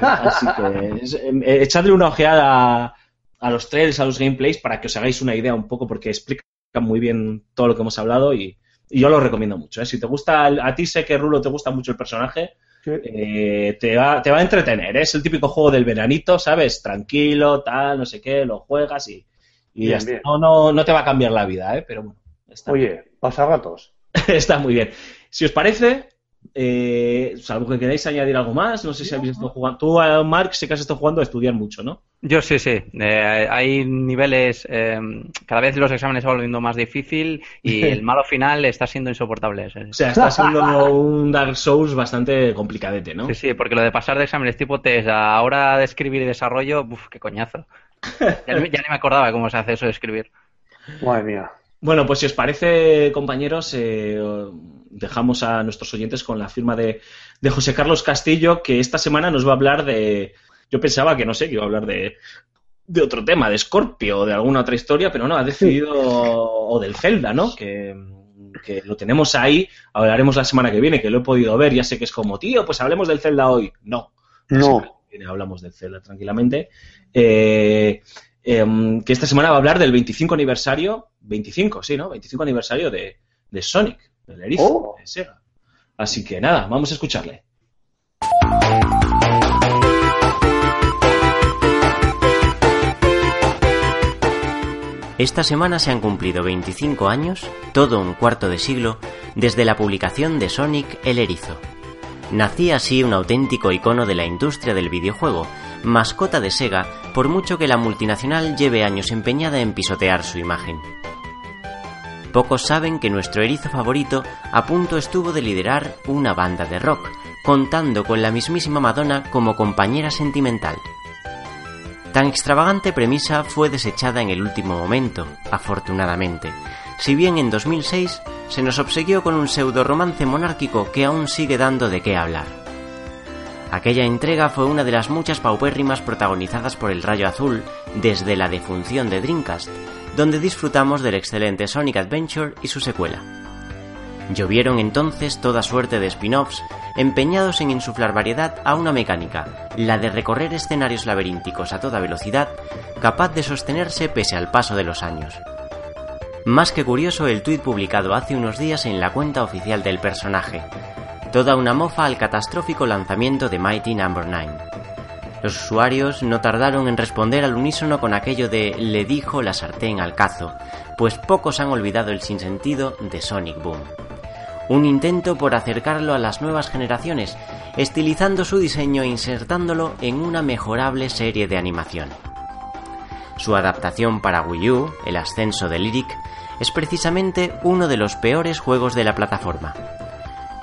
A: Así que es- eh, echadle una ojeada a los trailers, a los gameplays, para que os hagáis una idea un poco, porque explican muy bien todo lo que hemos hablado y, y yo lo recomiendo mucho. ¿eh? Si te gusta, el- a ti sé que Rulo te gusta mucho el personaje,
D: Sí.
A: eh, te, va, te va a entretener. ¿eh? Es el típico juego del veranito, ¿sabes? Tranquilo, tal, no sé qué, lo juegas y, y
D: Bien,
A: ya está.
D: bien.
A: No, no, no te va a cambiar la vida, ¿eh? pero bueno. Está,
D: Oye, pasa ratos.
A: está muy bien. Si os parece, eh, salvo que queráis añadir algo más, no sé si habéis estado jugando. Tú, eh, Mark, sé que has estado jugando a estudiar mucho, ¿no?
C: Yo sí, sí. Eh, hay niveles. eh, cada vez los exámenes se van volviendo más difícil y el malo final está siendo insoportable. Sí,
A: O sea, está siendo un Dark Souls bastante complicadete, ¿no?
C: sí, sí, porque lo de pasar de exámenes tipo test a hora de escribir y desarrollo, uf, qué coñazo. Ya, ya ni me acordaba cómo se hace eso de escribir.
D: Madre mía.
A: Bueno, pues si os parece, compañeros, eh, dejamos a nuestros oyentes con la firma de, de José Carlos Castillo, que esta semana nos va a hablar de. Yo pensaba que no sé, que iba a hablar de, de otro tema, de Scorpio o de alguna otra historia, pero no, ha decidido. O del Zelda, ¿no? Que, que lo tenemos ahí, hablaremos la semana que viene, que lo he podido ver, ya sé que es como, tío, pues hablemos del Zelda hoy. No.
D: No.
A: hablamos del Zelda tranquilamente. Eh, em, que esta semana va a hablar del 25 aniversario, 25, sí, ¿no? 25 aniversario de, de Sonic, del erizo
D: Oh.
A: de Sega. Así que nada, vamos a escucharle.
E: Esta semana se han cumplido 25 años, todo un cuarto de siglo, desde la publicación de Sonic el Erizo. Nacía así un auténtico icono de la industria del videojuego, mascota de Sega, por mucho que la multinacional lleve años empeñada en pisotear su imagen. Pocos saben que nuestro erizo favorito a punto estuvo de liderar una banda de rock, contando con la mismísima Madonna como compañera sentimental. Tan extravagante premisa fue desechada en el último momento, afortunadamente, si bien en 2006 se nos obsequió con un pseudo romance monárquico que aún sigue dando de qué hablar. Aquella entrega fue una de las muchas paupérrimas protagonizadas por el Rayo Azul desde la defunción de Dreamcast, donde disfrutamos del excelente Sonic Adventure y su secuela. Llovieron entonces toda suerte de spin-offs empeñados en insuflar variedad a una mecánica, la de recorrer escenarios laberínticos a toda velocidad, capaz de sostenerse pese al paso de los años. Más que curioso el tuit publicado hace unos días en la cuenta oficial del personaje, toda una mofa al catastrófico lanzamiento de Mighty Number 9. Los usuarios no tardaron en responder al unísono con aquello de le dijo la sartén al cazo, pues pocos han olvidado el sinsentido de Sonic Boom. Un intento por acercarlo a las nuevas generaciones, estilizando su diseño e insertándolo en una mejorable serie de animación. Su adaptación para Wii U, El ascenso de Lyric, es precisamente uno de los peores juegos de la plataforma.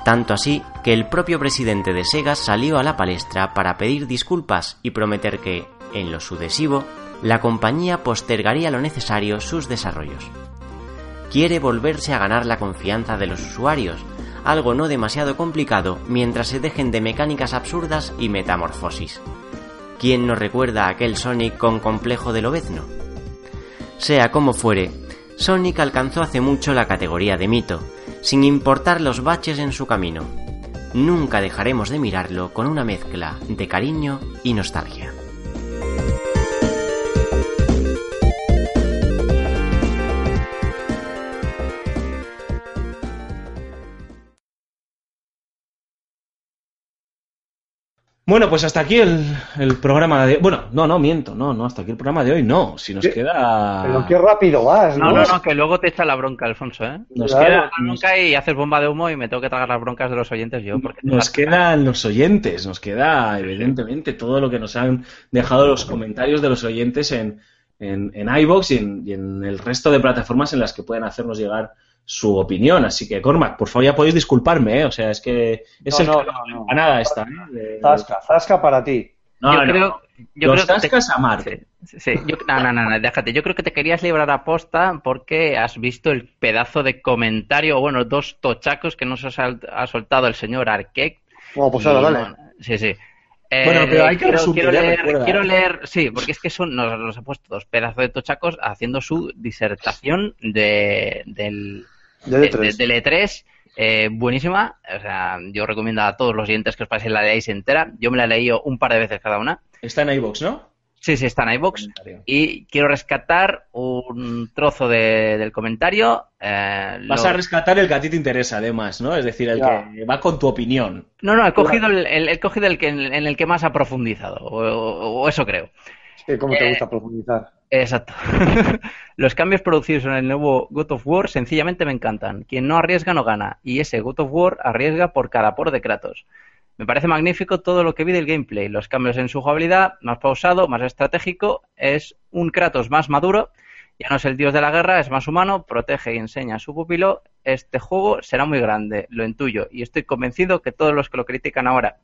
E: Tanto así que el propio presidente de Sega salió a la palestra para pedir disculpas y prometer que, en lo sucesivo, la compañía postergaría lo necesario sus desarrollos. Quiere volverse a ganar la confianza de los usuarios, algo no demasiado complicado mientras se dejen de mecánicas absurdas y metamorfosis. ¿Quién no recuerda a aquel Sonic con complejo de lobezno? Sea como fuere, Sonic alcanzó hace mucho la categoría de mito, sin importar los baches en su camino. Nunca dejaremos de mirarlo con una mezcla de cariño y nostalgia.
A: Bueno, pues hasta aquí el, el programa de... Bueno, no, no, miento, no, no, hasta aquí el programa de hoy no. Si nos
D: ¿Qué?
A: queda...
D: Pero qué rápido vas, ¿no?
C: No, no, no, que luego te echa la bronca, Alfonso, ¿eh?
A: Nos
D: Claro.
A: queda...
C: La bronca y haces bomba de humo y me tengo que tragar las broncas de los oyentes yo. Porque
A: Nos quedan los oyentes, nos queda evidentemente todo lo que nos han dejado los comentarios de los oyentes en, en, en iVoox y en, y en el resto de plataformas en las que pueden hacernos llegar su opinión. Así que, Cormac, por favor, ya podéis disculparme, ¿eh? O sea, es que es
D: No,
A: el
D: no,
A: que
D: no, no.
A: a nada esta, ¿eh? De-
D: Zasca, zasca para ti.
A: No,
C: yo
A: no.
C: creo, yo
A: los
C: creo que te-
A: a Marte.
C: Sí, sí. Yo, no, no, no, no, déjate. Yo creo que te querías librar a posta porque has visto el pedazo de comentario, o bueno, dos tochacos que nos ha, sal- ha soltado el señor Arquette.
D: Bueno, pues
C: Y,
D: ahora, dale.
C: bueno, sí, sí. Eh,
A: Bueno, pero hay que
C: quiero,
A: resumir,
C: quiero
A: ¿eh?
C: leer, quiero leer, sí, porque es que son, nos los ha puesto dos pedazos de tochacos haciendo su disertación de, del,
D: De
C: de-
D: D3.
C: de- del E3, eh, buenísima. O sea, yo recomiendo a todos los oyentes que os paséis la leáis entera. Yo me la he leído un par de veces cada una.
A: Está en iVoox, ¿no?
C: Sí, sí, está en iVoox. Y quiero rescatar un trozo de- del comentario. eh,
A: Vas
C: lo-
A: a rescatar el que a ti te interesa, además, ¿no? Es decir, el
D: Ya.
A: que va con tu opinión.
C: No, no, he cogido el, el- he cogido el que, en el que más ha profundizado, o, o- o eso creo.
D: ¿Cómo te
C: Eh,
D: gusta profundizar?
C: Exacto. Los cambios producidos en el nuevo God of War sencillamente me encantan. Quien no arriesga no gana. Y ese God of War arriesga por cada por de Kratos. Me parece magnífico todo lo que vi del gameplay. Los cambios en su jugabilidad, más pausado, más estratégico. Es un Kratos más maduro. Ya no es el dios de la guerra, es más humano, protege y enseña a su pupilo. Este juego será muy grande, lo intuyo. Y estoy convencido que todos los que lo critican ahora,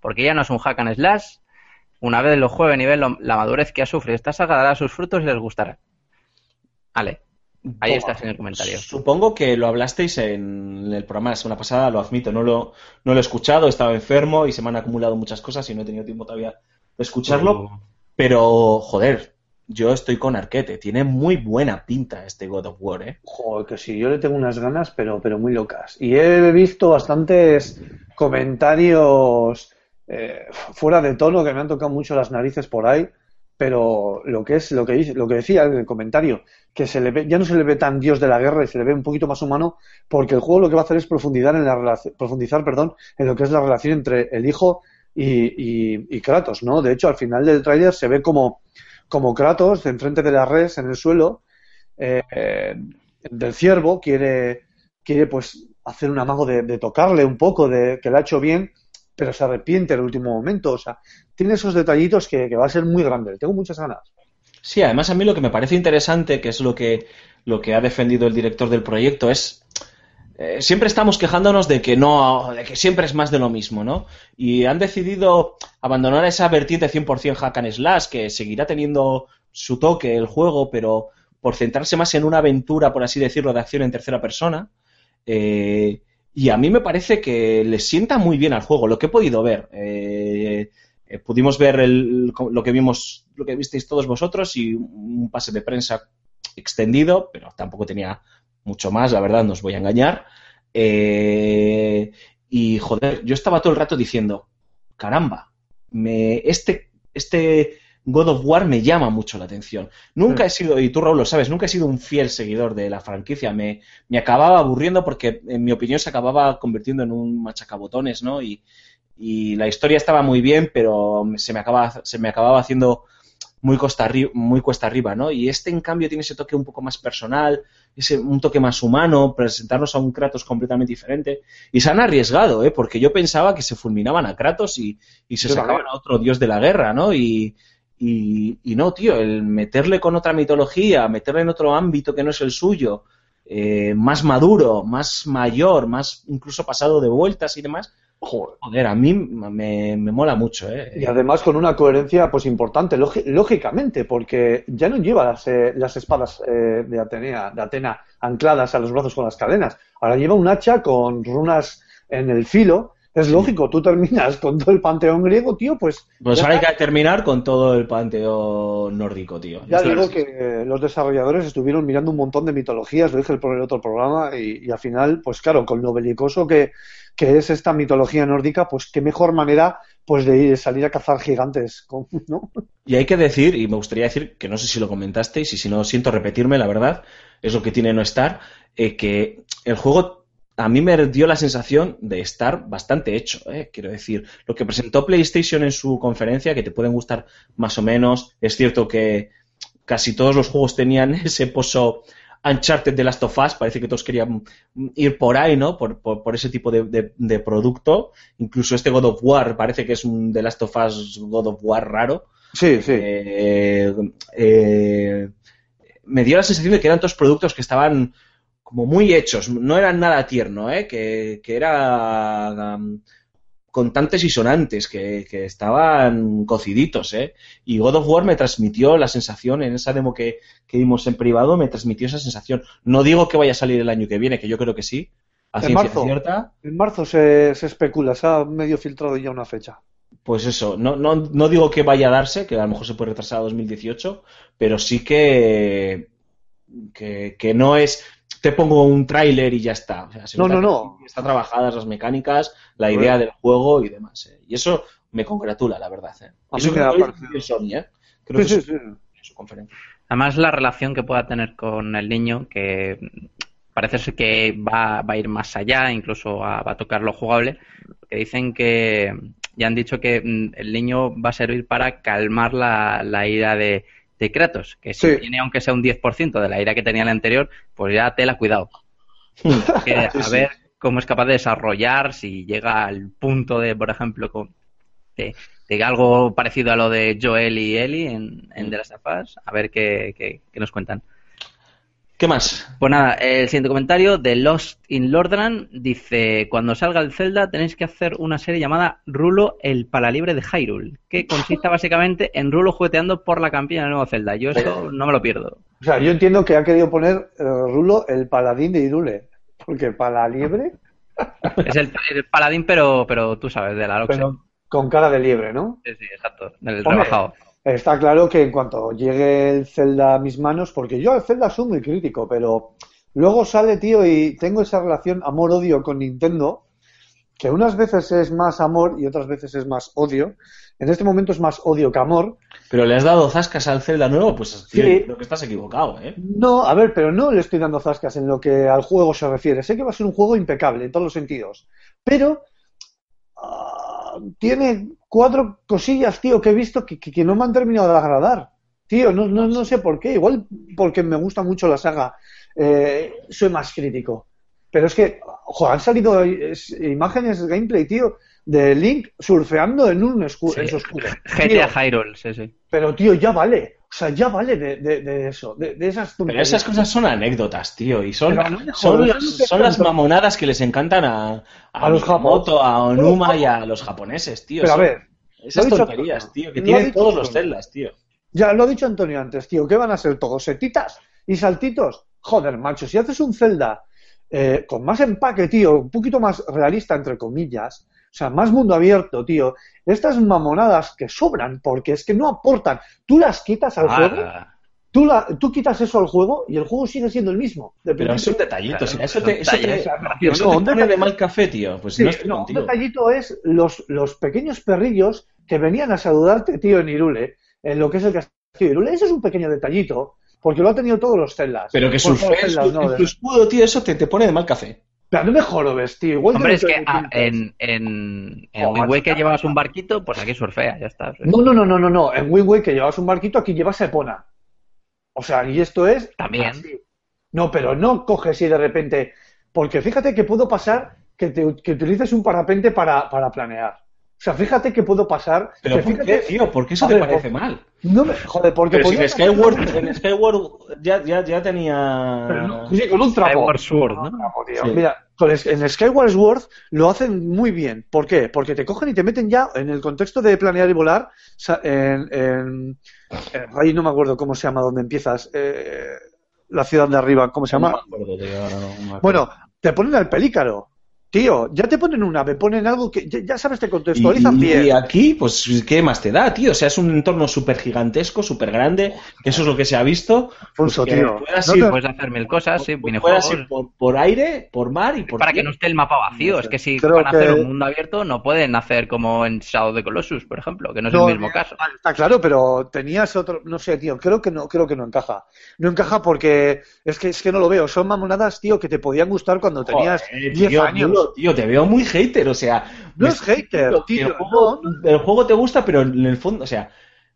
C: porque ya no es un hack and slash, una vez lo jueguen y ven lo- la madurez que ha sufrido esta saga, dará sus frutos y les gustará. Vale, ahí está el señor comentario.
A: Supongo que lo hablasteis en el programa de la semana pasada, lo admito, no lo, no lo he escuchado, estaba enfermo y se me han acumulado muchas cosas y no he tenido tiempo todavía de escucharlo. Pero, joder, yo estoy con Arquete, tiene muy buena pinta este God of War, ¿eh?
D: Joder, que sí, yo le tengo unas ganas, pero, pero muy locas. Y he visto bastantes comentarios eh, fuera de tono que me han tocado mucho las narices por ahí, pero lo que es lo que lo que decía en el comentario, que se le ve, ya no se le ve tan dios de la guerra y se le ve un poquito más humano, porque el juego lo que va a hacer es profundizar en la profundizar, perdón, en lo que es la relación entre el hijo y, y- Kratos, ¿no? De hecho, al final del tráiler se ve como, como Kratos, enfrente de la res en el suelo, eh, del ciervo, quiere, quiere pues hacer un amago de, de tocarle un poco, de que lo ha hecho bien, pero se arrepiente en el último momento. O sea, tiene esos detallitos que, va a ser muy grande. Tengo muchas ganas.
A: Sí, además a mí lo que me parece interesante, que es lo que, lo que ha defendido el director del proyecto, es eh, siempre estamos quejándonos de que no, de que siempre es más de lo mismo, ¿no? Y han decidido abandonar esa vertiente 100% hack and slash, que seguirá teniendo su toque el juego, pero por centrarse más en una aventura, por así decirlo, de acción en tercera persona. Eh, y a mí me parece que le sienta muy bien al juego, lo que he podido ver. Eh, eh, pudimos ver el- lo que vimos, lo que visteis todos vosotros y un pase de prensa extendido, pero tampoco tenía mucho más, la verdad, no os voy a engañar. Eh, y joder, yo estaba todo el rato diciendo, caramba, me, este, este God of War me llama mucho la atención. Nunca he sido, y tú Raúl lo sabes, nunca he sido un fiel seguidor de la franquicia. Me, me acababa aburriendo porque, en mi opinión, se acababa convirtiendo en un machacabotones, ¿no? Y, y la historia estaba muy bien, pero se me acababa, se me acababa haciendo muy, costa muy cuesta arriba, ¿no? Y este, en cambio, tiene ese toque un poco más personal, ese, un toque más humano, presentarnos a un Kratos completamente diferente. Y se han arriesgado, ¿eh? Porque yo pensaba que se fulminaban a Kratos y, y se sacaban a otro dios de la guerra, ¿no? Y, y, y no, tío, el meterle con otra mitología, meterle en otro ámbito que no es el suyo, eh, más maduro, más mayor, más incluso pasado de vueltas y demás,
D: Joder.
A: joder, a mí me, me mola mucho, ¿eh?
D: Y además con una coherencia pues importante, lógi- lógicamente, porque ya no lleva las, eh, las espadas eh, de, Atenea, de Atena ancladas a los brazos con las cadenas. Ahora lleva un hacha con runas en el filo. Es lógico, tú terminas con todo el panteón griego, tío, pues
A: Pues ahora hay que terminar con todo el panteón nórdico, tío.
D: Ya digo
A: es-
D: que los desarrolladores estuvieron mirando un montón de mitologías, lo dije el, el otro programa, y, y al final, pues claro, con lo belicoso que, que es esta mitología nórdica, pues qué mejor manera pues de ir, salir a cazar gigantes, ¿no?
A: Y hay que decir, y me gustaría decir, que no sé si lo comentasteis, y si no siento repetirme, la verdad, es lo que tiene no estar, eh, que el juego a mí me dio la sensación de estar bastante hecho, ¿eh? quiero decir. Lo que presentó PlayStation en su conferencia, que te pueden gustar más o menos, es cierto que casi todos los juegos tenían ese pozo Uncharted de Last of Us, parece que todos querían ir por ahí, ¿no? Por, por- por ese tipo de, de- de producto. Incluso este God of War parece que es un The Last of Us God of War raro.
D: Sí, sí.
A: Eh, eh, me dio la sensación de que eran todos productos que estaban como muy hechos, no eran nada tierno, ¿eh? que, que era um, contantes y sonantes, que, que estaban cociditos. ¿eh? Y God of War me transmitió la sensación, en esa demo que, que vimos en privado, me transmitió esa sensación. No digo que vaya a salir el año que viene, que yo creo que sí, a
D: En marzo.
A: cierta.
D: En marzo se, se especula, se ha medio filtrado ya una fecha.
A: Pues eso, no, no, no digo que vaya a darse, que a lo mejor se puede retrasar a 2018, pero sí que, que, que no es te pongo un tráiler y ya está. O sea, se
D: No, no,
A: que
D: no.
A: sí Están trabajadas las mecánicas, la
D: Bueno.
A: idea del juego y demás. ¿eh? Y eso me congratula, la verdad. ¿eh?
D: A
A: Eso que Sony, ¿eh? Creo
D: Sí,
A: que
D: sí, sí.
A: en su conferencia.
C: Además, la relación que pueda tener con el niño, que parece ser que va, va a ir más allá, incluso a- va a tocar lo jugable, porque dicen que ya han dicho que mm, el niño va a servir para calmar la, la ira de, de Kratos, que si
D: Sí.
C: tiene aunque sea un 10% de la ira que tenía el anterior, pues ya te la cuidado. Que a
A: Sí, sí.
C: ver cómo es capaz de desarrollar, si llega al punto de, por ejemplo, con- de, de algo parecido a lo de Joel y Ellie en, en The Last of Us, a ver qué, qué- qué nos cuentan.
A: ¿Qué más?
C: Pues nada, el siguiente comentario de Lost in Lordran dice, cuando salga el Zelda tenéis que hacer una serie llamada Rulo el Palalibre de Hyrule, que consiste básicamente en Rulo jugueteando por la campiña del nuevo Zelda. Yo eso no me lo pierdo.
D: O sea, yo entiendo que ha querido poner eh, Rulo el paladín de Irule. Porque para la liebre,
C: Es el, el paladín, pero, pero tú sabes, de la Loxe.
D: pero con cara de liebre, ¿no?
C: Sí, sí, exacto, del
D: Hombre,
C: rebajado.
D: Está claro que en cuanto llegue el Zelda a mis manos, porque yo al Zelda soy muy crítico, pero luego sale, tío, y tengo esa relación amor-odio con Nintendo, que unas veces es más amor y otras veces es más odio. En este momento es más odio que amor.
A: ¿Pero le has dado zascas al Zelda nuevo? Pues tío,
D: Sí.
A: creo que estás equivocado, ¿eh?
D: No, a ver, pero no le estoy dando zascas en lo que al juego se refiere. Sé que va a ser un juego impecable en todos los sentidos, pero ah, tiene cuatro cosillas, tío, que he visto que, que- que no me han terminado de agradar. Tío, no, no, no sé por qué. Igual porque me gusta mucho la saga. eh, soy más crítico. Pero es que, ojo, han salido es- imágenes, gameplay, tío, de Link surfeando en un escu-
C: Sí.
D: en su escudo.
C: GTA
D: Tío,
C: Hyrule, sí, sí.
D: pero, tío, ya vale. O sea, ya vale de, de- de eso, de, de esas
A: Pero
D: tonterías.
A: esas cosas son anécdotas, tío, y son,
D: Pero no
A: son, las, son las mamonadas que les encantan a,
D: A los
A: Miyamoto, a Onuma y a los japoneses, tío.
D: Pero a ver,
A: esas
D: dicho
A: tonterías, tío, que tienen todos los celdas, tío.
D: Ya lo ha dicho Antonio antes, tío. ¿Qué van a ser todos? ¿Setitas y saltitos? Joder, macho, si haces un Zelda eh, con más empaque, tío, un poquito más realista, entre comillas, o sea, más mundo abierto, tío, estas mamonadas que sobran, porque es que no aportan. Tú las quitas al juego, tú, la, tú quitas eso al juego y el juego sigue siendo el mismo.
A: Pero es un detallito,
C: Claro,
A: eso te, eso te,
C: detalles,
D: tío,
A: eso
D: no,
A: te
D: un
A: pone de mal café, tío. Pues
D: Sí,
A: no estoy
D: no, un detallito es los, los pequeños perrillos que venían a saludarte, tío, en Irule, en lo que es el castillo de Irule. Ese es un pequeño detallito, porque lo han tenido todos los celdas.
A: Pero que surfees
D: no,
A: tu escudo, tío, eso te, te pone de mal café.
D: Pero no me jorobes, tío. Igual
C: Hombre, es que ah, en, en, en
D: Oh,
C: Wind Waker llevabas un barquito, pues aquí surfea, ya está.
D: No, no, no, no, no, no. En Wind Waker que llevas un barquito, aquí llevas Epona. O sea, y esto es...
C: También.
D: así. No, pero no coges y de repente... Porque fíjate que puedo pasar que, te- que utilices un parapente para, para planear. O sea, fíjate que puedo pasar...
A: Pero
D: que
A: ¿por
D: fíjate-
A: qué, tío? ¿Por qué eso te parece
D: por-
A: mal?
D: No me... Joder, porque...
A: Pero si en Skyward, en Skyward ya, ya, ya tenía...
D: Pero no, sí, con un trapo.
C: Skyward Sword, ¿no?
D: Trapo, tío.
A: Sí.
D: Mira, con en Skyward Sword lo hacen muy bien. ¿Por qué? Porque te cogen y te meten ya en el contexto de planear y volar. En, en- en- ahí no me acuerdo cómo se llama, donde empiezas. eh, la ciudad de arriba, ¿cómo se
A: No
D: llama?
A: me acuerdo, tío, ahora no me acuerdo.
D: Bueno, te ponen al pelícaro. Tío, ya te ponen una, me ponen algo que ya, ya sabes, te contextualizan
A: y-
D: bien.
A: y aquí, pues, ¿qué más te da, tío? O sea, es un entorno súper gigantesco, súper grande, que eso es lo que se ha visto.
D: Alfonso,
A: Pues que
D: tío.
A: puedas
D: no
A: ir,
D: te-
C: Puedes hacer mil cosas, sí, minijuegos.
A: ir por, por aire, por mar y por
C: Para que no esté el mapa vacío. Es que si
D: Creo
C: van a hacer
D: que-
C: un mundo abierto, no pueden hacer como en Shadow of the Colossus, por ejemplo, que no es
D: No,
C: el mismo caso.
D: Está claro, pero tenías otro, no sé, tío, creo que no, creo que no encaja. No encaja porque es que es que no lo veo. Son mamonadas, tío, que te podían gustar cuando tenías
A: Joder,
D: 10
A: tío,
D: años.
A: Tío, tío, te veo muy hater, o sea.
D: No es hater, tío,
A: El juego,
D: no,
A: el juego te gusta, pero en el fondo, o sea,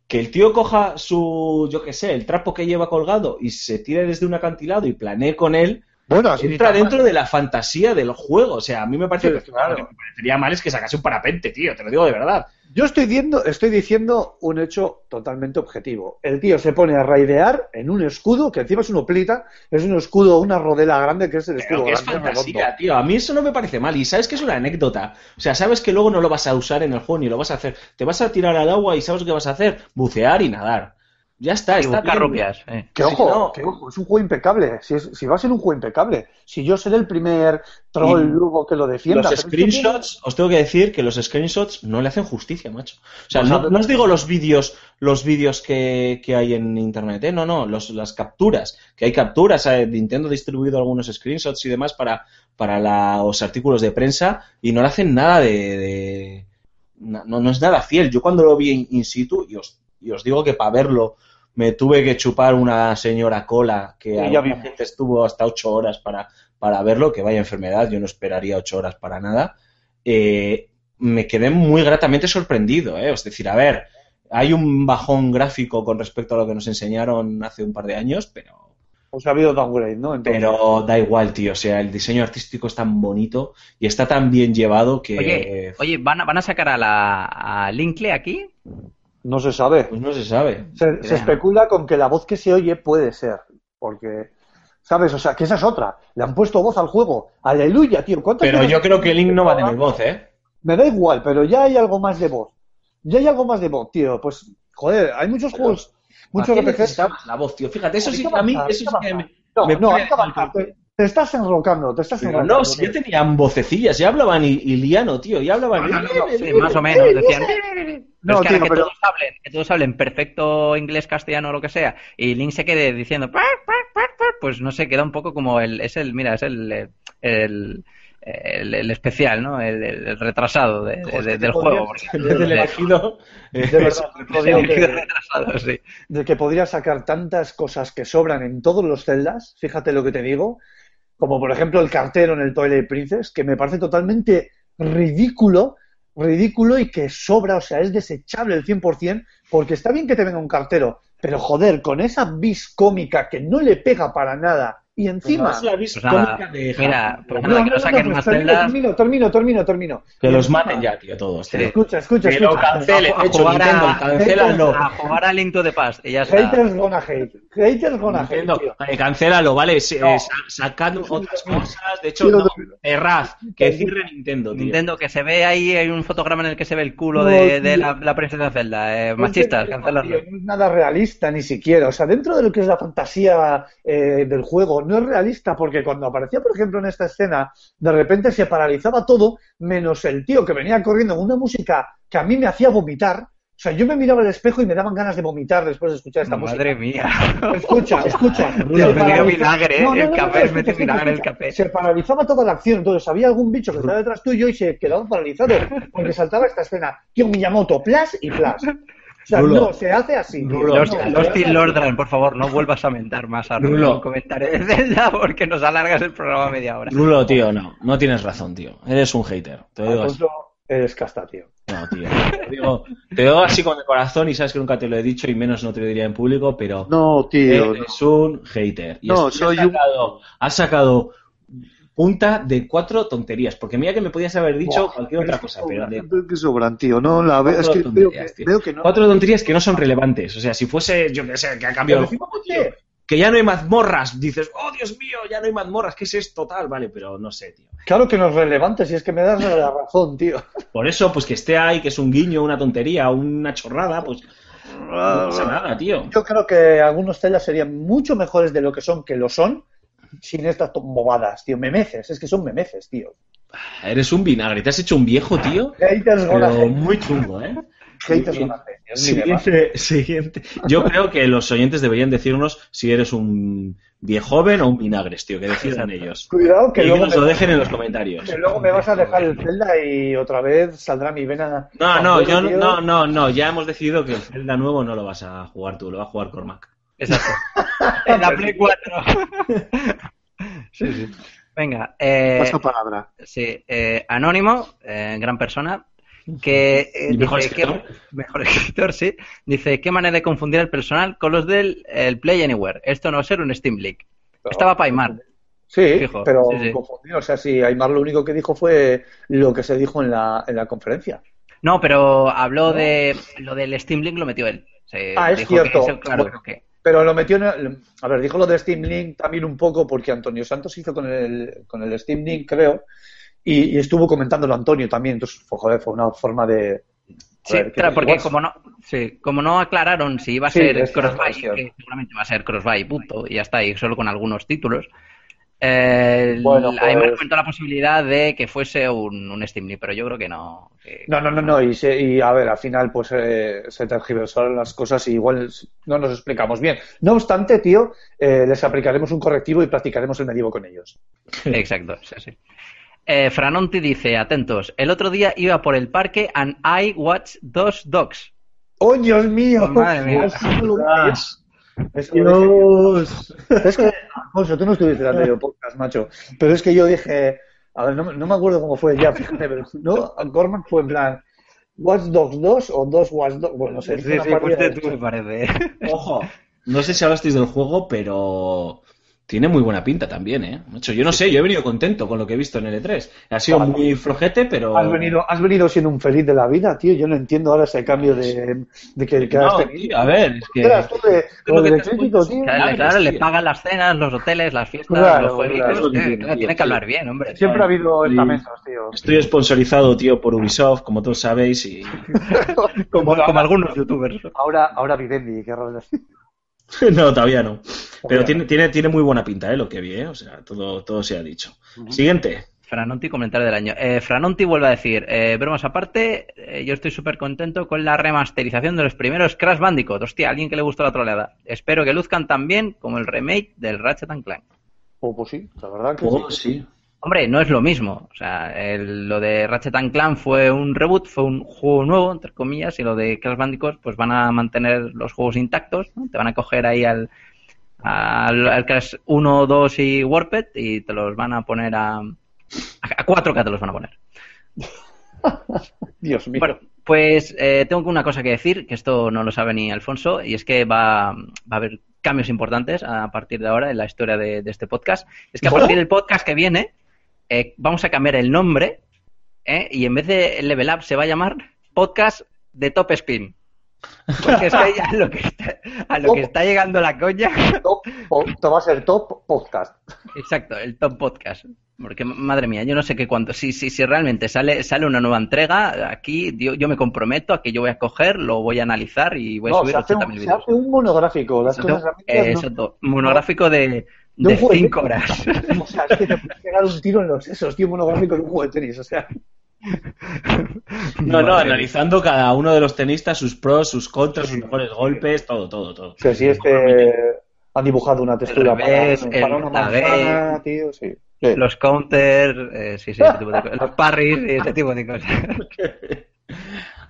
A: que el tío coja su, yo qué sé, el trapo que lleva colgado y se tire desde un acantilado y planee con él,
D: Bueno, así
A: entra
D: mal.
A: dentro de la fantasía del juego. O sea, a mí me parece
D: Sí,
A: que
D: claro.
A: lo que me parecería mal es que sacase un parapente, tío, te lo digo de verdad.
D: Yo estoy diciendo, estoy diciendo un hecho totalmente objetivo. El tío se pone a raidear en un escudo, que encima es una plita, es un escudo, una rodela grande, que es el
A: Pero
D: escudo
A: que es
D: grande,
A: fantasía, tío. A mí eso no me parece mal. Y sabes que es una anécdota. O sea, sabes que luego no lo vas a usar en el juego ni lo vas a hacer. Te vas a tirar al agua y sabes qué vas a hacer. Bucear y nadar. Ya está, está
C: rupias. eh.
D: Que ojo,
A: no.
D: que ojo, es un juego impecable. Si, es- si va a ser un juego impecable. Si yo seré el primer troll luego que lo defienda.
A: Los screenshots, os tengo que decir que los screenshots no le hacen justicia, macho. O sea,
D: Pues
A: no, os digo los vídeos, los vídeos que, que hay en internet, ¿eh? no, no, los, las capturas, que hay capturas, eh, Nintendo ha distribuido algunos screenshots y demás para, para la- los artículos de prensa y no le hacen nada de, de- no, no es nada fiel. Yo cuando lo vi in, in situ, y os, y os digo que para verlo me tuve que chupar una señora cola que alguna
D: vimos.
A: gente estuvo hasta ocho horas para, para verlo, que vaya enfermedad, yo no esperaría ocho horas para nada. Eh, me quedé muy gratamente sorprendido, ¿eh? Es decir, a ver, hay un bajón gráfico con respecto a lo que nos enseñaron hace un par de años, pero,
D: Pues ha habido downgrade, ¿no? Entonces,
A: pero da igual, tío. O sea, el diseño artístico es tan bonito y está tan bien llevado que
C: Oye, oye ¿van, a, ¿van a sacar a la a Linkle aquí?
D: No se sabe.
A: pues no se sabe.
D: Se, especula con que la voz que se oye puede ser. Porque, ¿sabes? O sea, que esa es otra. Le han puesto voz al juego. Aleluya, tío. ¿Cuántas
A: Pero yo creo que Link no va a tener voz, ¿eh?
D: Me da igual, pero ya hay algo más de voz. Ya hay algo más de voz, tío. Pues, joder, hay muchos juegos, muchos
A: ¿Para qué
D: RPGs.
A: la voz, tío. Fíjate, eso sí a mí, eso sí
D: que
A: que me.
D: No,
A: me
D: no,
A: pone
D: hay que avanzar. Te, te estás enrocando, te estás
A: Pero
D: enrocando.
A: no, si ya tenían vocecillas, ya hablaban i- iliano, tío, ya hablaban.
C: Sí, más o menos, decían.
D: No,
C: es que,
D: tío,
C: que
D: pero-
C: todos hablen, que todos hablen perfecto inglés, castellano o lo que sea, y Link se quede diciendo, "Par, par, par, par", pues no sé, queda un poco como el, es el, mira, es el, eh, el, el, el especial, ¿no? El, el retrasado de- de- de- del juego.
A: del elegido, eh,
D: de que podría sacar tantas cosas que sobran en todos los celdas, fíjate lo que te digo, como por ejemplo el cartero en el Twilight Princess, que me parece totalmente ridículo, ridículo y que sobra, o sea, es desechable el 100%, porque está bien que te venga un cartero, pero joder, con esa bis cómica que no le pega para nada, y encima...
A: es la
C: Pues nada,
A: de
C: mira, pues
D: No,
C: nada,
D: no,
C: que
D: no,
C: no saquen
D: pues
C: más
D: termino,
C: celdas.
D: termino, termino, termino, termino.
A: que los
D: encima-
A: maten ya, tío, todos. tío.
D: Escucha, escucha,
A: Que lo
D: escucha.
A: cancelen,
C: a
A: hecho,
C: jugar
A: Nintendo,
C: a-
A: cancélalo.
C: A jugar a Link to the Past, y ya está.
D: Haters gonna hate. Haters gonna hate,
A: Nintendo,
D: tío.
A: eh, cancélalo, ¿vale?
D: No.
A: eh, sa- sacad otras cosas. De hecho, no,
D: terminar.
A: errad, que cierre Nintendo, tío.
C: Nintendo, que se ve ahí, hay un fotograma en el que se ve el culo
D: No,
C: de, de la, la princesa Zelda. Eh,
D: No
C: machistas, cancelarlo.
D: No es nada realista ni siquiera. O sea, dentro de lo que es la fantasía eh, del juego, no es realista porque cuando aparecía, por ejemplo, en esta escena, de repente se paralizaba todo, menos el tío que venía corriendo con una música que a mí me hacía vomitar. O sea, yo me miraba al espejo y me daban ganas de vomitar después de escuchar esta
C: Madre mía.
D: música. Escucha, escucha.
C: Rulo,
D: Se
C: me dio
D: paraliza-
C: vinagre,
D: No, no,
C: el
D: no,
C: café,
D: escucha,
C: mete
D: escucha,
C: vinagre en el
D: escucha.
C: café.
D: Se paralizaba toda la acción. Entonces había algún bicho que estaba detrás tuyo y se quedaba paralizado porque saltaba esta escena. Tío, Miyamoto, plas y plas. O sea,
A: Rulo.
D: no, se hace así.
A: Rulo,
D: No,
C: Los,
D: se
C: los
D: hace
C: Tim
D: así.
C: Lordran, por favor, no vuelvas a mentar más a Rulo
A: Rulo.
C: en comentarios de Zelda porque nos alargas el programa a media hora.
A: Rulo, tío, no, no tienes razón, tío. Eres un hater. Te digo así.
D: Eres casta, tío.
A: No, tío. Te digo, te digo así con el corazón y sabes que nunca te lo he dicho y menos no te lo diría en público, pero
D: No, tío.
A: eres un hater. Y
D: No, soy
A: has
D: un-
A: sacado, has sacado punta de cuatro tonterías. Porque mira que me podías haber dicho
D: Buah,
A: cualquier otra cosa, pero de
D: que sobran, tío. No, la es que veo que,
A: tonterías, tío.
D: veo que no.
A: cuatro tonterías que no son relevantes. O sea, si fuese, yo qué sé, que ha cambiado el
D: Pero
A: juego,
D: fíjate,
A: tío, que ya no hay mazmorras, dices, oh Dios mío, ya no hay mazmorras, ¿qué es esto tal? Vale, pero no sé, tío.
D: Claro que no es relevante, si es que me das la razón, tío.
A: Por eso, pues que esté ahí, que es un guiño, una tontería, una chorrada, pues no pasa nada, tío.
D: Yo creo que algunos telas serían mucho mejores de lo que son, que lo son, sin estas bobadas, tío. Memeces, es que son memeces, tío.
A: Eres un vinagre. Te has hecho un viejo, tío. Pero muy chungo, ¿eh? Siguiente, siguiente. Yo creo que los oyentes deberían decirnos si eres un viejoven o un vinagres, tío, que decidan ellos.
D: Cuidado que
A: y que
D: luego,
A: nos lo dejen en los comentarios.
D: que luego me vas a dejar el Zelda y otra vez saldrá mi vena.
A: No, no, yo no, no, no, ya hemos decidido que el Zelda nuevo no lo vas a jugar tú, lo va a jugar Cormac.
C: Exacto. En la Play 4. sí, sí. Venga, eh,
D: Paso palabra.
C: sí, eh, Anónimo, eh, gran persona, que eh,
A: mejor
C: dice
A: escritor.
C: que- mejor escritor, sí. Dice, qué manera de confundir el personal con los del el Play Anywhere. Esto no va a ser un Steam League. Estaba para Aymar.
D: Sí,
C: Fijo,
D: pero
C: sí, sí.
D: confundido. O sea, si Aymar lo único que dijo fue lo que se dijo en la, en la conferencia.
C: No, pero habló de lo del Steam Link, lo metió él. Se
D: Ah, es
C: dijo que
D: cierto.
C: eso, claro,
D: Bueno.
C: que-
D: Pero lo metió en el- A ver, dijo lo de Steam Link también un poco porque Antonio Santos hizo con el, con el Steam Link, creo, y, y estuvo comentándolo Antonio también. Entonces, fue, joder, fue una forma de.
C: Sí,
D: ver,
C: claro, porque
D: igual-
C: como no, sí, como no aclararon si iba a
D: Sí,
C: ser crossbuy, seguramente va a ser crossbuy punto, y ya está, y solo con algunos títulos. Eh,
D: Bueno,
C: ahí me
D: pues-
C: comentó la posibilidad de que fuese un, un Steam Link, pero yo creo que no. que-
D: No, no, no, no. Y, se- y a ver, al final, pues eh, se tergiversaron las cosas y igual no nos explicamos bien. No obstante, tío, eh, les aplicaremos un correctivo y practicaremos el medievo con ellos.
C: Exacto, sí, sí. Eh, Franonti dice, atentos, el otro día iba por el parque and I watched dos dogs.
D: ¡Oh, Dios mío!
C: Madre mía.
D: Eso lo dije. Es que, Alfonso, tú no estuviste en el anterior podcast, macho. Pero es que yo dije, a ver, no, me- no me acuerdo cómo fue ya, fíjate, pero no, Cormac fue en plan, Watch Dogs 2 o 2 Watch Dogs, bueno, no sé.
C: Sí, sí, fuiste tú, me parece.
A: Ojo, no sé si hablasteis del juego, pero tiene muy buena pinta también, ¿eh? Macho, yo no sé, yo he venido contento con lo que he visto en el E3. Ha sido
D: Vale.
A: muy flojete, pero...
D: Has venido, has venido siendo un feliz de la vida, tío. Yo no entiendo ahora ese cambio de, de que, que has
A: No, tío, a ver, es que...
D: Tú de,
A: lo
D: tío.
C: Claro, le pagan las cenas, los hoteles, las fiestas,
D: Claro,
C: los
D: claro,
C: eh,
A: tiene,
C: claro,
A: tío,
C: tiene que hablar bien, hombre.
D: Siempre ha habido
A: Sí.
D: estamentos, tío.
A: Estoy sponsorizado, tío, por Ubisoft, como todos sabéis, y...
C: Como, como algunos youtubers.
D: Ahora, ahora Vivendi, qué raro.
A: no, todavía no. Pero tiene, tiene, tiene muy buena pinta, ¿eh? Lo que vi, ¿eh? O sea, todo, todo se ha dicho. Siguiente.
C: Franonti, comentario del año. Eh, Franonti vuelve a decir, eh, bromas aparte, eh, yo estoy súper contento con la remasterización de los primeros Crash Bandicoot. Hostia, alguien que le gustó la troleada. Espero que luzcan tan bien como el remake del Ratchet and Clank.
D: Oh, pues sí, la verdad que
A: Oh,
D: sí.
A: sí.
C: Hombre, no es lo mismo. O sea, el- lo de Ratchet and Clank fue un reboot, fue un juego nuevo, entre comillas, y lo de Crash Bandicoot, pues van a mantener los juegos intactos, ¿no? Te van a coger ahí al, al, al Crash 1, 2 y Warped y te los van a poner a... A 4K te los van a poner.
D: Dios mío.
C: Bueno, pues eh, tengo una cosa que decir, que esto no lo sabe ni Alfonso, y es que va, va a haber cambios importantes a partir de ahora en la historia de, de este podcast. Es que a partir del podcast que viene eh, vamos a cambiar el nombre ¿eh? y en vez de Level Up se va a llamar Podcast de Top Spin. Porque es que a lo que está, a lo que está llegando la coña.
D: Top, esto va a ser top podcast.
C: Exacto, el Top Podcast. Porque, madre mía, yo no sé qué cuánto. Si, si, si realmente sale, sale una nueva entrega, aquí yo, yo me comprometo a que yo voy a coger, lo voy a analizar y voy a
D: No,
C: subir
D: se hace,
C: 80.000
D: un, se hace un monográfico. Las
C: Exacto,
D: cosas
C: eh,
D: rápidas,
C: exacto. monográfico de,
D: De
C: de
D: juego de
C: 5
D: tenis.
C: horas.
D: ¿no? O sea, es que te puedes pegar un tiro en los sesos, tío, monográfico de un juego de tenis. O sea,
A: No, no,
C: Madre
A: analizando cada uno de los tenistas, sus pros, sus contras, sus mejores golpes, todo, todo, todo.
D: sea, si este han dibujado una textura para,
C: revés,
D: para
C: el
D: una
C: tagué.
D: manzana, tío, sí. Sí.
C: Los counter, eh, sí, sí, ese tipo de cosas. Los parries y ese tipo de cosas.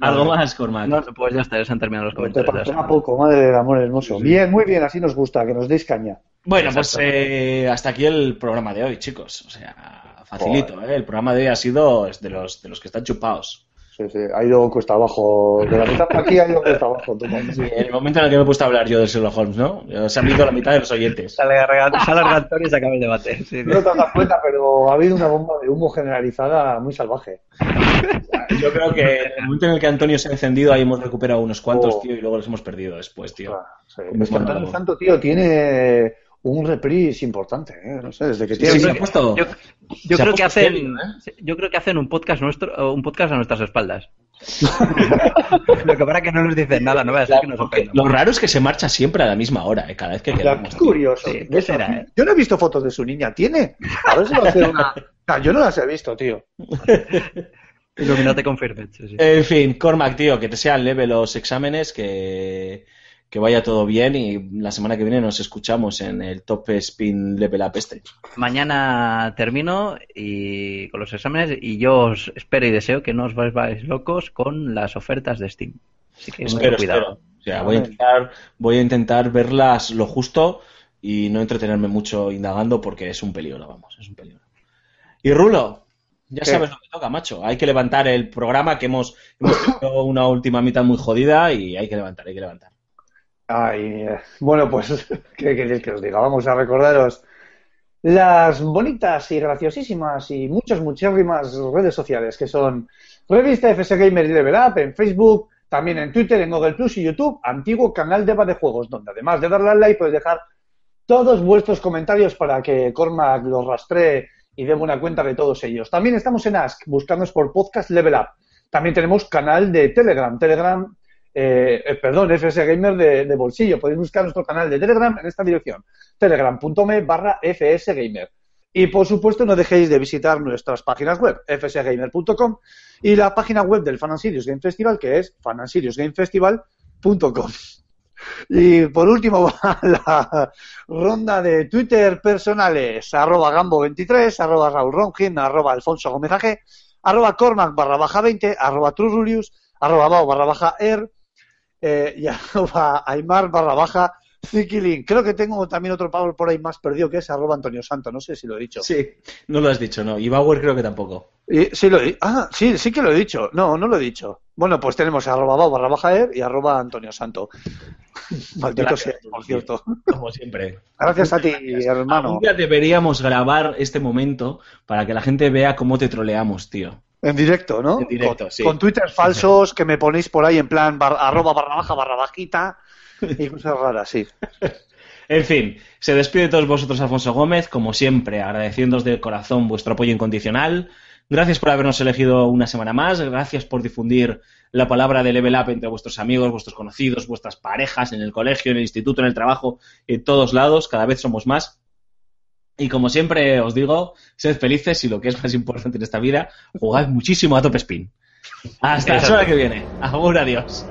A: ¿Algo más, Cormac?
C: No, pues ya está, ya se han terminado los
D: Te
C: comentarios.
D: parecerá poco, madre del amor hermoso. Bien, muy bien, así nos gusta, que nos deis caña.
A: Bueno, pues eh, hasta aquí el programa de hoy, chicos. O sea, facilito, ¿eh? El programa de hoy ha sido de los, de los que están chupados.
D: Sí, sí, ha ido cuesta abajo. De la mitad para aquí ha ido cuesta abajo.
A: En el momento en el que me he puesto a hablar yo de Sherlock Holmes, ¿no? Se han ido la mitad de los oyentes.
C: Sale Antonio y se acaba el debate. Sí,
D: No te has dado cuenta, pero ha habido una bomba de humo generalizada muy salvaje.
A: Yo creo que en el momento en el que Antonio se ha encendido, ahí hemos recuperado unos cuantos,
D: Oh.
A: tío, y luego los hemos perdido después, tío.
D: Sí. Antonio
A: cuando-
D: Santo, tío, tiene un reprise importante, ¿eh? No sé, desde que
A: Sí,
D: tiene...
A: sí, se ha puesto-
C: Yo, creo que hacen,
A: serio, ¿eh?
C: yo creo que hacen un podcast nuestro, un podcast a nuestras espaldas. Lo que pasa es que no nos dicen nada, no voy a ser que nos ofendan.
A: Lo raro es que se marcha siempre a la misma hora, ¿eh? Cada vez que quedamos.
D: qué curioso.
C: Sí, ¿qué
D: ¿Ves?
C: será, eh?
D: Yo no he visto fotos de su niña. ¿Tiene? A ver si va a hacer una, Ah, yo no las he visto, tío.
C: Sí.
A: En fin, Cormac, tío, que te sean leve los exámenes, que, que vaya todo bien y la semana que viene nos escuchamos en el Top Spin Level Up este.
C: Mañana termino y con los exámenes y yo os espero y deseo que no os vais locos con las ofertas de Steam. Así que
A: Espero,
C: cuidado.
A: espero. O sea, voy a intentar, voy a intentar verlas lo justo y no entretenerme mucho indagando porque es un peligro, vamos, es un peligro. Y Rulo, ya
D: ¿Qué?
A: sabes lo que toca, macho. Hay que levantar el programa que hemos, hemos tenido una última mitad muy jodida y hay que levantar, hay que levantar.
D: Ay, bueno, pues, ¿qué queréis que os diga? Vamos a recordaros las bonitas y graciosísimas y muchas, muchísimas redes sociales que son Revista FS Gamer Level Up en Facebook, también en Twitter, en Google Plus y YouTube, antiguo canal de de Juegos, donde además de darle al like podéis dejar todos vuestros comentarios para que Cormac los rastree y dé buena cuenta de todos ellos. También estamos en Ask, buscándonos por podcast Level Up. También tenemos canal de Telegram, Telegram, eh, eh, perdón, FS Gamer de, de bolsillo. Podéis buscar nuestro canal de Telegram en esta dirección, telegram.me barra FS Gamer. Y por supuesto no dejéis de visitar nuestras páginas web, fsgamer.com y la página web del Fan and Serious Game Festival, que es fanandserious.gamefestival.com. Y por último va la ronda de Twitter personales, arroba Gambo23, arroba Raúl arroba Alfonso Gómez arroba Cormac barra baja 20, arroba Trurulius, arroba Bao barra baja Er, eh, y arroba Aymar barra baja Zikilin. Creo que tengo también otro Pablo por ahí más perdido que es arroba Antonio Santo, no sé si lo he dicho.
A: Sí, no lo has dicho, no. Y Bauer creo que tampoco.
D: Y- sí, lo he, ah, sí, sí que lo he dicho. No, no lo he dicho. Bueno, pues tenemos arroba Bao barra baja Er y arroba Antonio Santo. Maldito
A: Gracias,
D: sea, por cierto.
A: Como siempre.
D: Gracias a ti, hermano.
A: Día deberíamos grabar este momento para que la gente vea cómo te troleamos, tío.
D: En directo, ¿no?
A: En directo,
D: con,
A: sí.
D: con Twitter falsos que me ponéis por ahí en plan bar- arroba barra baja barra bajita y cosas raras, sí.
A: En fin, se despide de todos vosotros Alfonso Gómez, como siempre, agradeciéndoos de corazón vuestro apoyo incondicional. Gracias por habernos elegido una semana más, gracias por difundir la palabra de Level Up entre vuestros amigos, vuestros conocidos, vuestras parejas, en el colegio, en el instituto, en el trabajo, en todos lados, cada vez somos más. Y como siempre os digo, sed felices y lo que es más importante en esta vida, jugad muchísimo a Top Spin. Hasta la semana que viene. Agur, adiós.